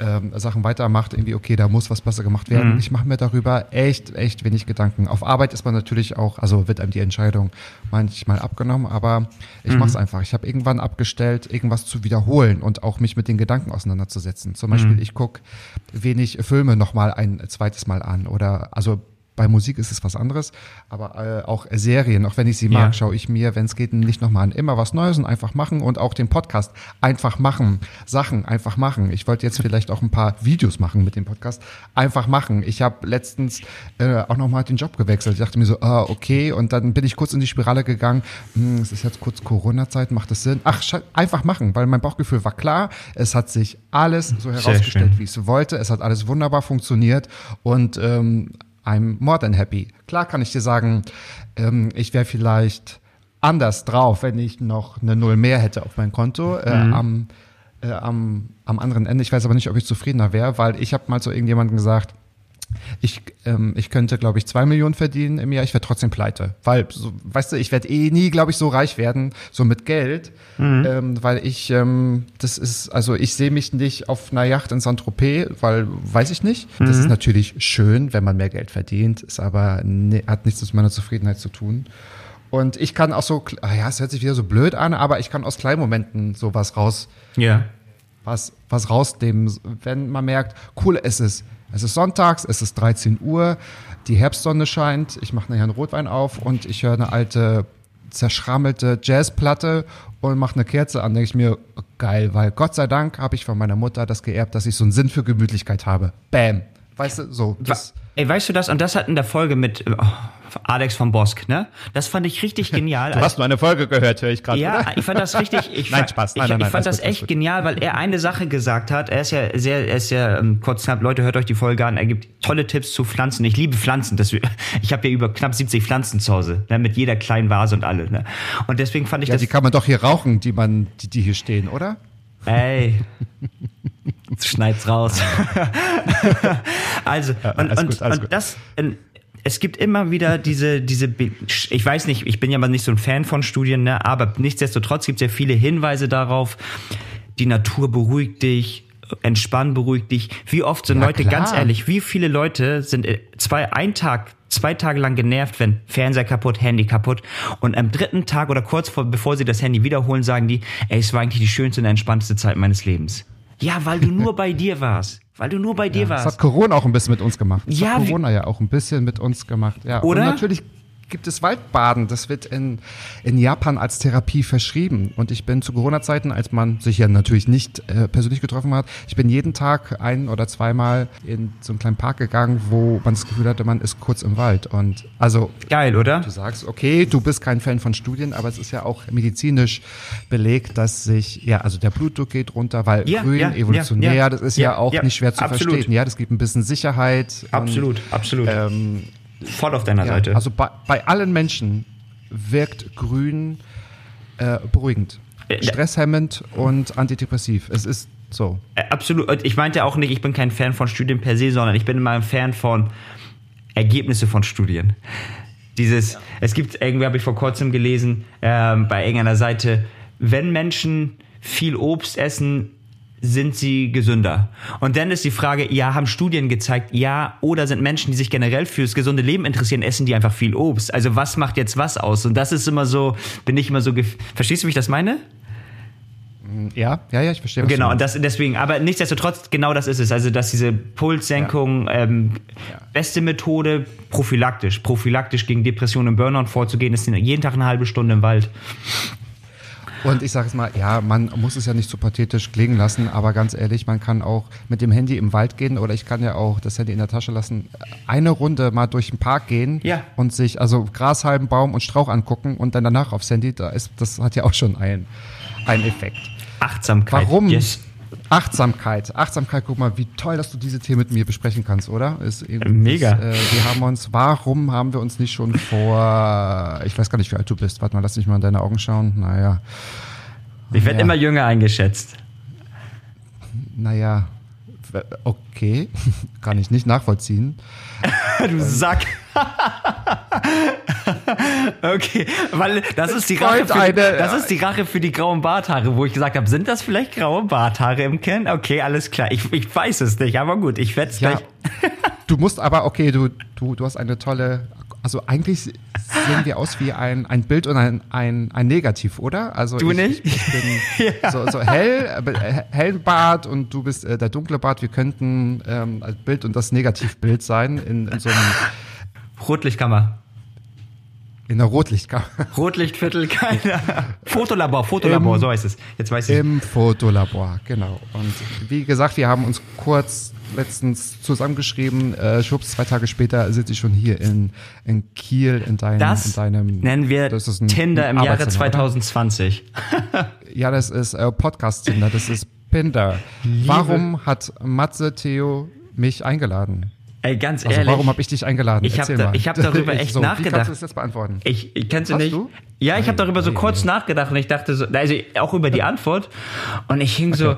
S3: ähm, Sachen weitermacht, irgendwie, okay, da muss was besser gemacht werden.
S2: Mhm.
S3: Ich mache mir darüber echt, echt wenig Gedanken. Auf Arbeit ist man natürlich auch, also wird einem die Entscheidung manchmal abgenommen, aber ich mache es einfach. Ich habe irgendwann abgestellt, irgendwas zu wiederholen und auch mich mit den Gedanken auseinanderzusetzen. Zum Beispiel, ich gucke wenig Filme nochmal ein zweites Mal an oder also bei Musik ist es was anderes, aber äh, auch Serien, auch wenn ich sie mag,
S2: Ja.
S3: schaue ich mir, wenn es geht, nicht nochmal an. Immer was Neues und einfach machen und auch den Podcast einfach machen. Sachen einfach machen. Ich wollte jetzt vielleicht auch ein paar Videos machen mit dem Podcast. Einfach machen. Ich habe letztens äh, auch nochmal den Job gewechselt. Ich dachte mir so, ah, okay. Und dann bin ich kurz in die Spirale gegangen. Hm, es ist jetzt kurz Corona-Zeit, macht es Sinn? Ach, einfach machen, weil mein Bauchgefühl war klar. Es hat sich alles so herausgestellt, wie ich es wollte. Es hat alles wunderbar funktioniert und ähm, I'm more than happy. Klar kann ich dir sagen, ähm, ich wäre vielleicht anders drauf, wenn ich noch eine Null mehr hätte auf mein Konto äh, am, äh, am, am anderen Ende. Ich weiß aber nicht, ob ich zufriedener wäre, weil ich habe mal zu irgendjemandem gesagt, ich, ähm, ich könnte, glaube ich, zwei Millionen verdienen im Jahr, ich werde trotzdem pleite. Weil, so, weißt du, ich werde eh nie, glaube ich, so reich werden, so mit Geld, ähm, weil ich, ähm, das ist, also ich sehe mich nicht auf einer Yacht in Saint-Tropez, weil, weiß ich nicht. Das ist natürlich schön, wenn man mehr Geld verdient, ist aber, ne, hat nichts mit meiner Zufriedenheit zu tun. Und ich kann auch so, ah ja, es hört sich wieder so blöd an, aber ich kann aus kleinen Momenten sowas raus,
S2: Ja.
S3: was, was rausnehmen, wenn man merkt, cool, es ist, es ist sonntags, es ist 13 Uhr, die Herbstsonne scheint, ich mache nachher einen Rotwein auf und ich höre eine alte, zerschrammelte Jazzplatte und mache eine Kerze an, denke ich mir, geil, weil Gott sei Dank habe ich von meiner Mutter das geerbt, dass ich so einen Sinn für Gemütlichkeit habe. Bam. Weißt du, so. Das,
S2: Ey, weißt du das? Und das hat in der Folge mit äh, Alex von Bosk, ne? Das fand ich richtig genial.
S3: du hast nur eine Folge gehört, höre ich gerade.
S2: Ja,
S3: oder?
S2: ich fand das richtig. Ich,
S3: Nein, Spaß. Nein,
S2: ich,
S3: nein, nein,
S2: ich fand das
S3: gut,
S2: echt genial, weil er eine Sache gesagt hat. Er ist ja sehr, er ist ja ähm, kurz knapp. Leute, hört euch die Folge an. Er gibt tolle Tipps zu Pflanzen. Ich liebe Pflanzen. Das, ich habe ja über knapp 70 Pflanzen zu Hause, ne, mit jeder kleinen Vase und alle. Ne? Und deswegen fand ich
S3: Ja,
S2: das.
S3: die kann man doch hier rauchen, die man, die, die hier stehen, oder?
S2: Ey. Schneid's raus. also, und,
S3: alles
S2: und,
S3: gut,
S2: und das, ähm, es gibt immer wieder diese, diese, ich weiß nicht, ich bin ja mal nicht so ein Fan von Studien, ne, aber nichtsdestotrotz gibt es ja viele Hinweise darauf, die Natur beruhigt dich, Entspannen beruhigt dich. Wie oft sind
S3: Ja,
S2: Leute,
S3: klar.
S2: ganz ehrlich, wie viele Leute sind äh, zwei, ein Tag, zwei Tage lang genervt, wenn Fernseher kaputt, Handy kaputt und am dritten Tag oder kurz vor, bevor sie das Handy wiederholen, sagen die, ey, es war eigentlich die schönste und entspannteste Zeit meines Lebens. Ja, weil du nur bei dir warst. Weil du nur bei dir
S3: Das
S2: warst.
S3: hat Corona auch ein bisschen mit uns gemacht. Das
S2: Ja,
S3: hat Corona ja auch ein bisschen mit uns gemacht. Ja.
S2: Oder?
S3: Und natürlich gibt es Waldbaden. Das wird in, in Japan als Therapie verschrieben. Und ich bin zu Corona-Zeiten, als man sich ja natürlich nicht äh, persönlich getroffen hat, ich bin jeden Tag ein- oder zweimal in so einen kleinen Park gegangen, wo man das Gefühl hatte, man ist kurz im Wald. Und also
S2: Geil, oder?
S3: Du sagst, okay, du bist kein Fan von Studien, aber es ist ja auch medizinisch belegt, dass sich, ja, also der Blutdruck geht runter, weil
S2: Ja,
S3: grün,
S2: ja,
S3: evolutionär,
S2: ja,
S3: das ist ja, auch nicht schwer zu
S2: absolut.
S3: verstehen. Ja, das gibt ein bisschen Sicherheit. und,
S2: Absolut, absolut.
S3: Ähm,
S2: Voll auf deiner
S3: ja,
S2: Seite.
S3: also bei, bei allen Menschen wirkt grün äh, beruhigend,
S2: Äh,
S3: stresshemmend und antidepressiv. Es ist so.
S2: Äh, Absolut. Ich meinte auch nicht, ich bin kein Fan von Studien per se, sondern ich bin immer ein Fan von Ergebnisse von Studien. Dieses, es gibt, irgendwie habe ich vor kurzem gelesen, ähm, bei irgendeiner Seite, wenn Menschen viel Obst essen, sind sie gesünder. Und dann ist die Frage, ja, haben Studien gezeigt, ja, oder sind Menschen, die sich generell fürs gesunde Leben interessieren, essen die einfach viel Obst? Also was macht jetzt was aus? Und das ist immer so, bin ich immer so, gef- verstehst du, wie ich das meine?
S3: Ja, ja, ja, ich verstehe. was
S2: Genau, und das deswegen, aber nichtsdestotrotz, genau das ist es. Also, dass diese Pulssenkung, ähm, beste Methode, prophylaktisch. Prophylaktisch gegen Depressionen und Burnout vorzugehen, ist jeden Tag eine halbe Stunde im Wald.
S3: Und ich sage es mal, ja, man muss es ja nicht so pathetisch klingen lassen, aber ganz ehrlich, man kann auch mit dem Handy im Wald gehen oder ich kann ja auch das Handy in der Tasche lassen, eine Runde mal durch den Park gehen
S2: Ja.
S3: und sich also Grashalm, Baum und Strauch angucken und dann danach aufs Handy, da ist, das hat ja auch schon einen, einen Effekt.
S2: Achtsamkeit.
S3: Warum?
S2: Yes.
S3: Achtsamkeit. Achtsamkeit, guck mal, wie toll, dass du diese Themen mit mir besprechen kannst, oder? Ist
S2: Mega.
S3: Äh, wir haben uns, warum haben wir uns nicht schon vor, ich weiß gar nicht, wie alt du bist, warte mal, lass mich mal in deine Augen schauen. Naja,
S2: Ich werde
S3: Ja.
S2: immer jünger eingeschätzt.
S3: naja, okay, kann ich nicht nachvollziehen.
S2: du Sack. okay, weil das ist die Rache für,
S3: eine,
S2: das ist die Rache für die grauen Barthaare, wo ich gesagt habe, sind das vielleicht graue Barthaare im Kern? Okay, alles klar. Ich, ich weiß es nicht, aber gut, ich werde es
S3: Ja.
S2: gleich.
S3: Du musst aber, okay, du, du, du hast eine tolle, also eigentlich sehen wir aus wie ein, ein Bild und ein, ein, ein Negativ, oder? Also
S2: Du
S3: ich,
S2: nicht?
S3: Ich, bin so, so hell, äh, hellen Bart und du bist äh, der dunkle Bart. Wir könnten ähm, Bild und das Negativbild sein in, in so einem,
S2: Rotlichtkammer.
S3: In einer Rotlichtkammer.
S2: Rotlichtviertel, keine. Fotolabor, Fotolabor,
S3: Im-
S2: so heißt es. Jetzt weiß ich.
S3: Im Fotolabor, genau. Und wie gesagt, wir haben uns kurz letztens zusammengeschrieben. Äh, schwupps, zwei Tage später sitze ich schon hier in, in Kiel in deinem, in
S2: das
S3: deinem
S2: nennen wir
S3: das ist ein-
S2: Tinder im Jahre
S3: Arbeitszimmer, oder?
S2: 2020.
S3: Ja, das ist äh, Podcast-Tinder, das ist Pinder. Warum hat Matze Theo mich eingeladen?
S2: Ey, ganz
S3: Also
S2: ehrlich.
S3: warum habe ich dich eingeladen?
S2: Ich hab
S3: Erzähl
S2: da- ich hab darüber echt
S3: so, Wie
S2: nachgedacht.
S3: kannst du das jetzt beantworten?
S2: Ich, ich kennst du
S3: Hast
S2: nicht?
S3: du?
S2: Ja, ich habe darüber so kurz
S3: nee.
S2: nachgedacht und ich dachte so, also auch über die Antwort und ich hing so,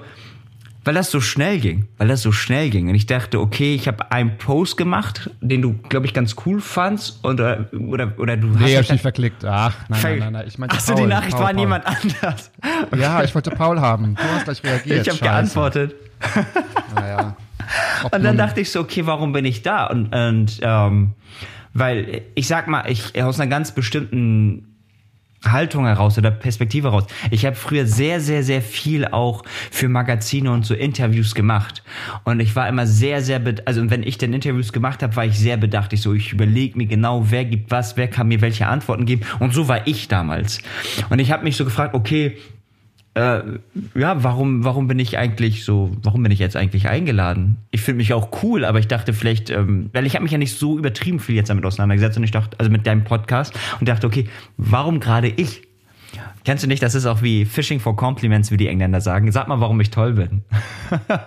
S2: weil das so schnell ging, weil das so schnell ging und ich dachte, okay, ich habe einen Post gemacht, den du, glaube ich, ganz cool fandst oder oder oder du hast
S3: Nee,
S2: dich
S3: hab ich
S2: dann-
S3: nicht verklickt. Ach, nein, nein, nein, nein. Ich meinte
S2: Ach so,
S3: Paul,
S2: die Nachricht
S3: Paul,
S2: war
S3: Paul.
S2: jemand anders.
S3: Ja, ich wollte Paul haben. Du hast gleich reagiert.
S2: Ich habe geantwortet.
S3: Naja.
S2: Und dann dachte ich so, okay, warum bin ich da? Und, und ähm, weil ich sag mal, ich aus einer ganz bestimmten Haltung heraus oder Perspektive heraus. Ich habe früher sehr, sehr, sehr viel auch für Magazine und so Interviews gemacht. Und ich war immer sehr, sehr, also wenn ich dann Interviews gemacht habe, war ich sehr bedacht. Ich so, ich überlege mir genau, wer gibt was, wer kann mir welche Antworten geben. Und so war ich damals. Und ich habe mich so gefragt, okay, äh, ja, warum, warum bin ich eigentlich so, warum bin ich jetzt eigentlich eingeladen? Ich finde mich auch cool, aber ich dachte vielleicht, ähm, weil ich habe mich ja nicht so übertrieben viel jetzt damit auseinandergesetzt und ich dachte, also mit deinem Podcast und dachte, okay, warum gerade ich? Kennst du nicht, das ist auch wie Fishing for Compliments, wie die Engländer sagen. Sag mal, warum ich toll bin.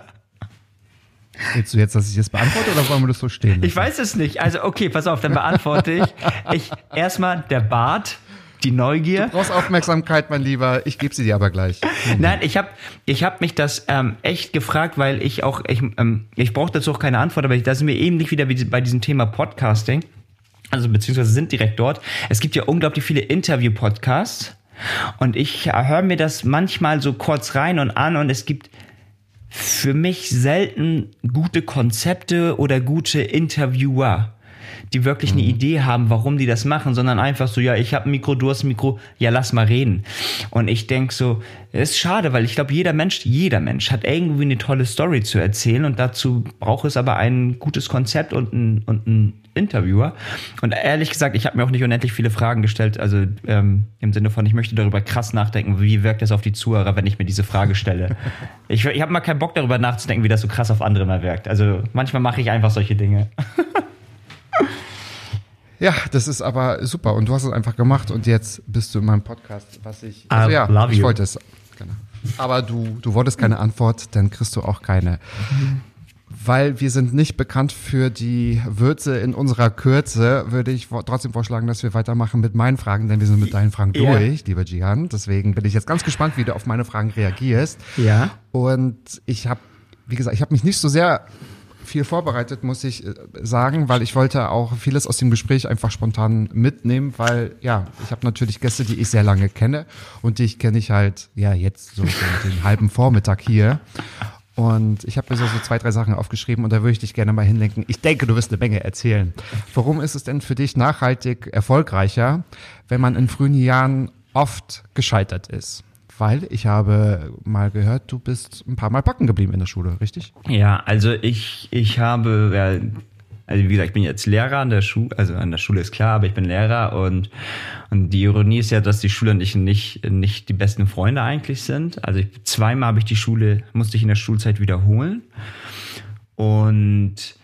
S3: Willst du jetzt, dass ich das beantworte oder wollen wir das so stehen?
S2: Ich weiß es nicht. Also, okay, pass auf, dann beantworte ich. Ich erstmal der Bart, die Neugier.
S3: Du brauchst Aufmerksamkeit, mein Lieber. Ich gebe sie dir aber gleich.
S2: Nein, ich habe ich hab mich das ähm, echt gefragt, weil ich auch, ich, ähm, ich brauche dazu auch keine Antwort, aber da sind wir ähnlich wieder wie bei diesem Thema Podcasting. Also beziehungsweise sind direkt dort. Es gibt ja unglaublich viele Interview-Podcasts und ich höre mir das manchmal so kurz rein und an und es gibt für mich selten gute Konzepte oder gute Interviewer, die wirklich eine Idee haben, warum die das machen, sondern einfach so, ja, ich habe ein Mikro, du hast ein Mikro, ja, lass mal reden. Und ich denk so, es ist schade, weil ich glaube, jeder Mensch, jeder Mensch hat irgendwie eine tolle Story zu erzählen und dazu braucht es aber ein gutes Konzept und ein, und ein Interviewer. Und ehrlich gesagt, ich habe mir auch nicht unendlich viele Fragen gestellt, also ähm, im Sinne von, ich möchte darüber krass nachdenken, wie wirkt das auf die Zuhörer, wenn ich mir diese Frage stelle. ich ich habe mal keinen Bock darüber nachzudenken, wie das so krass auf andere mal wirkt. Also manchmal mache ich einfach solche Dinge.
S3: Ja, das ist aber super. Und du hast es einfach gemacht und jetzt bist du in meinem Podcast, was ich. Also
S2: I
S3: ja, ich
S2: you.
S3: wollte es. Genau. Aber du, du wolltest keine Antwort, dann kriegst du auch keine. Weil wir sind nicht bekannt für die Würze in unserer Kürze, würde ich trotzdem vorschlagen, dass wir weitermachen mit meinen Fragen, denn wir sind mit deinen Fragen
S2: Ja.
S3: durch, lieber Jihan. Deswegen bin ich jetzt ganz gespannt, wie du auf meine Fragen reagierst.
S2: Ja.
S3: Und ich habe, wie gesagt, ich habe mich nicht so sehr viel vorbereitet, muss ich äh, sagen, weil ich wollte auch vieles aus dem Gespräch einfach spontan mitnehmen, weil ja, ich habe natürlich Gäste, die ich sehr lange kenne und die kenne ich halt ja jetzt so den, halben Vormittag hier. Und ich habe mir so, so zwei, drei Sachen aufgeschrieben und da würde ich dich gerne mal hinlenken. Ich denke, du wirst eine Menge erzählen. Warum ist es denn für dich nachhaltig erfolgreicher, wenn man in frühen Jahren oft gescheitert ist? Weil ich habe mal gehört, du bist ein paar Mal backen geblieben in der Schule, richtig?
S2: Ja, also ich, ich habe, also wie gesagt, ich bin jetzt Lehrer an der Schule, also an der Schule ist klar, aber ich bin Lehrer und, und die Ironie ist ja, dass die Schüler und ich nicht, nicht die besten Freunde eigentlich sind. Also ich, zweimal habe ich die Schule, musste ich in der Schulzeit wiederholen und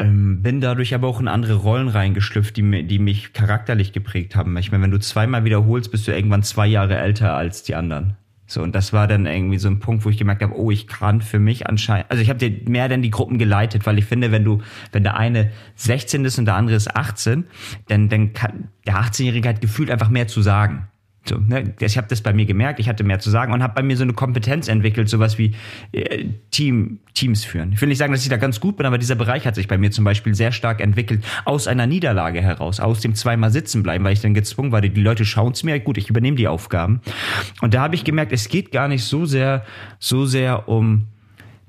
S2: ähm, bin dadurch aber auch in andere Rollen reingeschlüpft, die, die mich charakterlich geprägt haben. Ich meine, wenn du zweimal wiederholst, bist du irgendwann zwei Jahre älter als die anderen. So, und das war dann irgendwie so ein Punkt, wo ich gemerkt habe, oh, ich kann für mich anscheinend, also ich habe dir mehr denn die Gruppen geleitet, weil ich finde, wenn du, wenn der eine 16 ist und der andere ist 18, dann, dann kann der 18-Jährige hat gefühlt einfach mehr zu sagen. So, ne? Ich habe das bei mir gemerkt, ich hatte mehr zu sagen und habe bei mir so eine Kompetenz entwickelt, sowas wie äh, Team, Teams führen. Ich will nicht sagen, dass ich da ganz gut bin, aber dieser Bereich hat sich bei mir zum Beispiel sehr stark entwickelt, aus einer Niederlage heraus, aus dem zweimal sitzen bleiben, weil ich dann gezwungen war, die Leute schauen es mir, gut, ich übernehme die Aufgaben. Und da habe ich gemerkt, es geht gar nicht so sehr, so sehr um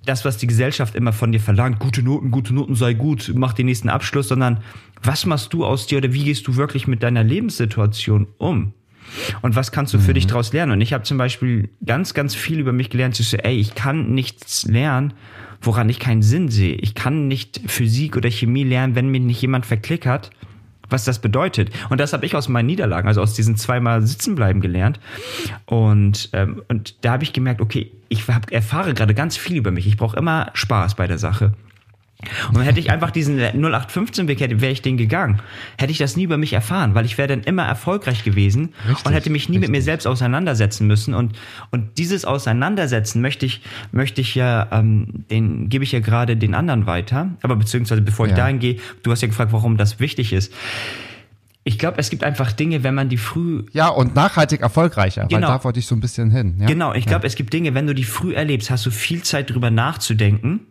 S2: das, was die Gesellschaft immer von dir verlangt, gute Noten, gute Noten sei gut, mach den nächsten Abschluss, sondern was machst du aus dir oder wie gehst du wirklich mit deiner Lebenssituation um? Und was kannst du für mhm. dich daraus lernen? Und ich habe zum Beispiel ganz, ganz viel über mich gelernt. Ich so, ey, ich kann nichts lernen, woran ich keinen Sinn sehe. Ich kann nicht Physik oder Chemie lernen, wenn mir nicht jemand verklickert, was das bedeutet. Und das habe ich aus meinen Niederlagen, also aus diesen zweimal Sitzenbleiben gelernt. Und, ähm, und da habe ich gemerkt, okay, ich hab, erfahre gerade ganz viel über mich. Ich brauche immer Spaß bei der Sache. Und hätte ich einfach diesen 0815-Weg, wäre ich den gegangen, hätte ich das nie über mich erfahren, weil ich wäre dann immer erfolgreich gewesen richtig, und hätte mich nie richtig. mit mir selbst auseinandersetzen müssen. Und, und dieses Auseinandersetzen möchte ich, möchte ich ja, ähm, den gebe ich ja gerade den anderen weiter. Aber beziehungsweise bevor ich ja. dahin gehe, du hast ja gefragt, warum das wichtig ist. Ich glaube, es gibt einfach Dinge, wenn man die früh.
S3: Ja, und nachhaltig erfolgreicher, genau. weil da wollte ich so ein bisschen hin. Ja?
S2: Genau, ich glaube, ja. es gibt Dinge, wenn du die früh erlebst, hast du viel Zeit drüber nachzudenken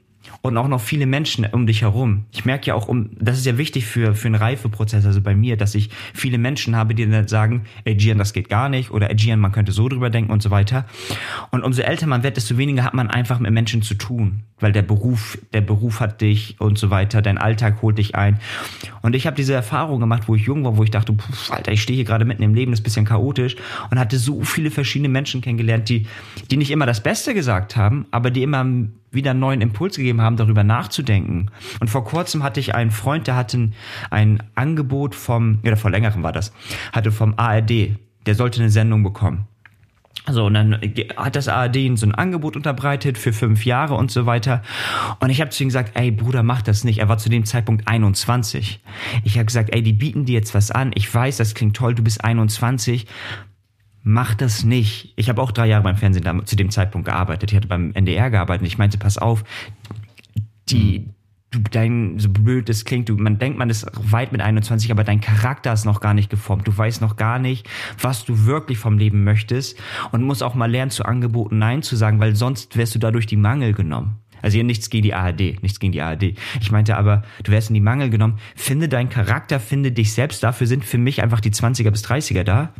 S2: und auch noch viele Menschen um dich herum. Ich merke ja auch, um, das ist ja wichtig für, für einen Reifeprozess, also bei mir, dass ich viele Menschen habe, die dann sagen, ey Gian, das geht gar nicht oder ey Gian, man könnte so drüber denken und so weiter. Und umso älter man wird, desto weniger hat man einfach mit Menschen zu tun, weil der Beruf, der Beruf hat dich und so weiter, dein Alltag holt dich ein. Und ich habe diese Erfahrung gemacht, wo ich jung war, wo ich dachte, pff, Alter, ich stehe hier gerade mitten im Leben, das ist ein bisschen chaotisch und hatte so viele verschiedene Menschen kennengelernt, die, die nicht immer das Beste gesagt haben, aber die immer wieder einen neuen Impuls gegeben haben, darüber nachzudenken. Und vor kurzem hatte ich einen Freund, der hatte ein Angebot vom, oder vor längerem war das, hatte vom ARD, der sollte eine Sendung bekommen. So, und dann hat das ARD so ein Angebot unterbreitet für fünf Jahre und so weiter. Und ich habe zu ihm gesagt, ey Bruder, mach das nicht. Er war zu dem Zeitpunkt 21. Ich habe gesagt, ey, die bieten dir jetzt was an. Ich weiß, das klingt toll, du bist 21 mach das nicht. Ich habe auch drei Jahre beim Fernsehen da, zu dem Zeitpunkt gearbeitet. Ich hatte beim NDR gearbeitet. Ich meinte, pass auf, die, du, dein, so blöd das klingt, du, man denkt, man ist weit mit 21, aber dein Charakter ist noch gar nicht geformt. Du weißt noch gar nicht, was du wirklich vom Leben möchtest und musst auch mal lernen, zu Angeboten Nein zu sagen, weil sonst wärst du dadurch die Mangel genommen. Also hier nichts gegen die ARD, nichts gegen die ARD. Ich meinte aber, du wärst in die Mangel genommen. Finde deinen Charakter, finde dich selbst. Dafür sind für mich einfach die 20er bis 30er da.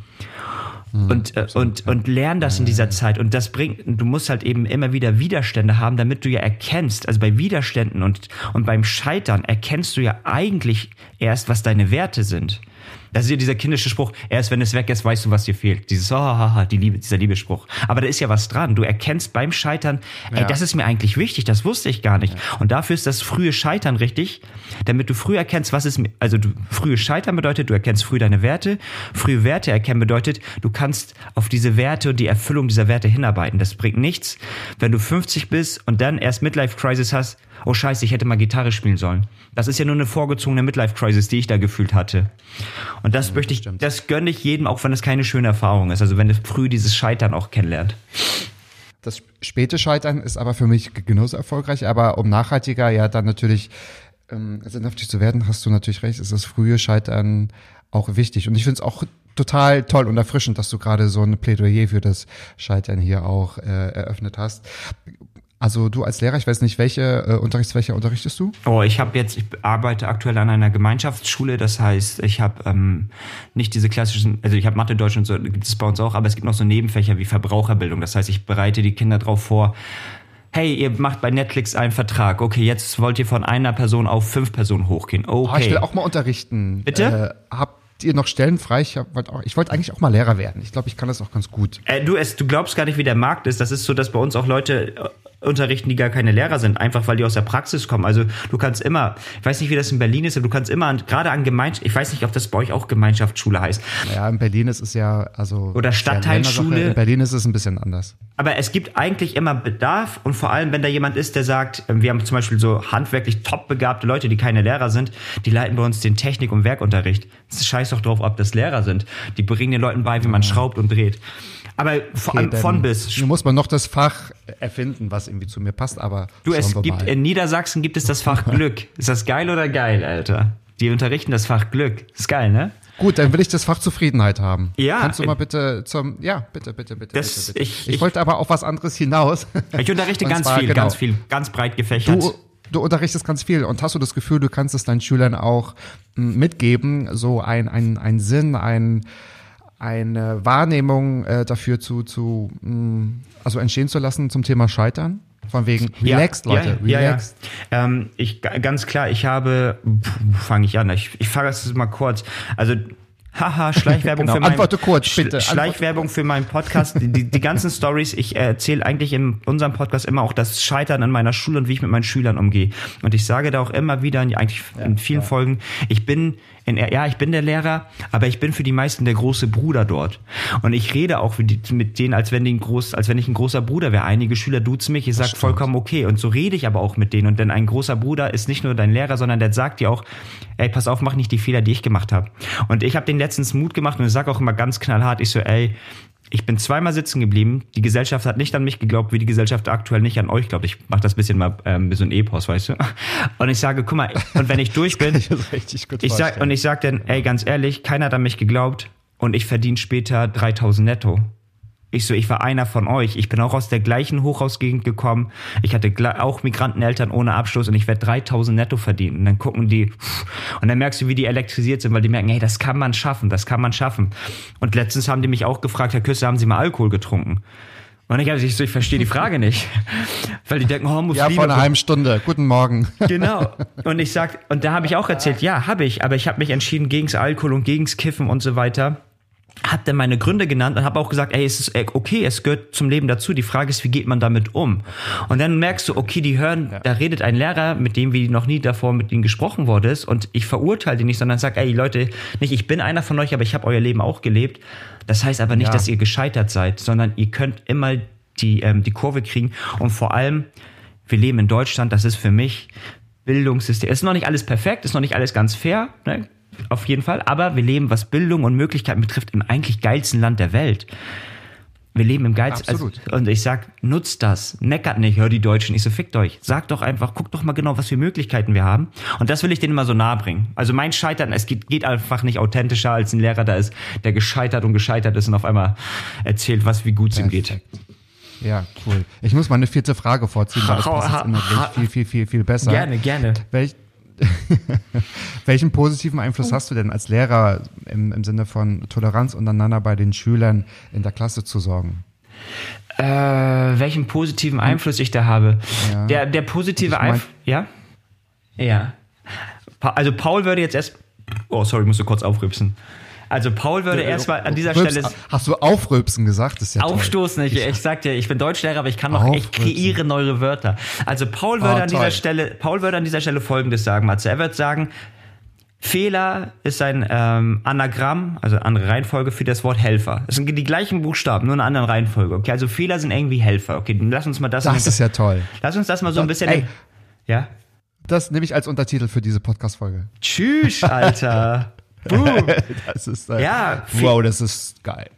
S2: Mhm. und, äh, und, und lern das in dieser Zeit. Und das bringt, du musst halt eben immer wieder Widerstände haben, damit du ja erkennst, also bei Widerständen und, und beim Scheitern erkennst du ja eigentlich erst, was deine Werte sind. Das ist ja dieser kindische Spruch, erst wenn es weg ist, weißt du, was dir fehlt. Dieses, oh, haha, die Liebe, dieser Liebespruch. Aber da ist ja was dran. Du erkennst beim Scheitern, ey, ja. das ist mir eigentlich wichtig, das wusste ich gar nicht. Ja. Und dafür ist das frühe Scheitern richtig, damit du früh erkennst, was ist, also du, frühe Scheitern bedeutet, du erkennst früh deine Werte. Frühe Werte erkennen bedeutet, du kannst auf diese Werte und die Erfüllung dieser Werte hinarbeiten. Das bringt nichts, wenn du 50 bist und dann erst Midlife Crisis hast, oh scheiße, ich hätte mal Gitarre spielen sollen. Das ist ja nur eine vorgezogene Midlife-Crisis, die ich da gefühlt hatte. Und das ja, möchte ich, stimmt. das gönne ich jedem, auch wenn es keine schöne Erfahrung ist. Also wenn du früh dieses Scheitern auch kennenlernt.
S3: Das späte Scheitern ist aber für mich genauso erfolgreich, aber um nachhaltiger ja dann natürlich ähm, sinnhaftig zu werden, hast du natürlich recht, ist das frühe Scheitern auch wichtig. Und ich finde es auch total toll und erfrischend, dass du gerade so ein Plädoyer für das Scheitern hier auch äh, eröffnet hast. Also du als Lehrer, ich weiß nicht, welche äh, Unterrichtsfächer unterrichtest du?
S2: Oh, ich habe jetzt, ich arbeite aktuell an einer Gemeinschaftsschule, das heißt, ich habe ähm, nicht diese klassischen, also ich habe Mathe, Deutsch und so, gibt es bei uns auch, aber es gibt noch so Nebenfächer wie Verbraucherbildung. Das heißt, ich bereite die Kinder darauf vor, hey, ihr macht bei Netflix einen Vertrag. Okay, jetzt wollt ihr von einer Person auf fünf Personen hochgehen. Okay. Oh,
S3: ich will auch mal unterrichten.
S2: Bitte?
S3: Äh, hab ihr noch Stellen frei? Ich wollte wollt eigentlich auch mal Lehrer werden. Ich glaube, ich kann das auch ganz gut.
S2: Äh, du, es, du glaubst gar nicht, wie der Markt ist. Das ist so, dass bei uns auch Leute äh, unterrichten, die gar keine Lehrer sind, einfach weil die aus der Praxis kommen. Also du kannst immer, ich weiß nicht, wie das in Berlin ist, aber du kannst immer an, gerade an Gemeinschaft, ich weiß nicht, ob das bei euch auch Gemeinschaftsschule heißt.
S3: Ja, in Berlin ist es ja, also.
S2: Oder Stadtteilschule.
S3: In Berlin ist es ein bisschen anders.
S2: Aber es gibt eigentlich immer Bedarf und vor allem, wenn da jemand ist, der sagt, ähm, wir haben zum Beispiel so handwerklich top begabte Leute, die keine Lehrer sind, die leiten bei uns den Technik- und Werkunterricht. Es scheiß doch drauf, ob das Lehrer sind. Die bringen den Leuten bei, wie man schraubt und dreht. Aber vor allem von bis.
S3: Muss man noch das Fach erfinden, was irgendwie zu mir passt, aber.
S2: Du, es gibt, mal. in Niedersachsen gibt es das Fach Glück. Ist das geil oder geil, Alter? Die unterrichten das Fach Glück. Ist geil, ne?
S3: Gut, dann will ich das Fach Zufriedenheit haben.
S2: Ja.
S3: Kannst du mal bitte zum, ja, bitte, bitte, bitte.
S2: Das-
S3: bitte, bitte.
S2: ich-
S3: ich,
S2: ich-
S3: wollte aber auf was anderes hinaus.
S2: Ich unterrichte ganz
S3: zwar,
S2: viel,
S3: genau.
S2: ganz viel, ganz breit gefächert.
S3: Du, du unterrichtest ganz viel und hast du das Gefühl, du kannst es deinen Schülern auch m, mitgeben, so ein, ein, ein Sinn, ein, eine Wahrnehmung äh, dafür zu, zu m, also entstehen zu lassen zum Thema Scheitern? Von wegen, relaxed, Leute,
S2: ja,
S3: relaxed.
S2: Ja, ja. Ähm, ich, ganz klar, ich habe, fange ich an? Ich, ich fange es mal kurz. Also, haha, Schleichwerbung
S3: Genau,
S2: für meinen
S3: antworte kurz, bitte,
S2: Sch- Schleichwerbung für meinen Podcast. Die, die ganzen Stories, ich erzähle eigentlich in unserem Podcast immer auch das Scheitern an meiner Schule und wie ich mit meinen Schülern umgehe. Und ich sage da auch immer wieder, eigentlich in vielen Folgen, ich bin in, ja, ich bin der Lehrer, aber ich bin für die meisten der große Bruder dort. Und ich rede auch mit denen, als wenn, die ein groß, als wenn ich ein großer Bruder wäre. Einige Schüler duzen mich, ich sage vollkommen okay. Und so rede ich aber auch mit denen. Und denn ein großer Bruder ist nicht nur dein Lehrer, sondern der sagt dir auch, ey, pass auf, mach nicht die Fehler, die ich gemacht habe. Und ich habe den letztens Mut gemacht und ich sage auch immer ganz knallhart, ich so, ey, ich bin zweimal sitzen geblieben. Die Gesellschaft hat nicht an mich geglaubt, wie die Gesellschaft aktuell nicht an euch glaubt. Ich mache das bisschen mal ähm, so ein Epos, weißt du? Und ich sage, guck mal, und wenn ich durch bin,
S3: Ich
S2: ich sag, und ich sag dann, ey, ganz ehrlich, keiner hat an mich geglaubt und ich verdiene später 3000 netto. Ich so, ich war einer von euch. Ich bin auch aus der gleichen Hochhausgegend gekommen. Ich hatte auch Migranteneltern ohne Abschluss und ich werde 3000 netto verdienen. Und dann gucken die, und dann merkst du, wie die elektrisiert sind, weil die merken, hey, das kann man schaffen, das kann man schaffen. Und letztens haben die mich auch gefragt, Herr Küster, haben Sie mal Alkohol getrunken? Und ich habe ich so, ich verstehe die Frage nicht. Weil die denken, oh, Muslime.
S3: ja, vor einer halben Stunde. Guten Morgen.
S2: Genau. Und ich sag, und da habe ich auch erzählt, ja, habe ich, aber ich habe mich entschieden gegens Alkohol und gegens Kiffen und so weiter. Hab dann meine Gründe genannt und habe auch gesagt, ey, es ist äh, okay, es gehört zum Leben dazu. Die Frage ist, wie geht man damit um? Und dann merkst du, okay, die hören, da redet ein Lehrer, mit dem wie noch nie davor mit ihnen gesprochen worden ist und ich verurteile die nicht, sondern sag, ey, Leute, nicht, ich bin einer von euch, aber ich habe euer Leben auch gelebt. Das heißt aber nicht,
S3: Ja.
S2: dass ihr gescheitert seid, sondern ihr könnt immer die, ähm, die Kurve kriegen und vor allem, wir leben in Deutschland, das ist für mich Bildungssystem. Es ist noch nicht alles perfekt, ist noch nicht alles ganz fair, ne? Auf jeden Fall, aber wir leben, was Bildung und Möglichkeiten betrifft, im eigentlich geilsten Land der Welt. Wir leben im geilsten, also, und ich sag, nutzt das, meckert nicht, hör die Deutschen, ich so, fickt euch, sagt doch einfach, guckt doch mal genau, was für Möglichkeiten wir haben. Und das will ich denen immer so nahe bringen. Also mein Scheitern, es geht, geht einfach nicht authentischer, als ein Lehrer da ist, der gescheitert und gescheitert ist und auf einmal erzählt, was, wie gut es ihm geht.
S3: Ja, cool. Ich muss mal eine vierte Frage vorziehen, weil das inhaltlich
S2: ha-
S3: viel, viel, viel, viel besser.
S2: Gerne, gerne.
S3: Welch, welchen positiven Einfluss hast du denn als Lehrer im, im Sinne von Toleranz untereinander bei den Schülern in der Klasse zu sorgen?
S2: Äh, welchen positiven Einfluss ich da habe.
S3: Ja.
S2: Der, der positive Einfluss. Ja? Ja. Also Paul würde jetzt erst. Oh, sorry, ich musste kurz aufrübsen. Also Paul würde erstmal an dieser Stelle
S3: Hast du aufrülpsen gesagt? Das ist ja toll.
S2: aufstoßen. Ich, ich sag dir, ich bin Deutschlehrer, aber ich kann noch, ich kreiere neue Wörter. Also Paul würde
S3: Oh,
S2: an dieser
S3: toll.
S2: Stelle, Paul würde an dieser Stelle Folgendes sagen, Matze. Er wird sagen, Fehler ist ein ähm, Anagramm, also andere Reihenfolge für das Wort Helfer. Es sind die gleichen Buchstaben, nur in einer anderen Reihenfolge. Okay, also Fehler sind irgendwie Helfer. Okay, dann lass uns mal das.
S3: Das ist ja toll.
S2: lass uns das mal so ein bisschen.
S3: Ey.
S2: Ja.
S3: Das nehme ich als Untertitel für diese Podcast-Folge.
S2: Tschüss, Alter. Boom.
S3: Das ist, äh,
S2: Ja,
S3: wow, das ist geil.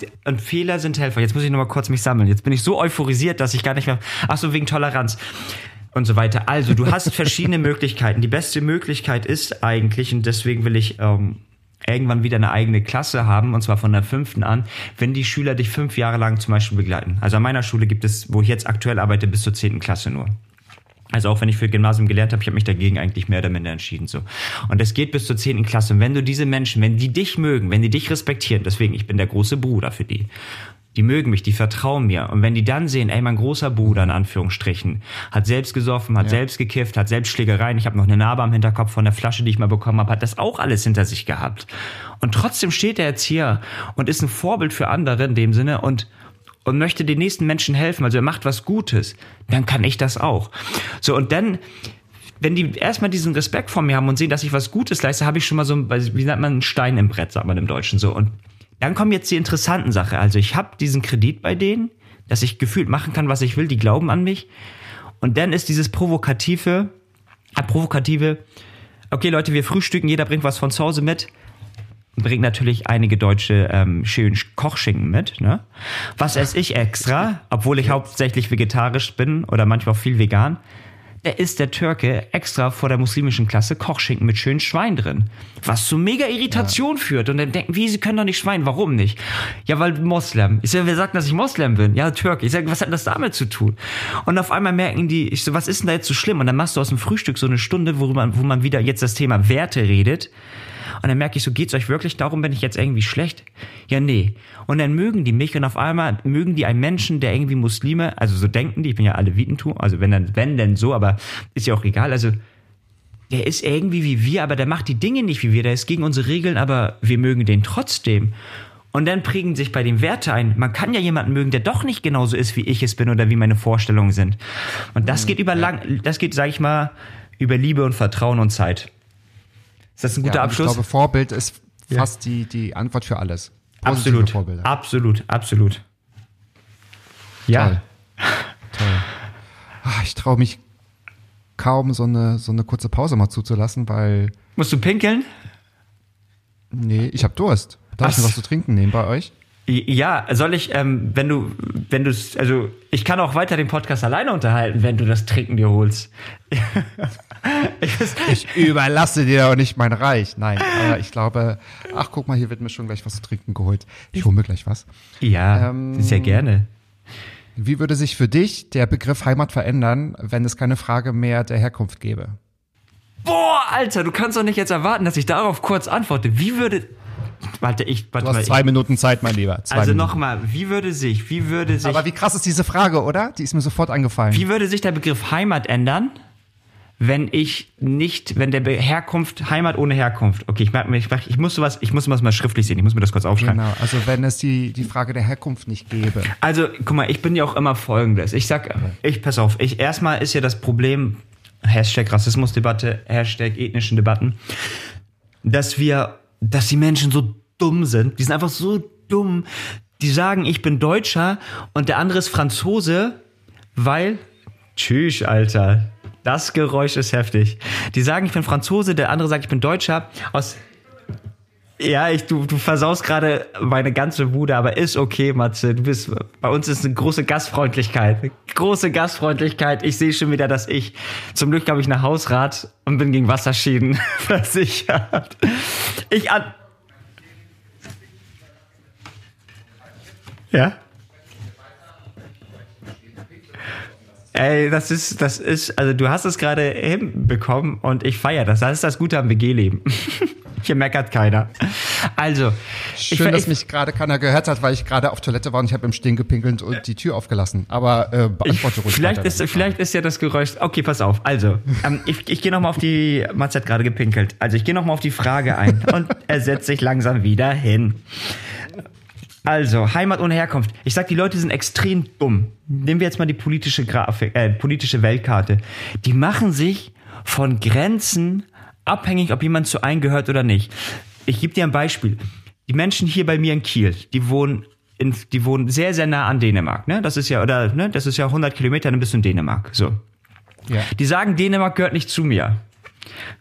S2: D- und Fehler sind Helfer. Jetzt muss ich noch mal kurz mich sammeln. Jetzt bin ich so euphorisiert, dass ich gar nicht mehr. Ach so, wegen Toleranz und so weiter. Also, du hast verschiedene Möglichkeiten. Die beste Möglichkeit ist eigentlich, und deswegen will ich ähm, irgendwann wieder eine eigene Klasse haben, und zwar von der fünften an, wenn die Schüler dich fünf Jahre lang zum Beispiel begleiten. Also an meiner Schule gibt es, wo ich jetzt aktuell arbeite, bis zur zehnten Klasse nur. Also auch wenn ich für Gymnasium gelernt habe, ich habe mich dagegen eigentlich mehr oder minder entschieden so. Und es geht bis zur 10. Klasse. Und wenn du diese Menschen, wenn die dich mögen, wenn die dich respektieren, deswegen, ich bin der große Bruder für die. Die mögen mich, die vertrauen mir. Und wenn die dann sehen, ey, mein großer Bruder, in Anführungsstrichen, hat selbst gesoffen, hat selbst gekifft, hat selbst Schlägereien, ich habe noch eine Narbe am Hinterkopf von der Flasche, die ich mal bekommen habe, hat das auch alles hinter sich gehabt. Und trotzdem steht er jetzt hier und ist ein Vorbild für andere in dem Sinne und und möchte den nächsten Menschen helfen, also er macht was Gutes, dann kann ich das auch. So, und dann, wenn die erstmal diesen Respekt vor mir haben und sehen, dass ich was Gutes leiste, habe ich schon mal so, wie nennt man, einen Stein im Brett, sagt man im Deutschen so. Und dann kommen jetzt die interessanten Sachen. Also ich habe diesen Kredit bei denen, dass ich gefühlt machen kann, was ich will, die glauben an mich. Und dann ist dieses provokative, provokative, okay Leute, wir frühstücken, jeder bringt was von zu Hause mit bringt natürlich einige deutsche ähm, schönen Kochschinken mit. Ne? Was esse ich extra, obwohl ich hauptsächlich vegetarisch bin oder manchmal auch viel vegan? da ist der Türke extra vor der muslimischen Klasse Kochschinken mit schönen Schwein drin. Was zu mega Irritation ja. führt. Und dann denken, wie, sie können doch nicht Schwein, warum nicht? Ja, weil Moslem. Ich sage, wer sagt, dass ich Moslem bin? Ja, Türke. Ich sage, was hat das damit zu tun? Und auf einmal merken die, ich so, was ist denn da jetzt so schlimm? Und dann machst du aus dem Frühstück so eine Stunde, wo man, wo man wieder jetzt das Thema Werte redet. Und dann merke ich so, geht's euch wirklich darum, bin ich jetzt irgendwie schlecht? Ja, nee. Und dann mögen die mich und auf einmal mögen die einen Menschen, der irgendwie Muslime, also so denken die, ich bin ja alle Wietentum, also wenn dann, wenn denn so, aber ist ja auch egal, also der ist irgendwie wie wir, aber der macht die Dinge nicht wie wir, der ist gegen unsere Regeln, aber wir mögen den trotzdem. Und dann prägen sich bei dem Werte ein. Man kann ja jemanden mögen, der doch nicht genauso ist, wie ich es bin oder wie meine Vorstellungen sind. Und das mhm. geht über lang, das geht, sag ich mal, über Liebe und Vertrauen und Zeit. Ist das ein guter ja, Abschluss?
S3: Ich glaube, Vorbild ist fast ja. die, die Antwort für alles.
S2: Positive absolut. Vorbilder. Absolut, absolut. Ja. Toll.
S3: Toll. Ach, ich traue mich kaum, so eine, so eine kurze Pause mal zuzulassen, weil.
S2: Musst du pinkeln?
S3: Nee, ich habe Durst. Darf ich mir was zu trinken nehmen bei euch?
S2: Ja, soll ich, ähm, wenn du, wenn du, also ich kann auch weiter den Podcast alleine unterhalten, wenn du das Trinken dir holst.
S3: ich überlasse dir auch nicht mein Reich. Nein, aber ich glaube, ach guck mal, hier wird mir schon gleich was zu trinken geholt. Ich hole mir gleich was.
S2: Ja, ähm, sehr gerne.
S3: Wie würde sich für dich der Begriff Heimat verändern, wenn es keine Frage mehr der Herkunft gäbe?
S2: Boah, Alter, du kannst doch nicht jetzt erwarten, dass ich darauf kurz antworte. Wie würde Warte, ich. Warte
S3: du hast
S2: mal,
S3: zwei ich, Minuten Zeit, mein Lieber. Zwei
S2: also nochmal, wie würde sich, wie würde sich.
S3: Aber wie krass ist diese Frage, oder? Die ist mir sofort angefallen.
S2: Wie würde sich der Begriff Heimat ändern, wenn ich nicht, wenn der Herkunft, Heimat ohne Herkunft. Okay, ich merke mir, ich, ich muss sowas, ich muss sowas mal schriftlich sehen, ich muss mir das kurz aufschreiben. Genau,
S3: also wenn es die, die Frage der Herkunft nicht gäbe.
S2: Also, guck mal, ich bin ja auch immer folgendes. Ich sag, ich, pass auf, ich, erstmal ist ja das Problem, Hashtag Rassismusdebatte, Hashtag ethnischen Debatten, dass wir, dass die Menschen so dumm sind. Die sind einfach so dumm. Die sagen, ich bin Deutscher und der andere ist Franzose, weil. Tschüss, Alter. Das Geräusch ist heftig. Die sagen, ich bin Franzose, der andere sagt, ich bin Deutscher. Aus ja, ich, du, du versaust gerade meine ganze Bude, aber ist okay, Matze. Du bist, bei uns ist eine große Gastfreundlichkeit. Große Gastfreundlichkeit. Ich sehe schon wieder, dass ich, zum Glück habe ich eine Hausrat und bin gegen Wasserschäden versichert. Ich an, Ja. Ey, das ist, das ist, also du hast es gerade hinbekommen und ich feiere das. Das ist das Gute am WG-Leben. Hier meckert keiner. Also.
S3: Schön, ich, dass mich gerade keiner gehört hat, weil ich gerade auf Toilette war und ich habe im Stehen gepinkelt und die Tür aufgelassen. Aber äh, beantworte ruhig.
S2: Vielleicht ist, vielleicht ist ja das Geräusch. Okay, pass auf. Also, ähm, ich, ich gehe nochmal auf die. Mats hat gerade gepinkelt. Also, ich gehe nochmal auf die Frage ein und er setzt sich langsam wieder hin. Also, Heimat ohne Herkunft. Ich sag, die Leute sind extrem dumm. Nehmen wir jetzt mal die politische Grafik, äh, politische Weltkarte. Die machen sich von Grenzen abhängig, ob jemand zu einem gehört oder nicht. Ich gebe dir ein Beispiel. Die Menschen hier bei mir in Kiel, die wohnen in, die wohnen sehr, sehr nah an Dänemark, ne? Das ist ja, oder, ne? Das ist ja 100 Kilometer, dann bist du in Dänemark, so. Ja. Die sagen, Dänemark gehört nicht zu mir.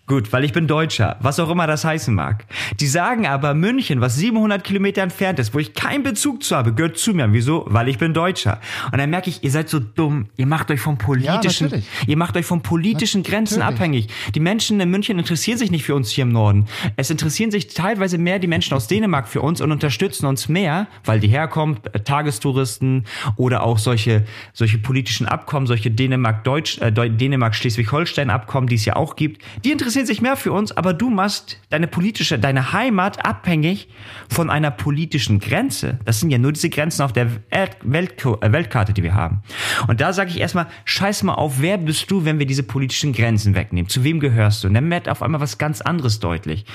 S2: Gut, weil ich bin Deutscher, was auch immer das heißen mag. Die sagen aber, München, was 700 Kilometer entfernt ist, wo ich keinen Bezug zu habe, gehört zu mir. Wieso? Weil ich bin Deutscher. Und dann merke ich, ihr seid so dumm. Ihr macht euch vom politischen, ja, ihr macht euch von politischen natürlich. Grenzen abhängig. Die Menschen in München interessieren sich nicht für uns hier im Norden. Es interessieren sich teilweise mehr die Menschen aus Dänemark für uns und unterstützen uns mehr, weil die herkommen, äh, Tagestouristen oder auch solche, solche politischen Abkommen, solche Dänemark-Deutsch, äh, Dänemark-Schleswig-Holstein-Abkommen, die es ja auch gibt. Die interessieren sich mehr für uns, aber du machst deine politische, deine Heimat abhängig von einer politischen Grenze. Das sind ja nur diese Grenzen auf der äh, Weltkarte, die wir haben. Und da sage ich erstmal, scheiß mal auf, wer bist du, wenn wir diese politischen Grenzen wegnehmen? Zu wem gehörst du? Und dann wird auf einmal was ganz anderes deutlich.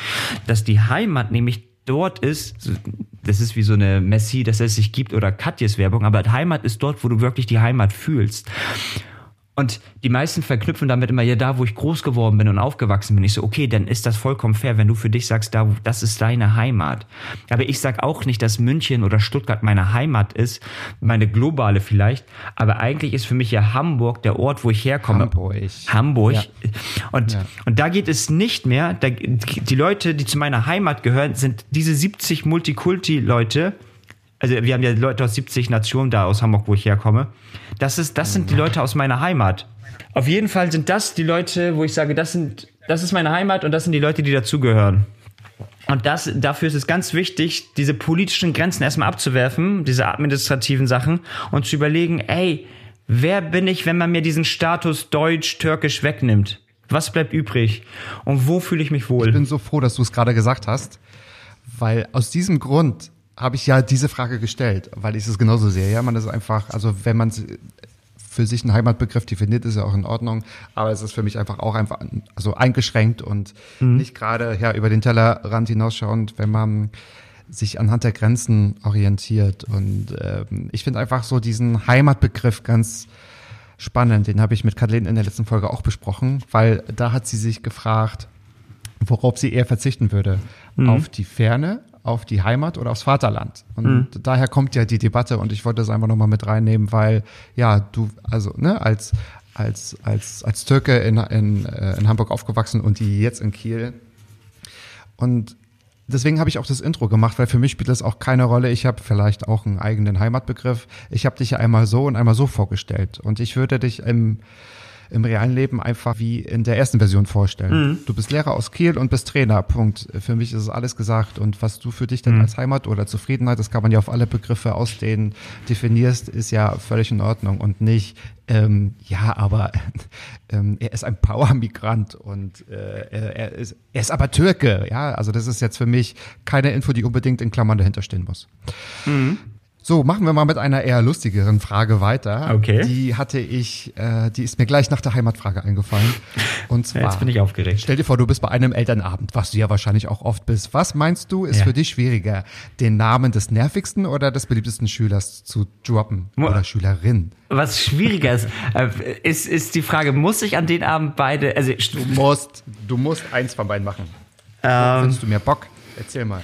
S2: Dass die Heimat nämlich dort ist, das ist wie so eine Messi, dass es sich gibt oder Katjes Werbung, aber Heimat ist dort, wo du wirklich die Heimat fühlst. Und die meisten verknüpfen damit immer, ja, da, wo ich groß geworden bin und aufgewachsen bin. Ich so, okay, dann ist das vollkommen fair, wenn du für dich sagst, da, das ist deine Heimat. Aber ich sag auch nicht, dass München oder Stuttgart meine Heimat ist, meine globale vielleicht. Aber eigentlich ist für mich ja Hamburg der Ort, wo ich herkomme.
S3: Hamburg.
S2: Hamburg. Ja. Und, ja. und da geht es nicht mehr, da, die Leute, die zu meiner Heimat gehören, sind diese 70 Multikulti-Leute, also wir haben ja Leute aus 70 Nationen da aus Hamburg, wo ich herkomme. Das ist, das sind die Leute aus meiner Heimat. Auf jeden Fall sind das die Leute, wo ich sage, das sind, das ist meine Heimat und das sind die Leute, die dazugehören. Und das, dafür ist es ganz wichtig, diese politischen Grenzen erstmal abzuwerfen, diese administrativen Sachen und zu überlegen, ey, wer bin ich, wenn man mir diesen Status Deutsch, Türkisch wegnimmt? Was bleibt übrig? Und wo fühle ich mich wohl?
S3: Ich bin so froh, dass du es gerade gesagt hast, weil aus diesem Grund habe ich ja diese Frage gestellt, weil ich es genauso sehe. Ja, man ist einfach, also wenn man für sich einen Heimatbegriff definiert, ist ja auch in Ordnung. Aber es ist für mich einfach auch einfach also eingeschränkt und mhm. nicht gerade ja über den Tellerrand hinausschauend, wenn man sich anhand der Grenzen orientiert. Und äh, ich finde einfach so diesen Heimatbegriff ganz spannend. Den habe ich mit Kathleen in der letzten Folge auch besprochen, weil da hat sie sich gefragt, worauf sie eher verzichten würde. Mhm. Auf die Ferne, auf die Heimat oder aufs Vaterland. Und mhm. daher kommt ja die Debatte und ich wollte das einfach nochmal mit reinnehmen, weil ja, du, also, ne, als, als, als, als Türke in, in, äh, in Hamburg aufgewachsen und die jetzt in Kiel. Und deswegen habe ich auch das Intro gemacht, weil für mich spielt das auch keine Rolle. Ich habe vielleicht auch einen eigenen Heimatbegriff. Ich habe dich ja einmal so und einmal so vorgestellt. Und ich würde dich im im realen Leben einfach wie in der ersten Version vorstellen. Mhm. Du bist Lehrer aus Kiel und bist Trainer. Punkt. Für mich ist es alles gesagt. Und was du für dich dann mhm. als Heimat oder Zufriedenheit, das kann man ja auf alle Begriffe ausdehnen, definierst, ist ja völlig in Ordnung und nicht, ähm, ja, aber ähm, er ist ein Power-Migrant und äh, er, ist, er ist aber Türke. Ja, also das ist jetzt für mich keine Info, die unbedingt in Klammern dahinter stehen muss. Mhm. So, machen wir mal mit einer eher lustigeren Frage weiter.
S2: Okay.
S3: Die hatte ich, äh, die ist mir gleich nach der Heimatfrage eingefallen. Und zwar.
S2: Jetzt bin ich aufgeregt.
S3: Stell dir vor, du bist bei einem Elternabend, was du ja wahrscheinlich auch oft bist. Was meinst du, ist ja. für dich schwieriger, den Namen des nervigsten oder des beliebtesten Schülers zu droppen oder Schülerin?
S2: Was schwieriger ist, äh, ist, ist die Frage, muss ich an den Abend beide, also.
S3: Du musst, du musst eins von beiden machen.
S2: Ähm,
S3: Findest du mir Bock? Erzähl mal.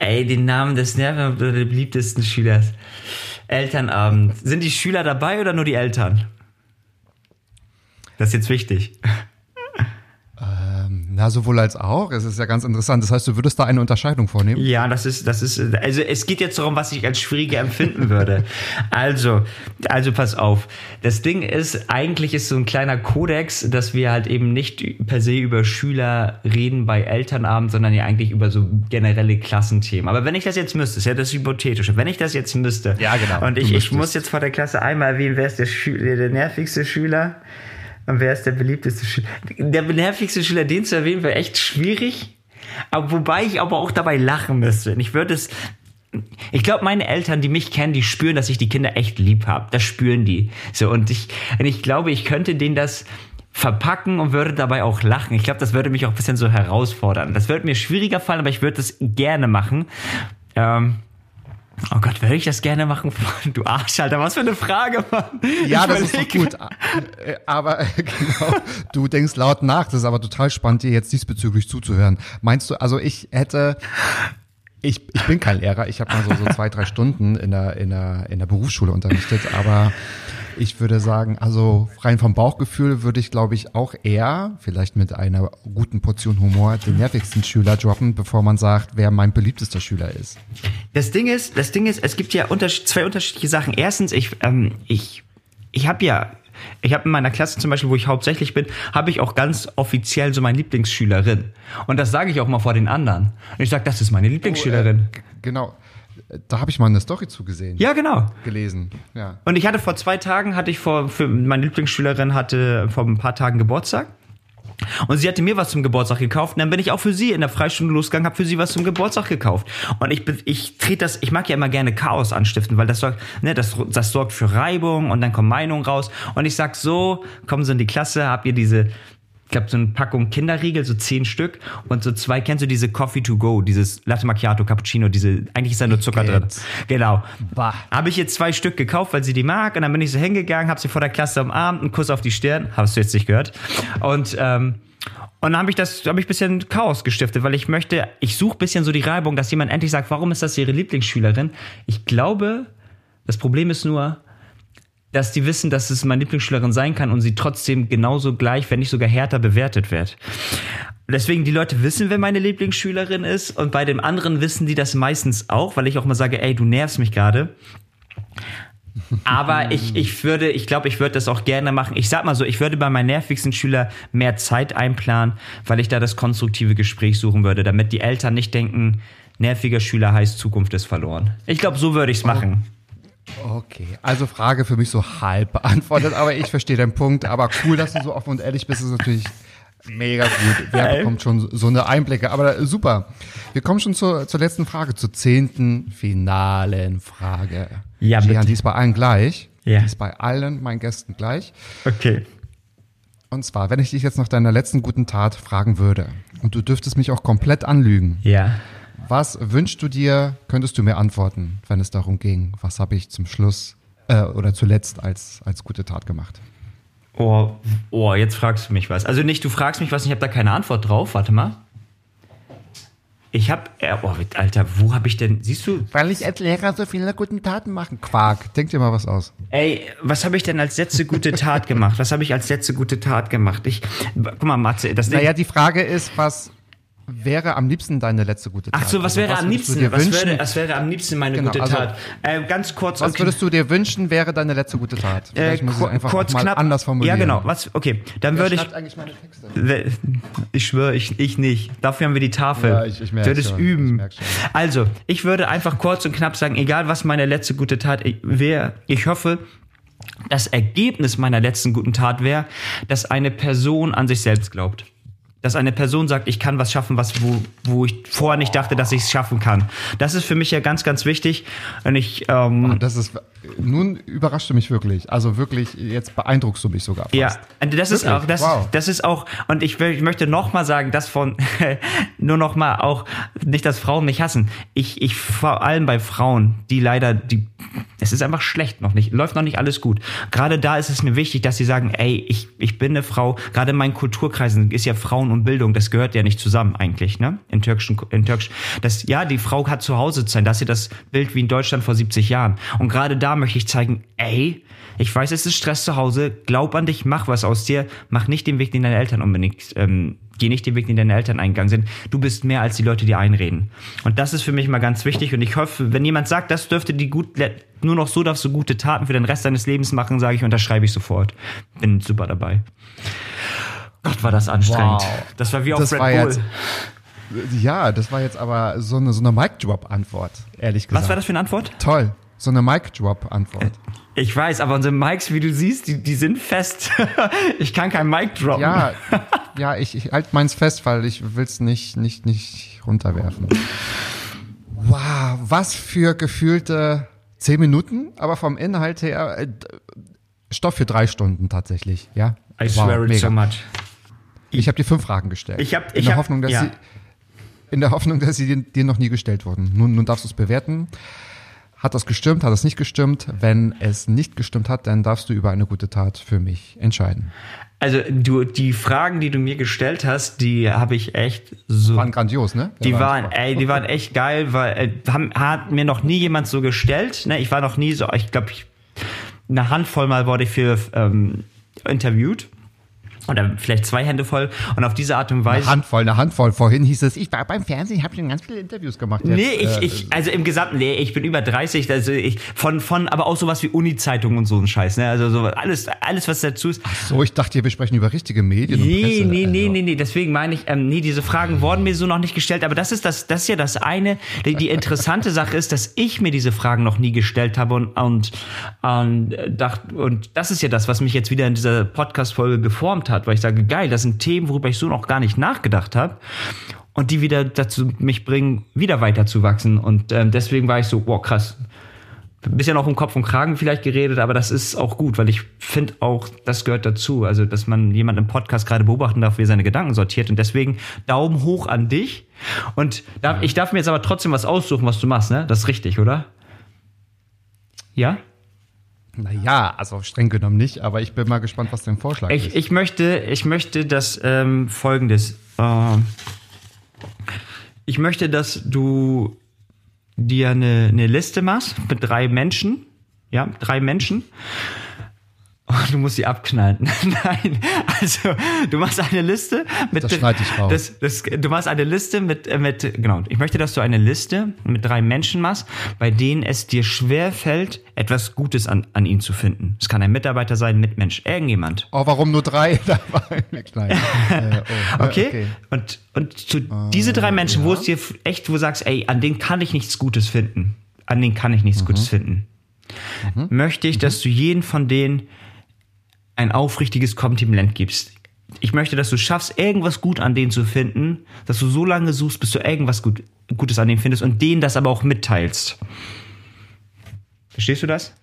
S2: Ey, den Namen des nerven beliebtesten Schülers. Elternabend. Sind die Schüler dabei oder nur die Eltern? Das ist jetzt wichtig.
S3: Na, sowohl als auch. Es ist ja ganz interessant. Das heißt, du würdest da eine Unterscheidung vornehmen?
S2: Ja, das ist, das ist, also es geht jetzt darum, was ich als schwieriger empfinden würde. Also, also pass auf. Das Ding ist, eigentlich ist so ein kleiner Kodex, dass wir halt eben nicht per se über Schüler reden bei Elternabend, sondern ja eigentlich über so generelle Klassenthemen. Aber wenn ich das jetzt müsste, ist ja das Hypothetische. Wenn ich das jetzt müsste.
S3: Ja, genau.
S2: Und ich, ich muss jetzt vor der Klasse einmal erwähnen, wer ist der, Schüler, der nervigste Schüler? Wer ist der beliebteste Schüler? Der nervigste Schüler, den zu erwähnen, wäre echt schwierig. Aber wobei ich aber auch dabei lachen müsste. Ich würde es. Ich glaube, meine Eltern, die mich kennen, die spüren, dass ich die Kinder echt lieb habe. Das spüren die. So, und ich, und ich glaube, ich könnte denen das verpacken und würde dabei auch lachen. Ich glaube, das würde mich auch ein bisschen so herausfordern. Das würde mir schwieriger fallen, aber ich würde es gerne machen. Ähm, Oh Gott, würde ich das gerne machen? Du Arschalter, was für eine Frage, Mann.
S3: Ja, ich das ist doch gut. Äh, aber genau, du denkst laut nach. Das ist aber total spannend, dir jetzt diesbezüglich zuzuhören. Meinst du, also ich hätte, ich, ich bin kein Lehrer, ich habe mal so, so zwei, drei Stunden in der, in, der, in der Berufsschule unterrichtet, aber ich würde sagen, also rein vom Bauchgefühl würde ich, glaube ich, auch eher, vielleicht mit einer guten Portion Humor, den nervigsten Schüler droppen, bevor man sagt, wer mein beliebtester Schüler ist.
S2: Das Ding ist, das Ding ist, es gibt ja unterschied zwei unterschiedliche Sachen. Erstens, ich, ähm, ich, ich habe ja ich habe in meiner Klasse zum Beispiel, wo ich hauptsächlich bin, habe ich auch ganz offiziell so meine Lieblingsschülerin. Und das sage ich auch mal vor den anderen. Und ich sage, das ist meine Lieblingsschülerin.
S3: Oh, äh, genau. Da habe ich mal eine Story zugesehen.
S2: Ja, genau.
S3: Gelesen. Ja.
S2: Und ich hatte vor zwei Tagen, hatte ich vor, für meine Lieblingsschülerin hatte vor ein paar Tagen Geburtstag. Und sie hatte mir was zum Geburtstag gekauft. Und dann bin ich auch für sie in der Freistunde losgegangen, habe für sie was zum Geburtstag gekauft. Und ich, ich trete das, ich mag ja immer gerne Chaos anstiften, weil das sorgt, ne, das, das sorgt für Reibung und dann kommen Meinungen raus. Und ich sag so, kommen Sie in die Klasse, habt ihr diese, ich glaube, so eine Packung Kinderriegel, so zehn Stück und so zwei, kennst du diese Coffee to go, dieses Latte Macchiato, Cappuccino, diese, eigentlich ist da nur Zucker drin. Genau. Habe ich jetzt zwei Stück gekauft, weil sie die mag und dann bin ich so hingegangen, habe sie vor der Klasse umarmt, einen Kuss auf die Stirn, hast du jetzt nicht gehört. Und, ähm, und dann habe ich das, habe ich bisschen Chaos gestiftet, weil ich möchte, ich suche bisschen so die Reibung, dass jemand endlich sagt, warum ist das ihre Lieblingsschülerin? Ich glaube, das Problem ist nur, dass die wissen, dass es meine Lieblingsschülerin sein kann und sie trotzdem genauso gleich, wenn nicht sogar härter bewertet wird. deswegen die Leute wissen, wer meine Lieblingsschülerin ist und bei dem anderen wissen die das meistens auch, weil ich auch mal sage, ey, du nervst mich gerade. Aber ich, ich würde, ich glaube, ich würde das auch gerne machen. Ich sag mal so, ich würde bei meinen nervigsten Schüler mehr Zeit einplanen, weil ich da das konstruktive Gespräch suchen würde, damit die Eltern nicht denken, nerviger Schüler heißt Zukunft ist verloren. Ich glaube, so würde ich es machen.
S3: Okay, also Frage für mich so halb beantwortet, aber ich verstehe den Punkt. Aber cool, dass du so offen und ehrlich bist, ist natürlich mega gut. Wer bekommt schon so eine Einblicke? Aber super. Wir kommen schon zur, zur letzten Frage, zur zehnten finalen Frage.
S2: Ja,
S3: Gian,
S2: bitte.
S3: die ist bei allen gleich.
S2: Ja.
S3: Die ist bei allen meinen Gästen gleich.
S2: Okay.
S3: Und zwar, wenn ich dich jetzt nach deiner letzten guten Tat fragen würde und du dürftest mich auch komplett anlügen,
S2: Ja.
S3: Was wünschst du dir, könntest du mir antworten, wenn es darum ging, was habe ich zum Schluss äh, oder zuletzt als, als gute Tat gemacht?
S2: Oh, oh, jetzt fragst du mich was. Also nicht, du fragst mich was, ich habe da keine Antwort drauf. Warte mal. Ich habe, äh, oh, Alter, wo habe ich denn, siehst du,
S3: Weil ich als Lehrer so viele guten Taten machen. Quark, denk dir mal was aus.
S2: ey, was habe ich denn als letzte gute Tat gemacht? Was habe ich als letzte gute Tat gemacht? Ich, guck mal, Matze, das Ding,
S3: Naja, die Frage ist, was wäre am liebsten deine letzte gute Tat?
S2: ach so, was
S3: Also,
S2: wäre am
S3: würdest du
S2: liebsten, was wäre, was wäre am liebsten meine
S3: Genau,
S2: gute
S3: also,
S2: Tat? Äh, ganz kurz,
S3: was
S2: okay.
S3: würdest du dir wünschen, wäre deine letzte gute Tat?
S2: Äh,
S3: muss ich
S2: kur-
S3: einfach
S2: kurz
S3: mal
S2: knapp.
S3: anders formulieren.
S2: Ja, genau. Was, okay, dann
S3: Wer
S2: würde ich,
S3: eigentlich meine Texte?
S2: Ich schwöre, ich, ich nicht. Dafür haben wir die Tafel.
S3: Ja, ich- ich merk's
S2: Wird es üben.
S3: Ich.
S2: Also, ich würde einfach kurz und knapp sagen, egal was meine letzte gute Tat wäre, ich hoffe, das Ergebnis meiner letzten guten Tat wäre, dass eine Person an sich selbst glaubt. Dass eine Person sagt, ich kann was schaffen, was wo, wo ich vorher nicht dachte, dass ich es schaffen kann. Das ist für mich ja ganz, ganz wichtig. Und ich, ähm,
S3: Das ist, nun überrascht du mich wirklich. Also wirklich, jetzt beeindruckst du mich sogar fast.
S2: Ja, und das ist
S3: Wirklich?
S2: auch, das,
S3: Wow.
S2: das ist auch, und ich, ich möchte noch mal sagen, dass von, nur noch mal auch, nicht, dass Frauen mich hassen. Ich, ich, vor allem bei Frauen, die leider, die, es ist einfach schlecht noch nicht, läuft noch nicht alles gut. Gerade da ist es mir wichtig, dass sie sagen, ey, ich, ich bin eine Frau, gerade in meinen Kulturkreisen ist ja Frauen und Bildung, das gehört ja nicht zusammen eigentlich, ne? In türkischen, in türkisch, das, ja, die Frau hat zu Hause zu sein, das ist ja das Bild wie in Deutschland vor 70 Jahren. Und gerade da möchte ich zeigen, ey, ich weiß, es ist Stress zu Hause. Glaub an dich, mach was aus dir. Mach nicht den Weg, den deine Eltern unbedingt, ähm, geh nicht den Weg, den deine Eltern eingegangen sind. Du bist mehr als die Leute, die einreden. Und das ist für mich mal ganz wichtig. Und ich hoffe, wenn jemand sagt, das dürfte die gut, nur noch so darfst du gute Taten für den Rest deines Lebens machen, sage ich, unterschreibe ich sofort. Bin super dabei. Gott, war das anstrengend.
S3: Wow.
S2: Das war wie auf
S3: Das
S2: Red
S3: war
S2: Bull.
S3: jetzt- Ja, das war jetzt aber so eine, so eine Mic-Drop-Antwort, ehrlich gesagt.
S2: Was war das für eine Antwort?
S3: Toll. So eine Mic-Drop-Antwort.
S2: Ich weiß, aber unsere Mics, wie du siehst, die, die sind fest. ich kann kein Mic droppen.
S3: Ja, ja, ich, ich halte meins fest, weil ich will's nicht, nicht, nicht runterwerfen. Wow, was für gefühlte zehn Minuten, aber vom Inhalt her äh, Stoff für drei Stunden tatsächlich, ja.
S2: I swear it so much.
S3: Ich habe dir fünf Fragen gestellt.
S2: Ich hab-
S3: in
S2: ich
S3: der
S2: hab-
S3: Hoffnung, dass
S2: ja.
S3: sie in der Hoffnung, dass sie dir, noch nie gestellt wurden. Nun, nun darfst du es bewerten. Hat das gestimmt? Hat das nicht gestimmt? Wenn es nicht gestimmt hat, dann darfst du über eine gute Tat für mich entscheiden.
S2: Also du, die Fragen, die du mir gestellt hast, die habe ich echt so.
S3: Waren grandios, ne?
S2: die
S3: Ja,
S2: waren, ey, die waren echt geil, weil äh, haben, hat mir noch nie jemand so gestellt. Ne? Ich war noch nie so, ich glaube, ich, eine Handvoll Mal wurde ich für ähm, interviewt. Oder vielleicht zwei Hände voll. Und auf diese Art und Weise.
S3: Eine Handvoll, eine Handvoll. Vorhin hieß es, ich war beim Fernsehen, ich habe schon ganz viele Interviews gemacht. Jetzt,
S2: Nee, ich,
S3: äh,
S2: ich, also im Gesamten, nee, ich bin über 30, also ich, von, von, aber auch sowas wie Uni-Zeitung und so ein Scheiß, ne, also so, alles, alles, was dazu ist.
S3: So, ich dachte, wir sprechen über richtige Medien und
S2: Nee,
S3: Presse.
S2: nee, nee,
S3: also.
S2: nee, nee, deswegen meine ich, ähm, nee, diese Fragen wurden mir so noch nicht gestellt, aber das ist das, das ist ja das eine, die, die interessante Sache ist, dass ich mir diese Fragen noch nie gestellt habe und, und, und, äh, dacht, und das ist ja das, was mich jetzt wieder in dieser Podcast-Folge geformt hat, weil ich sage, geil, das sind Themen, worüber ich so noch gar nicht nachgedacht habe. Und die wieder dazu mich bringen, wieder weiterzuwachsen. Und ähm, deswegen war ich so, wow, krass. Ein bisschen auch um Kopf und Kragen vielleicht geredet, aber das ist auch gut, weil ich finde auch, das gehört dazu. Also, dass man jemanden im Podcast gerade beobachten darf, wie er seine Gedanken sortiert. Und deswegen Daumen hoch an dich. Und darf, ich darf mir jetzt aber trotzdem was aussuchen, was du machst, ne? Das ist richtig, oder? Ja?
S3: Naja, also streng genommen nicht, aber ich bin mal gespannt, was dein Vorschlag
S2: Ich,
S3: ist.
S2: ich möchte, ich möchte, dass ähm, folgendes. ähm, ich möchte, dass du dir eine, eine Liste machst mit drei Menschen. Ja, drei Menschen. Oh, du musst sie abknallen. Nein, also du machst eine Liste mit.
S3: Das schneide ich raus.
S2: Das, das, du machst eine Liste mit, äh, mit, genau. Ich möchte, dass du eine Liste mit drei Menschen machst, bei denen es dir schwer fällt, etwas Gutes an, an ihnen zu finden. Es kann ein Mitarbeiter sein, ein Mitmensch, irgendjemand.
S3: Oh, warum nur drei? Da war eine kleine. Äh, oh,
S2: Okay?
S3: okay.
S2: Und, und zu diese drei Menschen, wo es dir echt, wo du sagst, ey, an denen kann ich nichts Gutes finden. An denen kann ich nichts Gutes finden. Möchte ich, dass du jeden von denen ein aufrichtiges Kompliment gibst. Ich möchte, dass du schaffst, irgendwas gut an denen zu finden, dass du so lange suchst, bis du irgendwas gut, Gutes an denen findest und denen das aber auch mitteilst. Verstehst du das?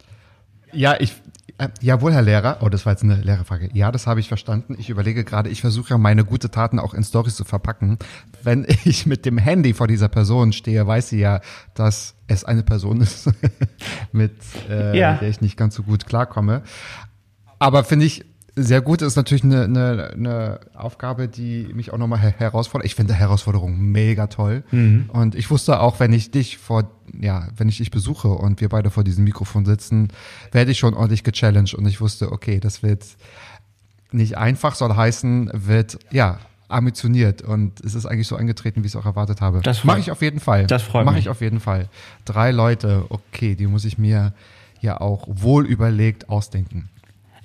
S3: Ja, ich. Äh, jawohl, Herr Lehrer. Oh, das war jetzt eine Lehrerfrage. Ja, das habe ich verstanden. Ich überlege gerade, ich versuche ja meine gute Taten auch in Stories zu verpacken. Wenn ich mit dem Handy vor dieser Person stehe, weiß sie ja, dass es eine Person ist, mit äh,
S2: Ja.
S3: der ich nicht ganz so gut klarkomme. Aber finde ich sehr gut, ist natürlich eine, eine, eine Aufgabe, die mich auch nochmal her herausfordert. Ich finde Herausforderung mega toll. Und ich wusste auch, wenn ich dich vor, ja, wenn ich dich besuche und wir beide vor diesem Mikrofon sitzen, werde ich schon ordentlich gechallenged und ich wusste, okay, das wird nicht einfach, soll heißen, wird, ja, ambitioniert und es ist eigentlich so eingetreten, wie ich es auch erwartet habe.
S2: Das
S3: mache ich auf jeden Fall.
S2: das freut
S3: Mache
S2: mich.
S3: ich auf jeden Fall. Drei Leute, okay, die muss ich mir ja auch wohl überlegt ausdenken.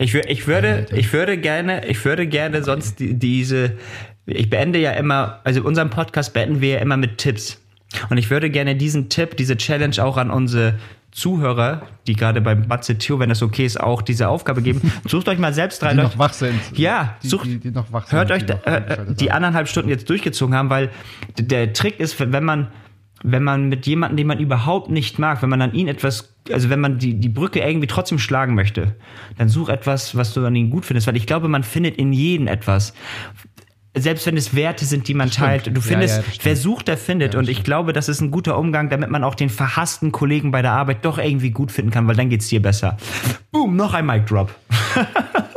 S2: Ich, ich würde, ich würde gerne, ich würde gerne sonst die, diese, ich beende ja immer, also unseren Podcast beenden wir ja immer mit Tipps. Und ich würde gerne diesen Tipp, diese Challenge auch an unsere Zuhörer, die gerade beim Matze Theo, wenn das okay ist, auch diese Aufgabe geben. Sucht euch mal selbst drei
S3: Die
S2: Leute.
S3: noch wach sind.
S2: Ja,
S3: die,
S2: sucht,
S3: die, die noch wach sind.
S2: hört euch
S3: die
S2: da, äh, die anderthalb Stunden jetzt durchgezogen haben, weil der Trick ist, wenn man, wenn man mit jemandem, den man überhaupt nicht mag, wenn man an ihn etwas, also wenn man die, die Brücke irgendwie trotzdem schlagen möchte, dann such etwas, was du an ihm gut findest, weil ich glaube, man findet in jedem etwas. Selbst wenn es Werte sind, die man teilt, du
S3: Ja,
S2: findest,
S3: ja, stimmt.
S2: wer sucht, der findet. und ich glaube, das ist ein guter Umgang, damit man auch den verhassten Kollegen bei der Arbeit doch irgendwie gut finden kann, weil dann geht's dir besser. Boom, noch ein Mic Drop.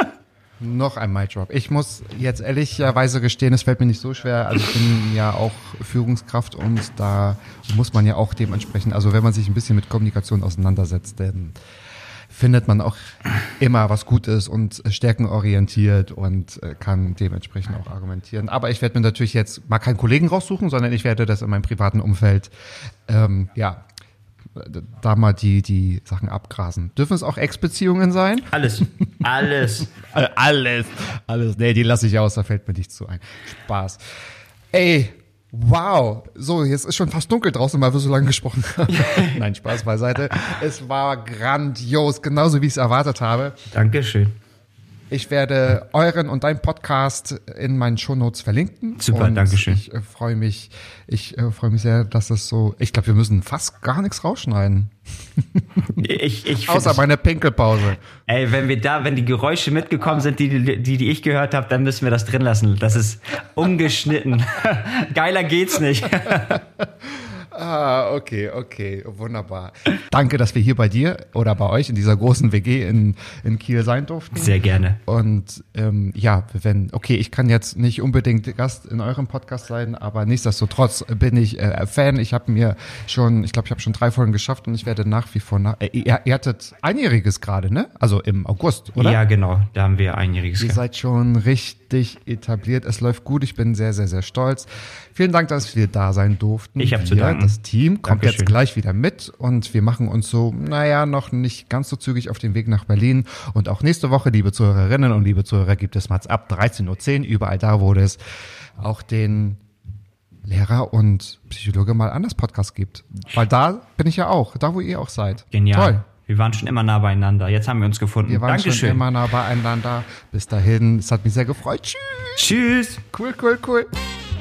S3: Noch ein Mic Drop. Ich muss jetzt ehrlicherweise gestehen, es fällt mir nicht so schwer. Also ich bin ja auch Führungskraft und da muss man ja auch dementsprechend, also wenn man sich ein bisschen mit Kommunikation auseinandersetzt, dann findet man auch immer was Gutes und stärkenorientiert und äh, kann dementsprechend auch argumentieren. Aber ich werde mir natürlich jetzt mal keinen Kollegen raussuchen, sondern ich werde das in meinem privaten Umfeld, ähm, ja, da mal die, die Sachen abgrasen. Dürfen es auch Ex-Beziehungen sein?
S2: Alles. Alles.
S3: Äh, Alles, alles. Nee, die lasse ich aus, da fällt mir nichts zu ein. Spaß. Ey, wow. So, jetzt ist schon fast dunkel draußen, weil wir so lange gesprochen haben. Nein, Spaß beiseite. Es war grandios, genauso wie ich es erwartet habe.
S2: Dankeschön.
S3: Ich werde euren und deinen Podcast in meinen Shownotes verlinken.
S2: Super, Dankeschön.
S3: Ich äh, freue mich, ich äh, freue mich sehr, dass es so, ich glaube, wir müssen fast gar nichts rausschneiden.
S2: Ich, ich
S3: Außer
S2: find,
S3: meine Pinkelpause.
S2: ey, wenn wir da, wenn die Geräusche mitgekommen sind, die, die, die, die ich gehört habe, dann müssen wir das drin lassen. Das ist ungeschnitten. Geiler geht's nicht.
S3: Ah, okay, okay, wunderbar. Danke, dass wir hier bei dir oder bei euch in dieser großen WG in, in Kiel sein durften.
S2: Sehr gerne.
S3: Und ähm, ja, wenn, okay, ich kann jetzt nicht unbedingt Gast in eurem Podcast sein, aber nichtsdestotrotz bin ich äh, Fan. Ich habe mir schon, ich glaube, ich habe schon drei Folgen geschafft und ich werde nach wie vor nach. Äh, ihr, ihr hattet einjähriges gerade, ne? Also im August, oder?
S2: Ja, genau. Da haben wir einjähriges
S3: Ihr seid schon richtig etabliert. Es läuft gut. Ich bin sehr, sehr, sehr stolz. Vielen Dank, dass wir da sein durften.
S2: Ich hab zu danken.
S3: Das Team kommt
S2: Dankeschön.
S3: jetzt gleich wieder mit und wir machen uns so, naja, noch nicht ganz so zügig auf den Weg nach Berlin. Und auch nächste Woche, liebe Zuhörerinnen und liebe Zuhörer, gibt es Mats ab 13.10 Uhr, überall da, wo es auch den Lehrer und Psychologe mal anders Podcast gibt. Weil da bin ich ja auch, da wo ihr auch seid.
S2: Genial.
S3: Toll.
S2: Wir waren schon immer nah beieinander. Jetzt haben wir uns gefunden.
S3: Wir waren
S2: Dankeschön.
S3: schon immer nah beieinander. Bis dahin, es hat mich sehr gefreut. Tschüss.
S2: Tschüss.
S3: Cool, cool, cool.